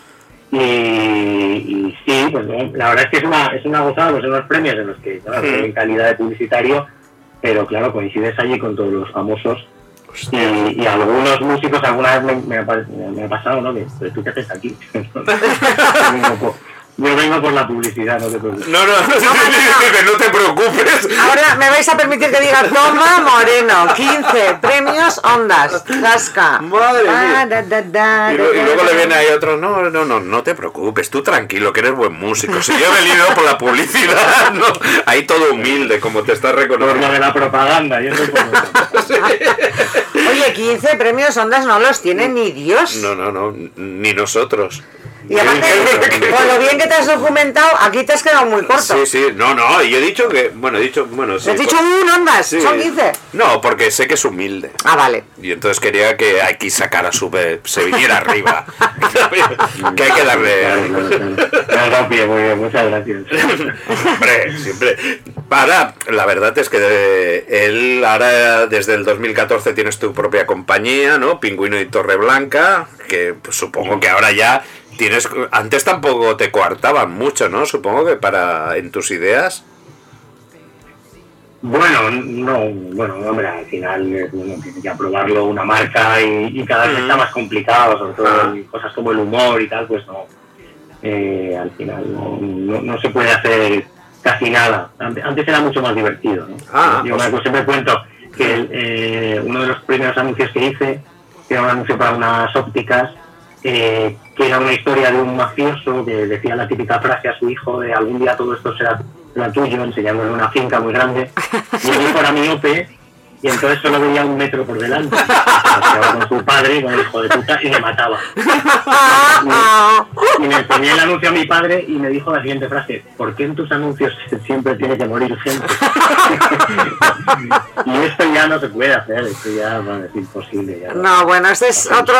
Y, y sí, pues ¿no? la verdad es que es una, es una gozada, pues son unos premios en los que, en calidad de publicitario, pero claro, coincides allí con todos los famosos. Y, y algunos músicos alguna vez me, me ha, me ha pasado, ¿no? Que, "Pero ¿Tú qué haces aquí? Yo vengo por la publicidad, no te preocupes. No, no, no te preocupes. Ahora me vais a permitir que diga Toma Moreno, 15 premios Ondas, Zasca. Madre mía. Ah, da, da, da, Y, lo- y da, luego da, le viene ahí otro, no, no, no, no te preocupes, tú tranquilo, que eres buen músico. Si yo he venido por la publicidad, no, ahí todo humilde, como te estás Por lo reconociendo. de la propaganda, yo soy por Oye, 15 premios Ondas no los tiene ni Dios. No, no, no, ni nosotros. Y aparte, con lo bien que te has documentado, aquí te has quedado muy corto. Sí, sí, no, no, y he dicho que, bueno, he dicho, bueno, sí. Has dicho por- un Ondas, sí. son 15. No, porque sé que es humilde. Ah, vale. Y entonces quería que aquí sacara su, se viniera arriba. que hay que darle... Muy bien, muchas gracias. Hombre, siempre. Para, la verdad es que él ahora desde el 2014 tienes tu propia compañía, ¿no? Pingüino y Torre Blanca, que pues, supongo que ahora ya tienes. Antes tampoco te coartaban mucho, ¿no? Supongo que para en tus ideas. Bueno, no, bueno, hombre, al final uno tiene que aprobarlo una marca y, y cada vez está más complicado, sobre todo Ah. en cosas como el humor y tal, pues no. Eh, al final no, no- no se puede hacer casi nada. Ante- Antes era mucho más divertido. ¿no? Ah, Yo pues- siempre cuento que el, eh, uno de los primeros anuncios que hice, que era un anuncio para unas ópticas, eh, que era una historia de un mafioso que decía la típica frase a su hijo de algún día todo esto será, será tuyo, enseñándole una finca muy grande. Y el hijo era miope y entonces solo veía un metro por delante. Estaba con su padre, con el hijo de puta, y me mataba. Y, y le enseñé el anuncio a mi padre y me dijo la siguiente frase, ¿por qué en tus anuncios siempre tiene que morir gente? y esto ya no se puede hacer, esto ya bueno, es imposible. Ya. No, bueno, este es otro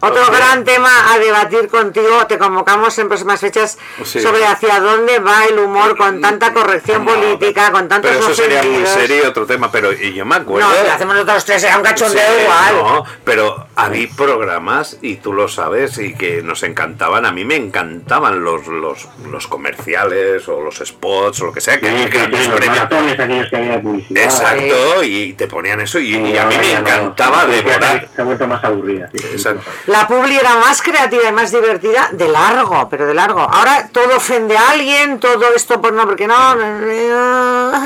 otro gran tema a debatir contigo. Te convocamos en próximas fechas Sí. sobre hacia dónde va el humor con tanta corrección política, con tantos Pero eso sería muy serio otro tema. Pero y yo me acuerdo. No, si lo hacemos nosotros tres era un cachondeo Sí, igual. No, pero había programas, y tú lo sabes, y que nos encantaban. A mí me encantaban los, los, los comerciales o los spots o lo que sea. Que, Sí, los premian. maratones aquellos que había publicidad. Exacto, y te ponían eso, y, y a mí me no. encantaba devorar. Se ha vuelto más aburrida. sí. Exacto. La publi era más creativa y más divertida de largo, pero de largo. Ahora todo ofende a alguien, todo esto por no, porque no.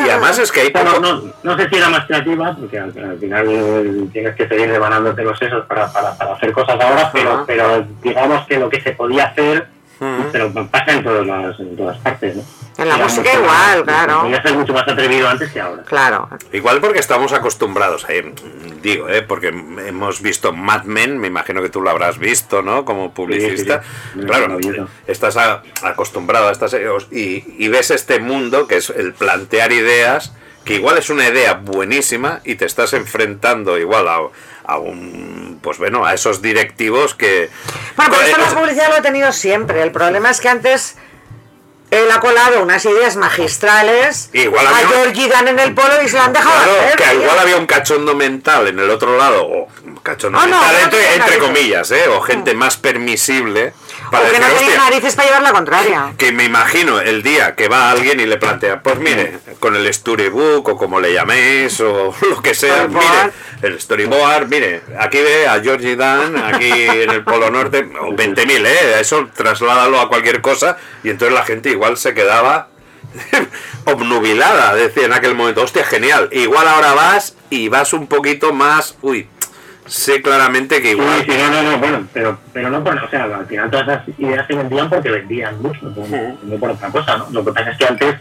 Y además es que hay poco- no, no sé si era más creativa, porque al, al final eh, tienes que seguir devanándote los sesos para, para, para hacer cosas ahora, pero, pero digamos que lo que se podía hacer, Ujú. pero pasa en todas, las, en todas partes, ¿no? En la Era música mucho igual, claro. Podía ser mucho más atrevido antes que ahora. Claro. Igual porque estamos acostumbrados, eh, digo, eh, porque hemos visto Mad Men, me imagino que tú lo habrás visto, ¿no? Como publicista. Sí, sí, sí. Claro, estás a- acostumbrado a estas y, y ves este mundo que es el plantear ideas, que igual es una idea buenísima y te estás enfrentando igual a, a un, pues bueno, a esos directivos que... Bueno, pero esto la publicidad lo ha tenido siempre. El problema es que antes él ha colado unas ideas magistrales Igual a Georgie Dan en el polo y se lo han dejado Claro, hacer. que igual había un cachondo mental en el otro lado, o cachondo Ah, no, mental no entre, comillas, ¿eh? o gente más permisible para o que decir, no "Hostia, narices para llevar la contraria. que me imagino el día que va alguien y le plantea, pues mire, con el storybook o como le llaméis o lo que sea, Storyboard. mire, el storyboard, mire, aquí ve a Georgie Dan, aquí en el Polo Norte, o 20.000, ¿eh? Eso trasládalo a cualquier cosa y entonces la gente igual se quedaba obnubilada, decía en aquel momento, hostia, genial, igual ahora vas y vas un poquito más, uy, sé claramente que Sí, igual... sí, no, no, no, bueno, pero, pero no por, o sea, al final todas esas ideas se vendían porque vendían mucho, no, no por otra cosa, ¿no? Lo que pasa es que antes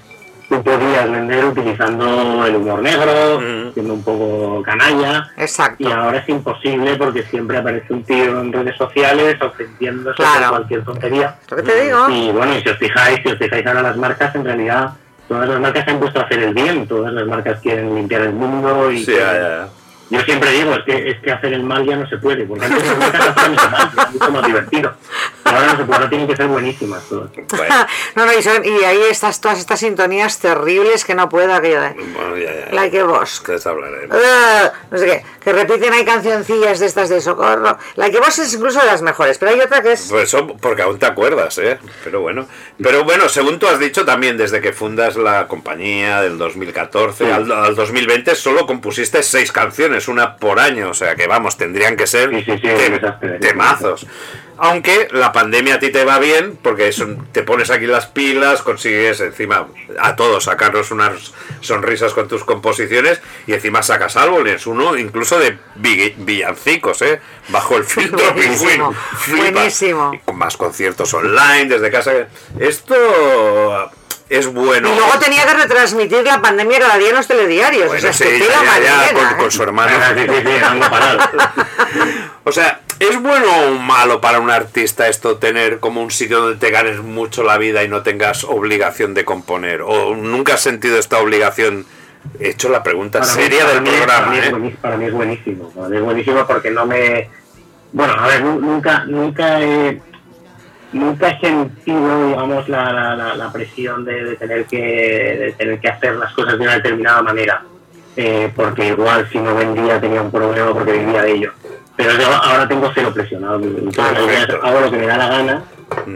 tú podías vender utilizando el humor negro, siendo un poco canalla, Exacto. y ahora es imposible porque siempre aparece un tío en redes sociales ofendiéndose Claro. por cualquier tontería. Lo que te digo. Y bueno, y si os fijáis, si os fijáis ahora las marcas, en realidad todas las marcas se han puesto a hacer el bien, todas las marcas quieren limpiar el mundo y Sí, ya. Yo siempre digo, es que, es que hacer el mal ya no se puede, porque antes mal, era mucho más divertido. Ahora no se puede, ahora tienen que ser buenísimas todas. no, no, y, son- y ahí estas todas estas sintonías terribles que no puedo aquello de Bueno, ya, ya. Like a Boss. Que hablaré. "Ah", no sé qué, que repiten hay cancioncillas de estas de socorro. La que vos es incluso de las mejores, pero hay otra que es Pues eso porque aún te acuerdas, ¿eh? Pero bueno. Pero bueno, según tú has dicho también, desde que fundas la compañía del 2014 Sí. al, al 2020, solo compusiste seis canciones, una por año. O sea que vamos, tendrían que ser Sí, sí, sí, tem- temazos. Aunque la pandemia a ti te va bien, porque eso, te pones aquí las pilas, consigues encima a todos sacarnos unas sonrisas con tus composiciones y encima sacas álbumes, uno incluso de vi- villancicos, ¿eh? Bajo el filtro Buenísimo, con más conciertos online, desde casa. Esto es bueno. Y luego tenía que retransmitir la pandemia cada día en los telediarios. Bueno, o sea, sí, es que ya, tela ya, ya, marinera, con, ¿eh? con su hermano. O sea, ¿es bueno o malo para un artista esto tener como un sitio donde te ganes mucho la vida y no tengas obligación de componer? ¿O nunca has sentido esta obligación? He hecho la pregunta Para seria para del mí- Para programa, mí, es ¿eh? buenísimo, para mí es buenísimo. Para mí es buenísimo porque no me. Bueno, a ver, nu- nunca, nunca he. Nunca he sentido, digamos, la, la, la- la presión de, de tener que, de tener que hacer las cosas de una determinada manera. Eh, porque igual si no vendía tenía un problema porque vivía de ello. Pero yo ahora tengo cero presionado. Entonces, Perfecto. hago lo que me da la gana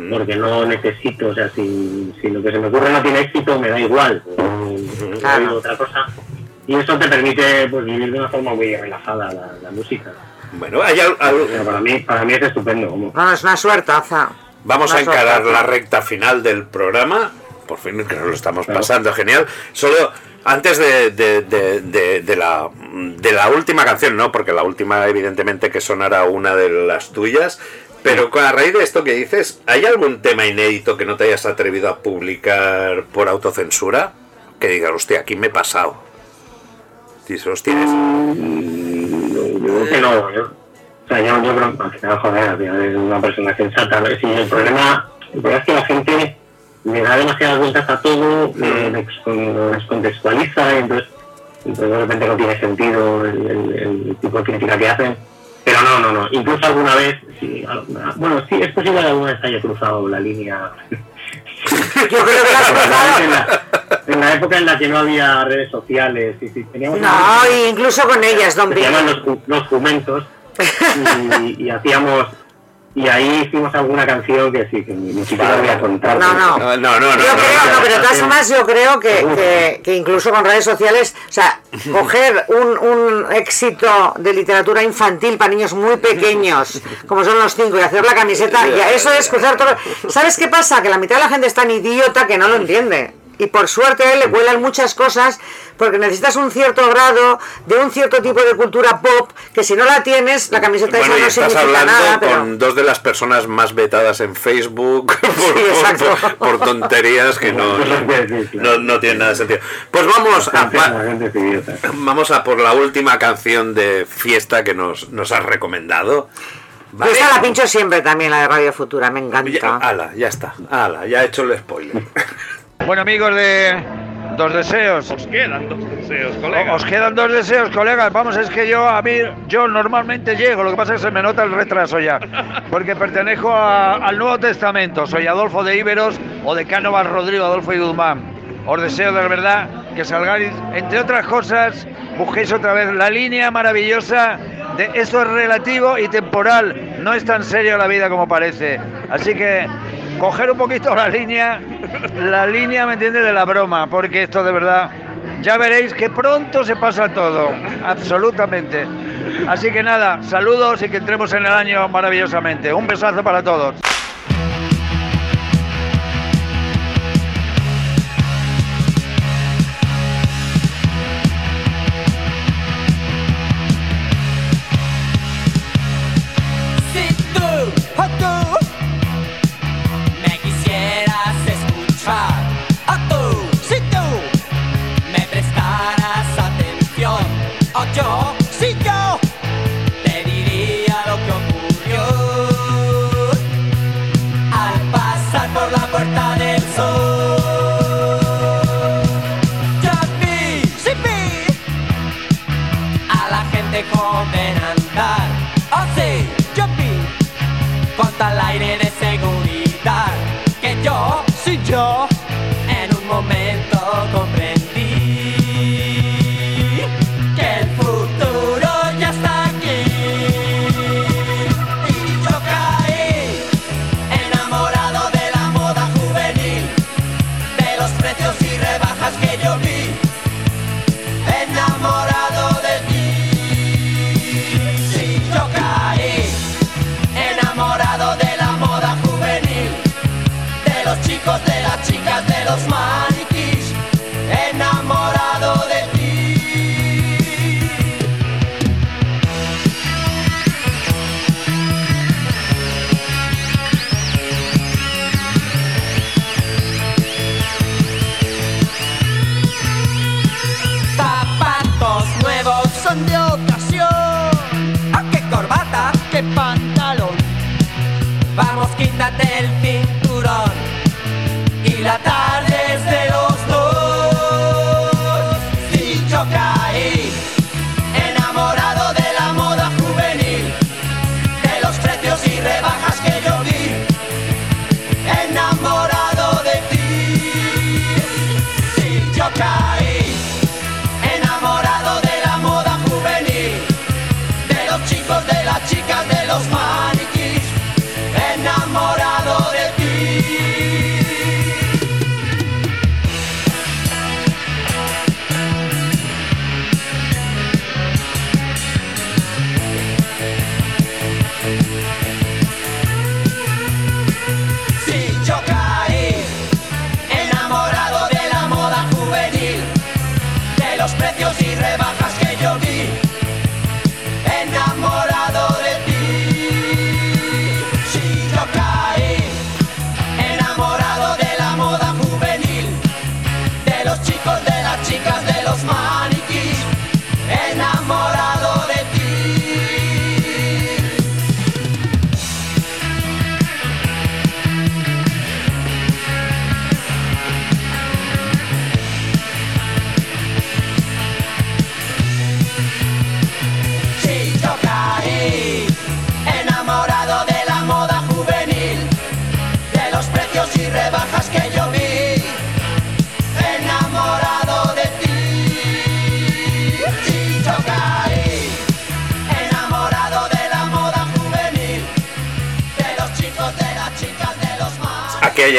porque no necesito, o sea, si, si lo que se me ocurre no tiene éxito, me da igual. No Claro. digo otra cosa. Y eso te permite pues, vivir de una forma muy relajada la, la música. Bueno, hay al- al- Pero para mí, para mí es estupendo. como- No, es una suertaza. Vamos a encarar suerte. la recta final del programa. Por fin que nos lo estamos pasando, genial. Solo antes de, de- de- de- la, de la última canción, ¿no? Porque la última, evidentemente, que sonará una de las tuyas. Pero a raíz de esto que dices, ¿hay algún tema inédito que no te hayas atrevido a publicar por autocensura? Que digas, hostia, aquí me he pasado. Dices, hostia, es- Yo creo que no. Yo, o sea, yo, yo creo que joder, es una persona sensata. Sí, el, problema, el problema es que la gente le da demasiadas vueltas a todo, eh, descontextualiza, entonces, entonces de repente no tiene sentido el, el- el tipo de crítica que hacen. Pero no, no, no. Incluso alguna vez, sí, alguna- bueno, sí, es posible que alguna vez haya cruzado la línea. Yo creo que la en, la, en la época en la que no había redes sociales y si teníamos No, incluso con ellas, don se llaman los, los jumentos y, y hacíamos y ahí hicimos alguna canción que sí que ni, siquiera voy a contar No, no. no, no, no, Yo no, creo, no. no, pero de todas formas yo creo que, que, que incluso con redes sociales, o sea, coger un, un éxito de literatura infantil para niños muy pequeños, como son los cinco, y hacer la camiseta, ya eso es cruzar todo. ¿Sabes qué pasa? Que la mitad de la gente es tan idiota que no lo entiende. Y por suerte a él le cuelan muchas cosas porque necesitas un cierto grado de un cierto tipo de cultura pop que si no la tienes, la camiseta Bueno, esa y no estás significa hablando nada. Pero... con dos de las personas más vetadas en Facebook por, por- exacto. por- por tonterías que no, no, no tienen nada de sentido. Pues vamos a, vamos a por la última canción de fiesta que nos, nos has recomendado. Yo ¿Vale? esta la pincho siempre también, la de Radio Futura, me Ya, encanta. ala, ya está. Ala, ya he hecho el spoiler. Bueno, amigos de Dos Deseos. Os quedan dos deseos, O- colega. Os quedan dos deseos, colegas. Vamos, es que yo a mí, yo normalmente llego, lo que pasa es que se me nota el retraso ya, porque pertenezco a- al Nuevo Testamento. Soy Adolfo de Íberos o de Cánovas Rodrigo, Adolfo y Guzmán. Os deseo de verdad que salgáis, entre otras cosas, busquéis otra vez la línea maravillosa de esto es relativo y temporal. No es tan serio la vida como parece. Así que coger un poquito la línea, la línea, ¿me entiende? De la broma, porque esto de verdad, ya veréis que pronto se pasa todo, absolutamente. Así que nada, saludos y que entremos en el año maravillosamente. Un besazo para todos. La gente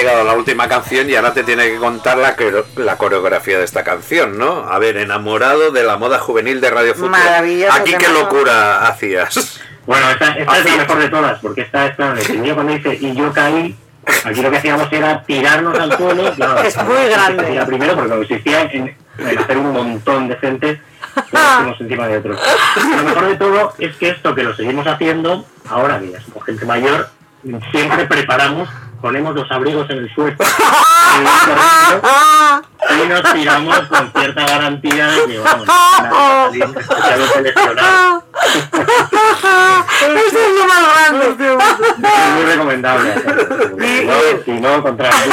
la última canción y ahora te tiene que contar la, la coreografía de esta canción, ¿no? A ver, enamorado de la moda juvenil de Radio Futuro. Maravilloso Aquí qué locura hacías. Bueno, esta, esta es la mejor de todas, porque esta es la de niño cuando dice y yo caí, aquí lo que hacíamos era tirarnos al suelo. claro, Es muy grande. Era primero porque consistía en, en hacer un montón de gente unos encima de otros. Lo mejor de todo es que esto que lo seguimos haciendo, ahora que ya somos gente mayor, siempre preparamos, ponemos los abrigos en el suelo y nos tiramos con cierta garantía de que vamos, a salir especialmente lesionados. Esto es lo más grande. Es muy recomendable. Si no, si no, contra el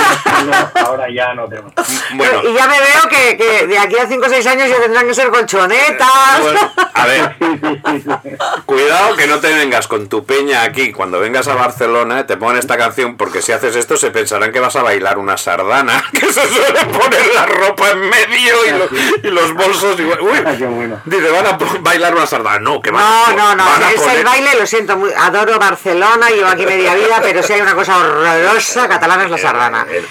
ahora ya no tenemos. Bueno, Y ya me veo que, que de aquí a 5 o 6 años ya tendrán que ser colchonetas. bueno, a ver, cuidado que no te vengas con tu peña aquí. Cuando vengas a Barcelona te ponen esta canción porque si haces esto se pensarán que vas a bailar una sardana, que se suele poner la ropa en medio y, lo- y los bolsos igual. Uy, Ah, bueno. dice, van a bailar una sardana. No, que van, No, no, no, van a es poner- el baile, lo siento, muy- adoro Barcelona, llevo aquí media vida, pero si hay una cosa horrorosa, catalana es la sardana. Eh,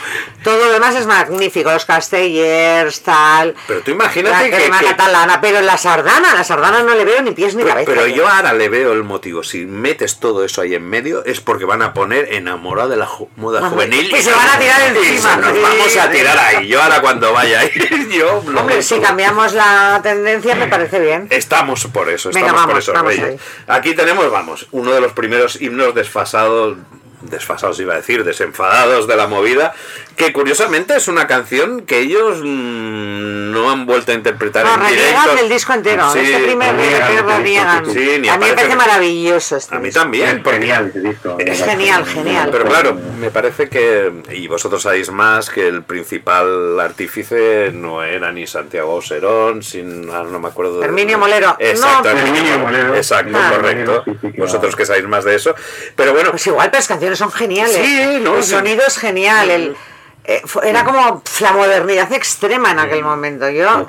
Todo lo demás es magnífico, los castellers, tal, Pero tú la imagínate que, crema que- catalana, pero la sardana, la sardana no le veo ni pies ni Pero, cabeza. pero yo ahora le veo el motivo. Si metes todo eso ahí en medio, es porque van a poner enamorado de la moda juvenil. Que se van a tirar encima. Nos vamos a tirar ahí. Yo ahora cuando vaya ahí, yo lo Hombre, meto. si cambiamos la tendencia me parece bien. Estamos por eso, Venga, estamos por vamos, eso, vamos Reyes. Aquí tenemos, vamos, uno de los primeros himnos desfasados, desfasados iba a decir, desenfadados de la movida, que curiosamente es una canción que ellos mm, no han vuelto a interpretar No, en directo. del disco entero, Sí, este primer sí, reniegan. sí, ni a mí me parece maravilloso este A mí disco. también, Es porque genial disco. Es genial, genial. Pero claro, me parece que, y vosotros sabéis más, que el principal artífice no era ni Santiago Oserón, sin, ah, no me acuerdo. de- Herminio Molero. Exacto, No. Herminio Molero. Exacto, Ah. correcto. Sí, sí, claro. Vosotros que sabéis más de eso. Pero bueno, Pues igual, pero las canciones son geniales. Sí, no, el sí. sonido es genial. El, era como la modernidad extrema en aquel momento. Yo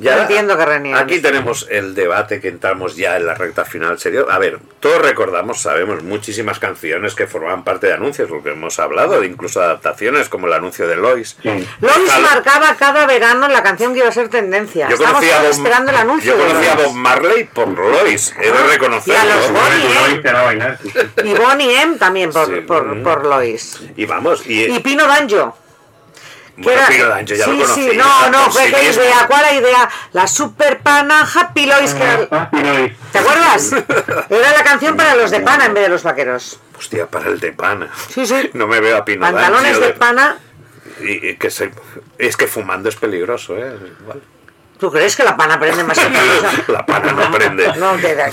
ya no entiendo que aquí tenemos el debate que entramos ya en la recta final serio. A ver, todos recordamos, sabemos muchísimas canciones que formaban parte de anuncios, porque hemos hablado, incluso adaptaciones como el anuncio de Lois. Sí. Lois marcaba cada verano la canción que iba a ser tendencia. Yo Estamos conocía a todos Bob, esperando el anuncio. yo conocía a. Bob Marley por Lois, he de y a los. Bonnie, ¿eh? Y Bonnie M también por, Sí. por, por Lois. Y vamos, y, Y Pino Danjo. bueno, era- Pino D'Angelo ya sí, lo conocía. sí, no, no, fue idea, ¿cuál idea? La super pana Happy Lois, que era- sí, Lois. ¿te acuerdas? Era la canción para los de pana en vez de los vaqueros. Hostia, para el de pana. Sí, sí. No me veo a Pino Pantalones de pana. Y, y que se- es que fumando es peligroso, ¿eh? Igual. ¿Tú crees que la pana prende más que La pana no prende. No, te da-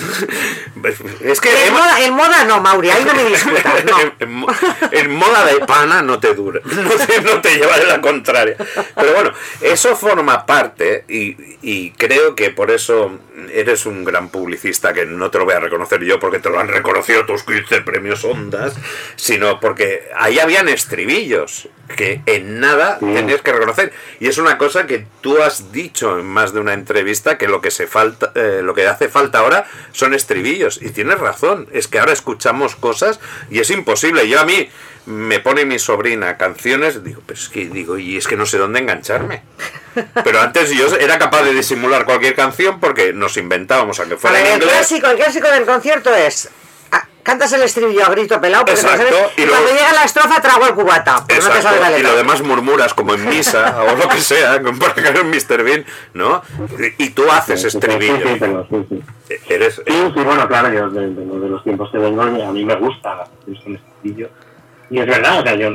Es que En hemos- moda, en moda no, Mauri, ahí no me discutas, no. en, en mo- en moda de pana no te dura, no te, no te lleva de la contraria. Pero bueno, eso forma parte y, y creo que por eso eres un gran publicista, que no te lo voy a reconocer yo porque te lo han reconocido tus 15 premios Ondas, sino porque ahí habían estribillos que en nada tenías que reconocer. Y es una cosa que tú has dicho en más de una entrevista que lo que se falta, eh, lo que hace falta ahora son estribillos. Y tienes razón, es que ahora escuchamos cosas y es imposible. Yo a mí me pone mi sobrina canciones, digo, pues es que digo, y es que no sé dónde engancharme. Pero antes yo era capaz de disimular cualquier canción porque nos inventábamos, A fuera ver, en el inglés. clásico, el clásico del concierto es. Cantas el estribillo a grito pelado, porque Exacto, sabes- y y, luego- cuando llega la estrofa trago el cubata, porque no te sabes la Exacto, y lo demás murmuras como en misa o lo que sea, como para que en Mr. Bean, ¿no? Y tú haces Sí, sí, estribillo. sí, pero sí, sí. Eres, Sí, sí, bueno, claro, yo de, de- de los tiempos que vengo, a mí me gusta con estribillo. Y es verdad, o sea, yo,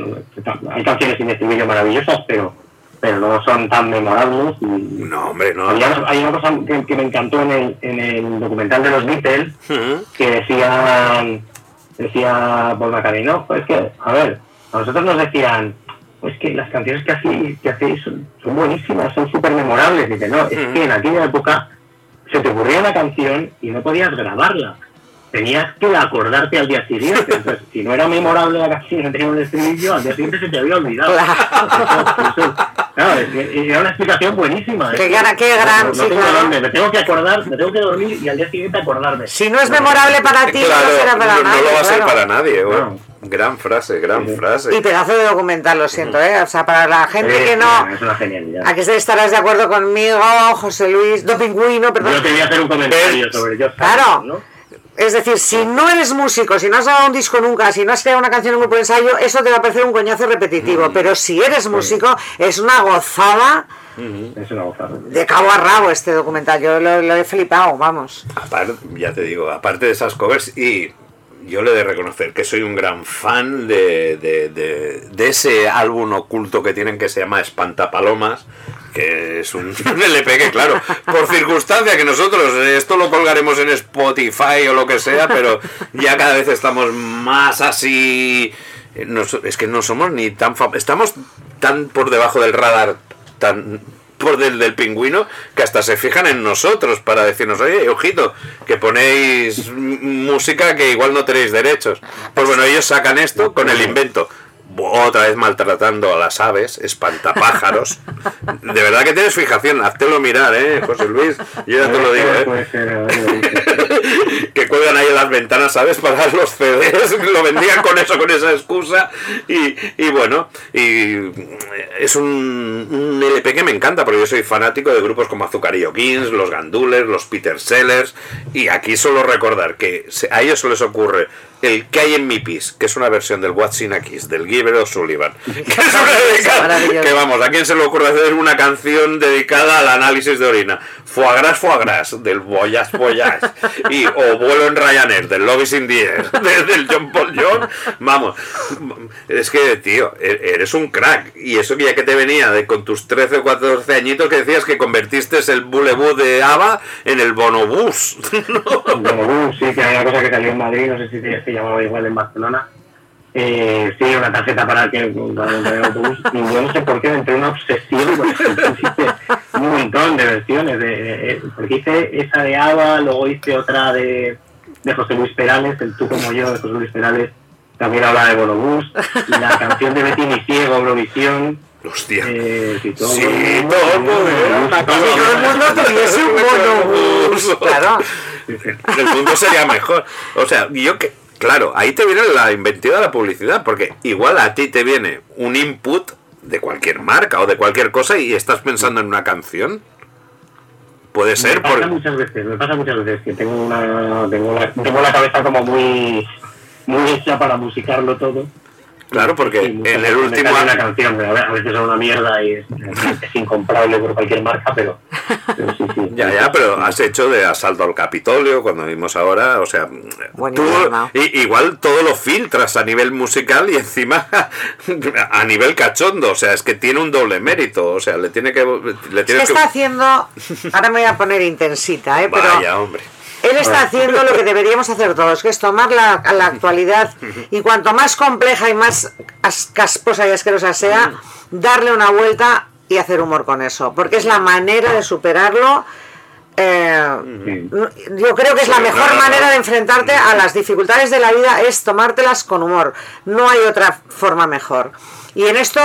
hay canciones sin estribillo maravillosas, pero, pero no son tan memorables. Y, no, hombre, no. Había- hay una cosa que, que me encantó en el, en el documental de los Beatles, que decía, decía Paul McCartney, no, pues que, a ver, a nosotros nos decían, pues que las canciones que, así, que hacéis son, son buenísimas, son súper memorables. Dice, no, es que en aquella época se te ocurría una canción y no podías grabarla. Tenías que acordarte al día siguiente. Entonces, si no era memorable la canción, no tenía un estribillo, al día siguiente se te había olvidado. Eso- eso- claro, era una explicación buenísima. Qué gran- qué gran, no, sí, no tengo claro. dónde, me tengo que acordar, me tengo que dormir y al día siguiente acordarme. Si no es memorable para ti, Claro, no será para no, no nadie. lo va a ser claro. para nadie. bueno. Gran frase, gran frase. Y pedazo de documental, lo siento, ¿eh? O sea, para la gente Sí, que no... Es una genialidad. Aquí estarás de acuerdo conmigo, José Luis, do pingüino, perdón. Yo quería hacer un comentario sobre George Claro. ¿no? Es decir, si no eres músico, si no has grabado un disco nunca, si no has creado una canción en un grupo de ensayo, eso te va a parecer un coñazo repetitivo. Mm. Pero si eres músico, es una gozada Es una gozada. de cabo a rabo este documental. Yo lo, lo he flipado, vamos. Aparte, ya te digo, aparte de esas covers, y yo le he de reconocer que soy un gran fan de, de, de- de ese álbum oculto que tienen que se llama Espantapalomas, que es un, LP que, claro, por circunstancia que nosotros eh, esto lo colgaremos en Spotify o lo que sea, pero ya cada vez estamos más así. eh, es que no somos ni tan fam- estamos tan por debajo del radar, tan por del, del pingüino que hasta se fijan en nosotros para decirnos, oye, ojito, que ponéis música que igual no tenéis derechos. Pues bueno, ellos sacan esto con el invento. Otra vez maltratando a las aves, espantapájaros. De verdad que tienes fijación, háztelo mirar, ¿eh, José Luis? Yo ya te lo digo, ¿eh? Que cuelgan ahí en las ventanas, ¿sabes? Para los CDs, lo vendían con eso, con esa excusa. Y, y bueno, y es un, un LP que me encanta, porque yo soy fanático de grupos como Azucarillo Kings, los Gandulers, los Peter Sellers. Y aquí solo recordar que a ellos se les ocurre el que hay en mi pis, que es una versión del What's in a Kiss, del Giver O'Sullivan. Que es una dedicada- Maravilloso. que vamos, ¿a quién se le ocurre hacer una canción dedicada al análisis de orina? Foie gras, foie gras, del Voyage Voyage. Y, o Vuelo en Ryanair, del Love is in the Air, de- del John Paul John. Vamos, es que, tío, e- eres un crack. Y eso que ya que te venía de con tus 13 o 14 añitos que decías que convertiste el Bulebú de ABBA en el Bonobús. Bueno, uh, sí, que hay una cosa que salió en Madrid, no sé si se llamaba igual en Barcelona. Eh, sí, una tarjeta para que para en autobús. Y yo no sé por qué me entré una obsesión. porque Hice un montón de versiones. De, porque hice esa de Ava, luego hice otra de, de José Luis Perales, el tú como yo de José Luis Perales. También habla de Bonobús. Y la canción de Betty Mi Ciego, Eurovisión. Hostia. Eh, si todo, Sí, todo todo el mundo tuviese un claro. el mundo sería mejor. O sea, yo que. Claro, ahí te viene la inventiva de la publicidad, porque igual a ti te viene un input de cualquier marca o de cualquier cosa y estás pensando en una canción. Puede ser me pasa muchas veces, me pasa muchas veces que tengo una tengo la, tengo la cabeza como muy muy hecha para musicarlo todo. Claro, porque en el último una canción, a, veces es una mierda y es, es incomparable por cualquier marca, pero, pero sí, sí. Ya, ya, pero has hecho de asalto al Capitolio cuando vimos ahora, o sea, tú i- igual todo lo filtras a nivel musical y encima a nivel cachondo, o sea, es que tiene un doble mérito, o sea, le tiene que le Es que está haciendo, ahora me voy a poner intensita, ¿eh? pero Vaya, hombre. Él está haciendo lo que deberíamos hacer todos, que es tomar la, la actualidad y cuanto más compleja y más as- casposa y asquerosa sea, darle una vuelta y hacer humor con eso, porque es la manera de superarlo. eh, yo creo que es la mejor manera de enfrentarte a las dificultades de la vida es tomártelas con humor. No hay otra forma mejor. Y en esto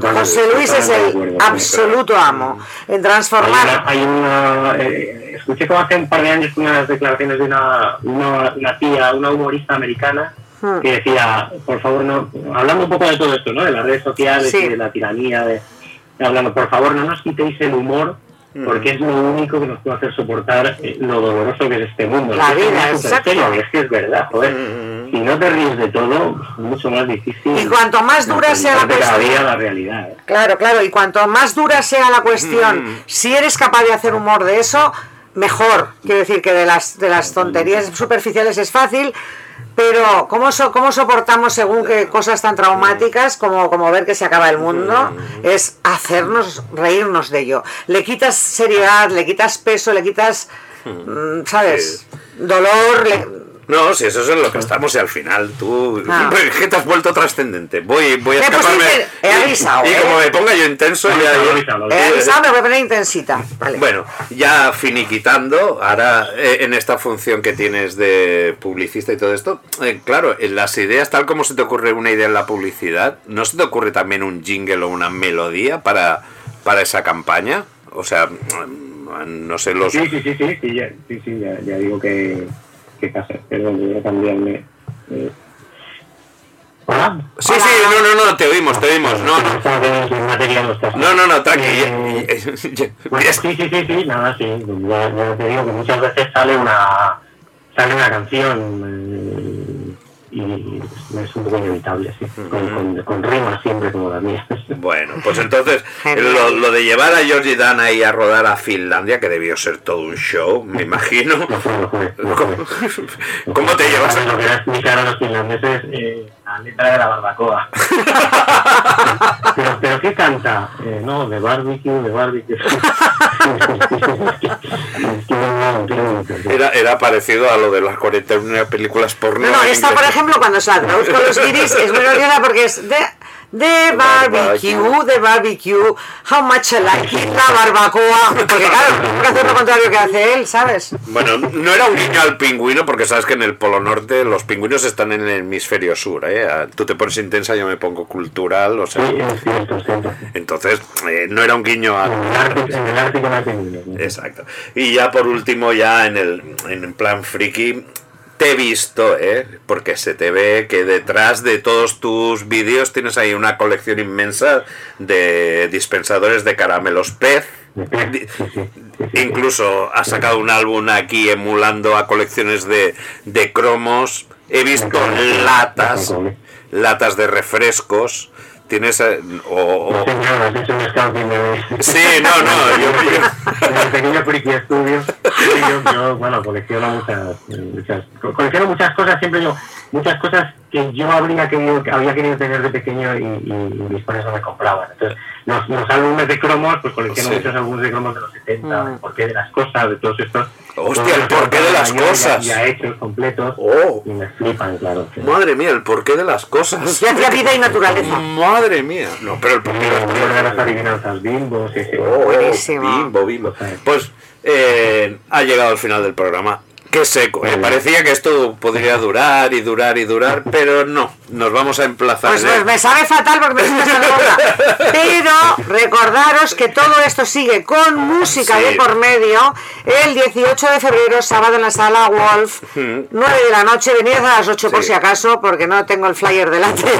José Luis es el absoluto amo. En Hay transformar una, hay una eh, escuché como hace un par de años unas declaraciones de una, una, una tía, una humorista americana, Hmm. que decía, por favor, no, hablando un poco de todo esto, ¿no? De las redes sociales Sí. y de la tiranía, de, hablando, por favor, no nos quitéis el humor. Porque es lo único que nos puede hacer soportar eh, lo doloroso que es este mundo. La Es es vida, súper exacto. serio, Es que es verdad, joder. si no te ríes de todo, es mucho más difícil. Y cuanto más dura sea la cuestión- día a la realidad. ¿eh? Claro, claro, y cuanto más dura sea la cuestión, Mm. si eres capaz de hacer humor de eso, mejor. Quiero decir que de las, de las tonterías superficiales es fácil, pero ¿cómo, so- cómo soportamos según qué cosas tan traumáticas como, como ver que se acaba el mundo? Es hacernos reírnos de ello. Le quitas seriedad, le quitas peso, le quitas, mm, ¿sabes? Dolor. le- No, si eso es en lo que estamos y al final tú... Ah. Que te has vuelto trascendente. Voy, voy a Me he puesto escaparme... he avisado, y, y ¿eh? como me ponga yo intenso, ya... ya- He avisado, me voy a poner intensita. Vale. Bueno, ya finiquitando, ahora eh, en esta función que tienes de publicista y todo esto, eh, claro, en las ideas, tal como se te ocurre una idea en la publicidad, ¿no se te ocurre también un jingle o una melodía para, para esa campaña? O sea, mm, no sé, los... Sí, sí, sí, sí, sí, ya, sí, sí, ya, ya digo que, que pasa. Perdón, voy a cambiarme. eh. Hola. Sí, sí, no, no, no, te oímos, te oímos, no, no. No, no, no, tranqui. Bueno, sí, sí, sí, sí, nada, sí. Ya, ya te digo que muchas veces sale una sale una canción eh, y es un poco inevitable, sí. Con, con, con rimas siempre como la mía. Bueno, pues entonces lo, lo de llevar a Georgie Dan ahí a rodar a Finlandia, que debió ser todo un show, me imagino. ¿Cómo, cómo te llevas? Lo que era explicar a los finlandeses eh, la letra de la barbacoa. pero, pero ¿qué canta? Eh, no, de barbecue, de barbecue. Era, era parecido a lo de las 41 películas porno. No, esta, por ejemplo, cuando se la traduzco los guiris, es muy graciosa porque es de, de barbecue, de barbecue, how much I like it, la barbacoa. Porque claro, tengo que hacer lo contrario que hace él, ¿sabes? Bueno, no era un guiño al pingüino, porque sabes que en el Polo Norte los pingüinos están en el hemisferio sur. ¿eh? Ah, Tú te pones intensa, yo me pongo cultural, o sea. Entonces, eh, no era un guiño al. En el Ártico no hay pingüinos, ¿no? Exacto. Y ya por último, ya en el en plan friki, te he visto, ¿eh? Porque se te ve que detrás de todos tus vídeos tienes ahí una colección inmensa de dispensadores de caramelos pez. Incluso has sacado un álbum aquí emulando a colecciones de, de cromos. He visto latas, latas de refrescos. Tienes... o- o-. Sí, no, no, yo- En el pequeño friki estudio, yo, yo, bueno, colecciono muchas, muchas, co- colecciono muchas cosas, siempre yo, muchas cosas que yo habría querido, que había querido tener de pequeño y, y, y mis padres no me compraban. Entonces, los, los álbumes de cromos, pues colecciono Sí. muchos álbumes de cromos de los 70, el porqué de las cosas, de todos estos. Hostia, el porqué de las ya- ya- cosas. Ya, hechos, completos, Oh. y me flipan, claro. que- Madre mía, el porqué de las cosas. Ya hacía vida y naturaleza. Madre mía. No, pero el porqué de las El cosas. de las adivinanzas bimbos, sí, sí. Oh, Buenísimo. Bimbo, bimbo. Pues eh, ha llegado al final del programa. Qué seco, ¿eh? Parecía que esto podría durar y durar y durar, pero no. Nos vamos a emplazar. Pues, en pues me sabe fatal porque me boca. Pero recordaros que todo esto sigue con música Sí. de por medio. El 18 de febrero, sábado en la sala Wolf, 9 de la noche. Venid a las 8 por si acaso, porque no tengo el flyer delante.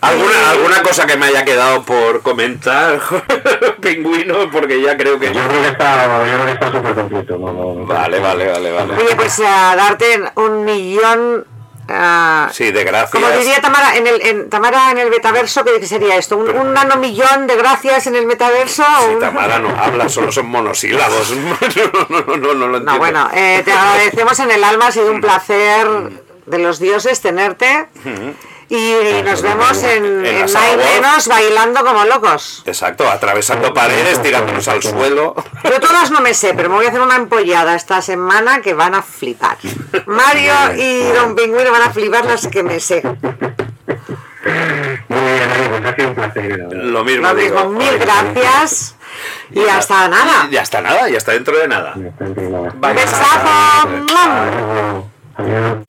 ¿Alguna, ¿Alguna cosa que me haya quedado por comentar, pingüino? Porque ya creo que... Yo creo que está, yo creo que está súper completo. No, no, no. Vale, vale, vale, vale. Oye, pues a darte un millón. Ah, Sí, de gracias. como diría Tamara en el en, Tamara en el metaverso, ¿qué sería esto? ¿Un, un nanomillón de gracias en el metaverso? Sí, Un- Tamara no habla, solo son monosílabos. No, no, no, no, no lo No, entiendo. bueno, eh, te agradecemos en el alma, ha sido un placer de los dioses tenerte y nos vemos en, En en. Menos bailando como locos. Exacto, atravesando paredes, tirándonos al suelo. Yo todas no me sé, pero me voy a hacer una empollada esta semana que van a flipar. Mario y Don Pingüino van a flipar las que me sé. Muy bien, amigo, pues ha sido un placer. Lo mismo Lo digo. mil gracias y hasta nada. Y hasta nada, y hasta dentro de nada. Besazo.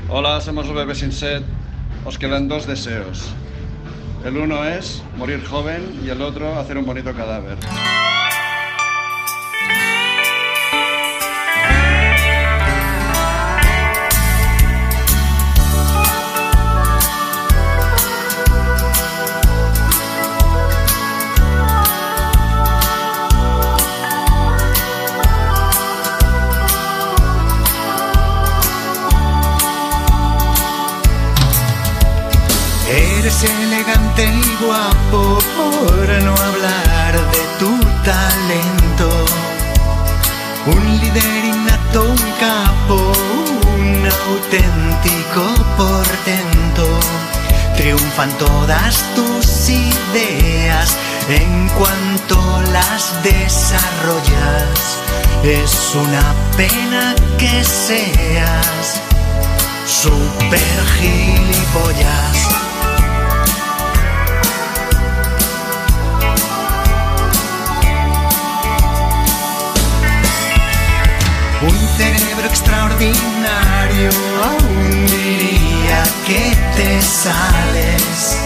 Hola, somos los bebés sin set. Os quedan dos deseos. El uno es morir joven y el otro hacer un bonito cadáver. Fuerte y guapo, por no hablar de tu talento. Un líder innato, un capo, un auténtico portento. Triunfan todas tus ideas en cuanto las desarrollas. Es una pena que seas super gilipollas. Cerebro extraordinario, aún diría que te sales.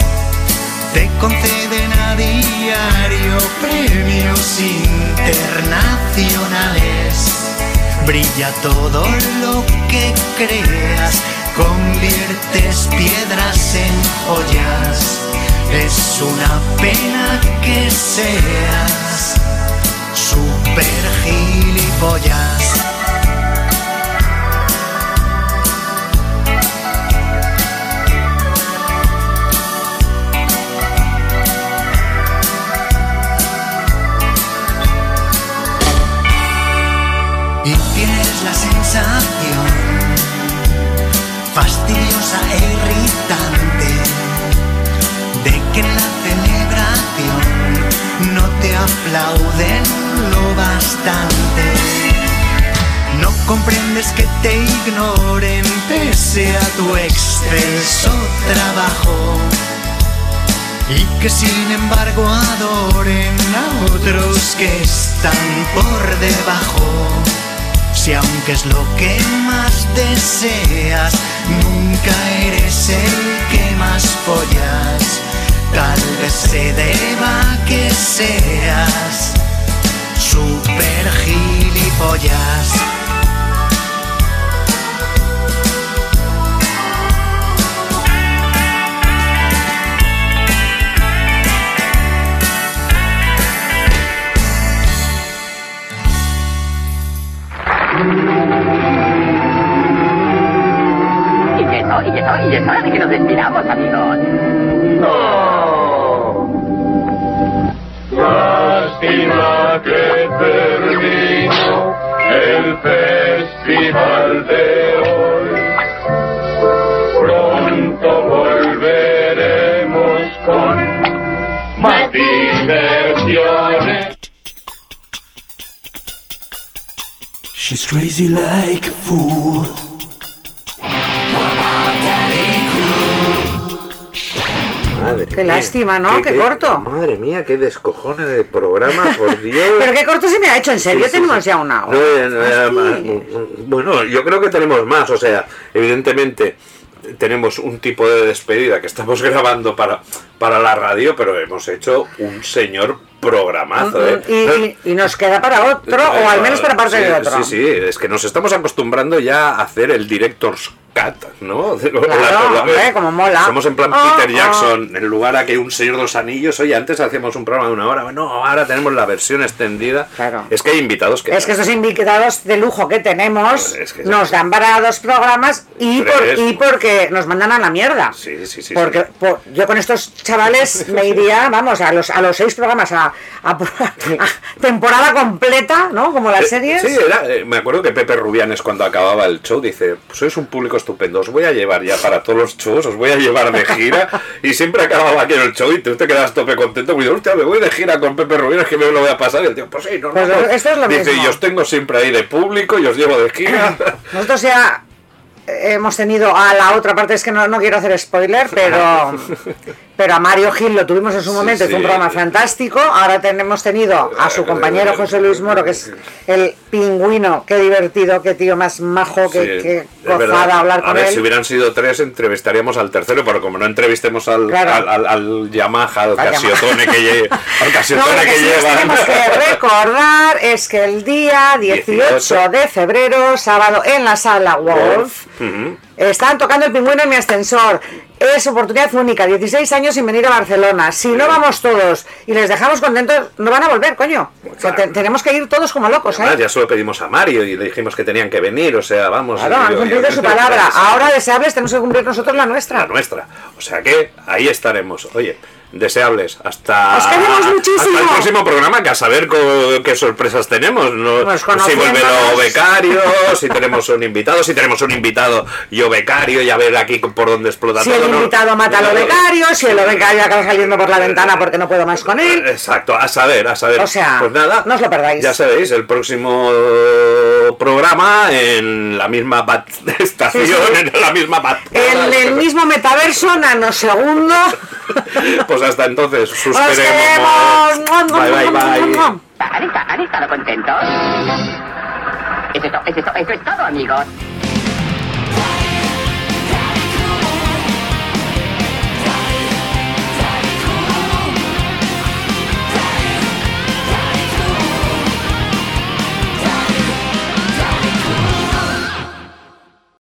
Te conceden a diario premios internacionales. Brilla todo lo que creas, conviertes piedras en joyas. Es una pena que seas super gilipollas. Tienes la sensación fastidiosa e irritante de que la celebración no te aplauden lo bastante. No comprendes que te ignoren pese a tu excelso trabajo y que sin embargo adoren a otros que están por debajo. Si aunque es lo que más deseas, nunca eres el que más follas, tal vez se deba que seas super gilipollas. Y es hora de que nos despidamos, amigos. Lástima que terminó el festival de hoy. Pronto volveremos con más diversiones. She's crazy like a fool. Qué lástima, ¿no? Qué corto. Madre mía, qué descojone de programa, por Dios. Pero qué corto se me ha hecho, en serio, Sí, sí, tenemos ya una No, hora. eh, no, eh, bueno, yo creo que tenemos más, o sea, evidentemente tenemos un tipo de despedida que estamos grabando para, para la radio, pero hemos hecho un señor programazo, ¿eh? Y, y- y nos queda para otro, o al menos para parte sí, de otro. Sí, sí, es que nos estamos acostumbrando ya a hacer el Director's Cut, ¿no? Claro, hombre, como mola. Somos en plan Ah, Peter ah. Jackson, en lugar a que un Señor de los Anillos, oye, antes hacíamos un programa de una hora, no, ahora tenemos la versión extendida. Es que hay invitados que... Es que estos invitados de lujo que tenemos que nos dan para dos programas y, por- y porque nos mandan a la mierda. Sí, sí, sí. Porque por- yo con estos chavales me iría, vamos, a los, a los seis programas, a, a- a temporada completa, ¿no? Como las Eh, series. Sí, era, eh, me acuerdo que Pepe Rubianes cuando acababa el show dice, pues sois un público estupendo, os voy a llevar ya para todos los shows, os voy a llevar de gira y siempre acababa aquí en el show y tú te quedas tope contento porque hostia, me voy de gira con Pepe Rubianes que me lo voy a pasar y el tío, pues sí, normal. Pues esto es lo dice, mismo. y os tengo siempre ahí de público y os llevo de gira. Nosotros ya hemos tenido a la otra parte, es que no, no quiero hacer spoiler, pero, pero a Mario Gil lo tuvimos en su momento, fue un programa fantástico. Ahora tenemos tenido a su compañero José Luis Moro, que es el pingüino, qué divertido, qué tío más majo, qué, qué es gozada hablar A con ver, él. si hubieran sido tres, entrevistaríamos al tercero, pero como no entrevistemos al, Claro. al, al- al Yamaha, al Casiotone que, lle- al Casiotone lo que que sí lleva. tenemos que recordar es que el día 18 18. de febrero, sábado, en la sala Wolf, Ujú. Estaban tocando el pingüino en mi ascensor. Es oportunidad única, 16 años sin venir a Barcelona. Si no vamos todos y les dejamos contentos, no van a volver, coño. O sea, te- tenemos que ir todos como locos, ¿eh? Además, ya solo pedimos a Mario y le dijimos que tenían que venir, o sea, vamos. Claro, han cumplido yo- su palabra. Ahora deseables tenemos que cumplir nosotros la nuestra. la nuestra. O sea que ahí estaremos. Oye, deseables. Hasta, Os hasta el próximo programa, que a saber co- qué sorpresas tenemos. No, Pues si vuelve becario, si tenemos un invitado, si tenemos un invitado yo becario, ya ver aquí por dónde explota Si todo. el invitado mata a lo becario, si el becario acaba saliendo por la ventana porque no puedo más con él. Exacto, a saber, a saber. O sea, pues nada, no os lo perdáis. Ya sabéis, el próximo programa en la misma bat- estación, Sí, sí. en la misma bat- En el mismo metaverso, nanosegundo. Pues hasta entonces, ¡Os susperemos. queremos! Bye, bye, bye. ¿Han estado, contentos? Eso es, to- eso es to- eso es todo, amigos.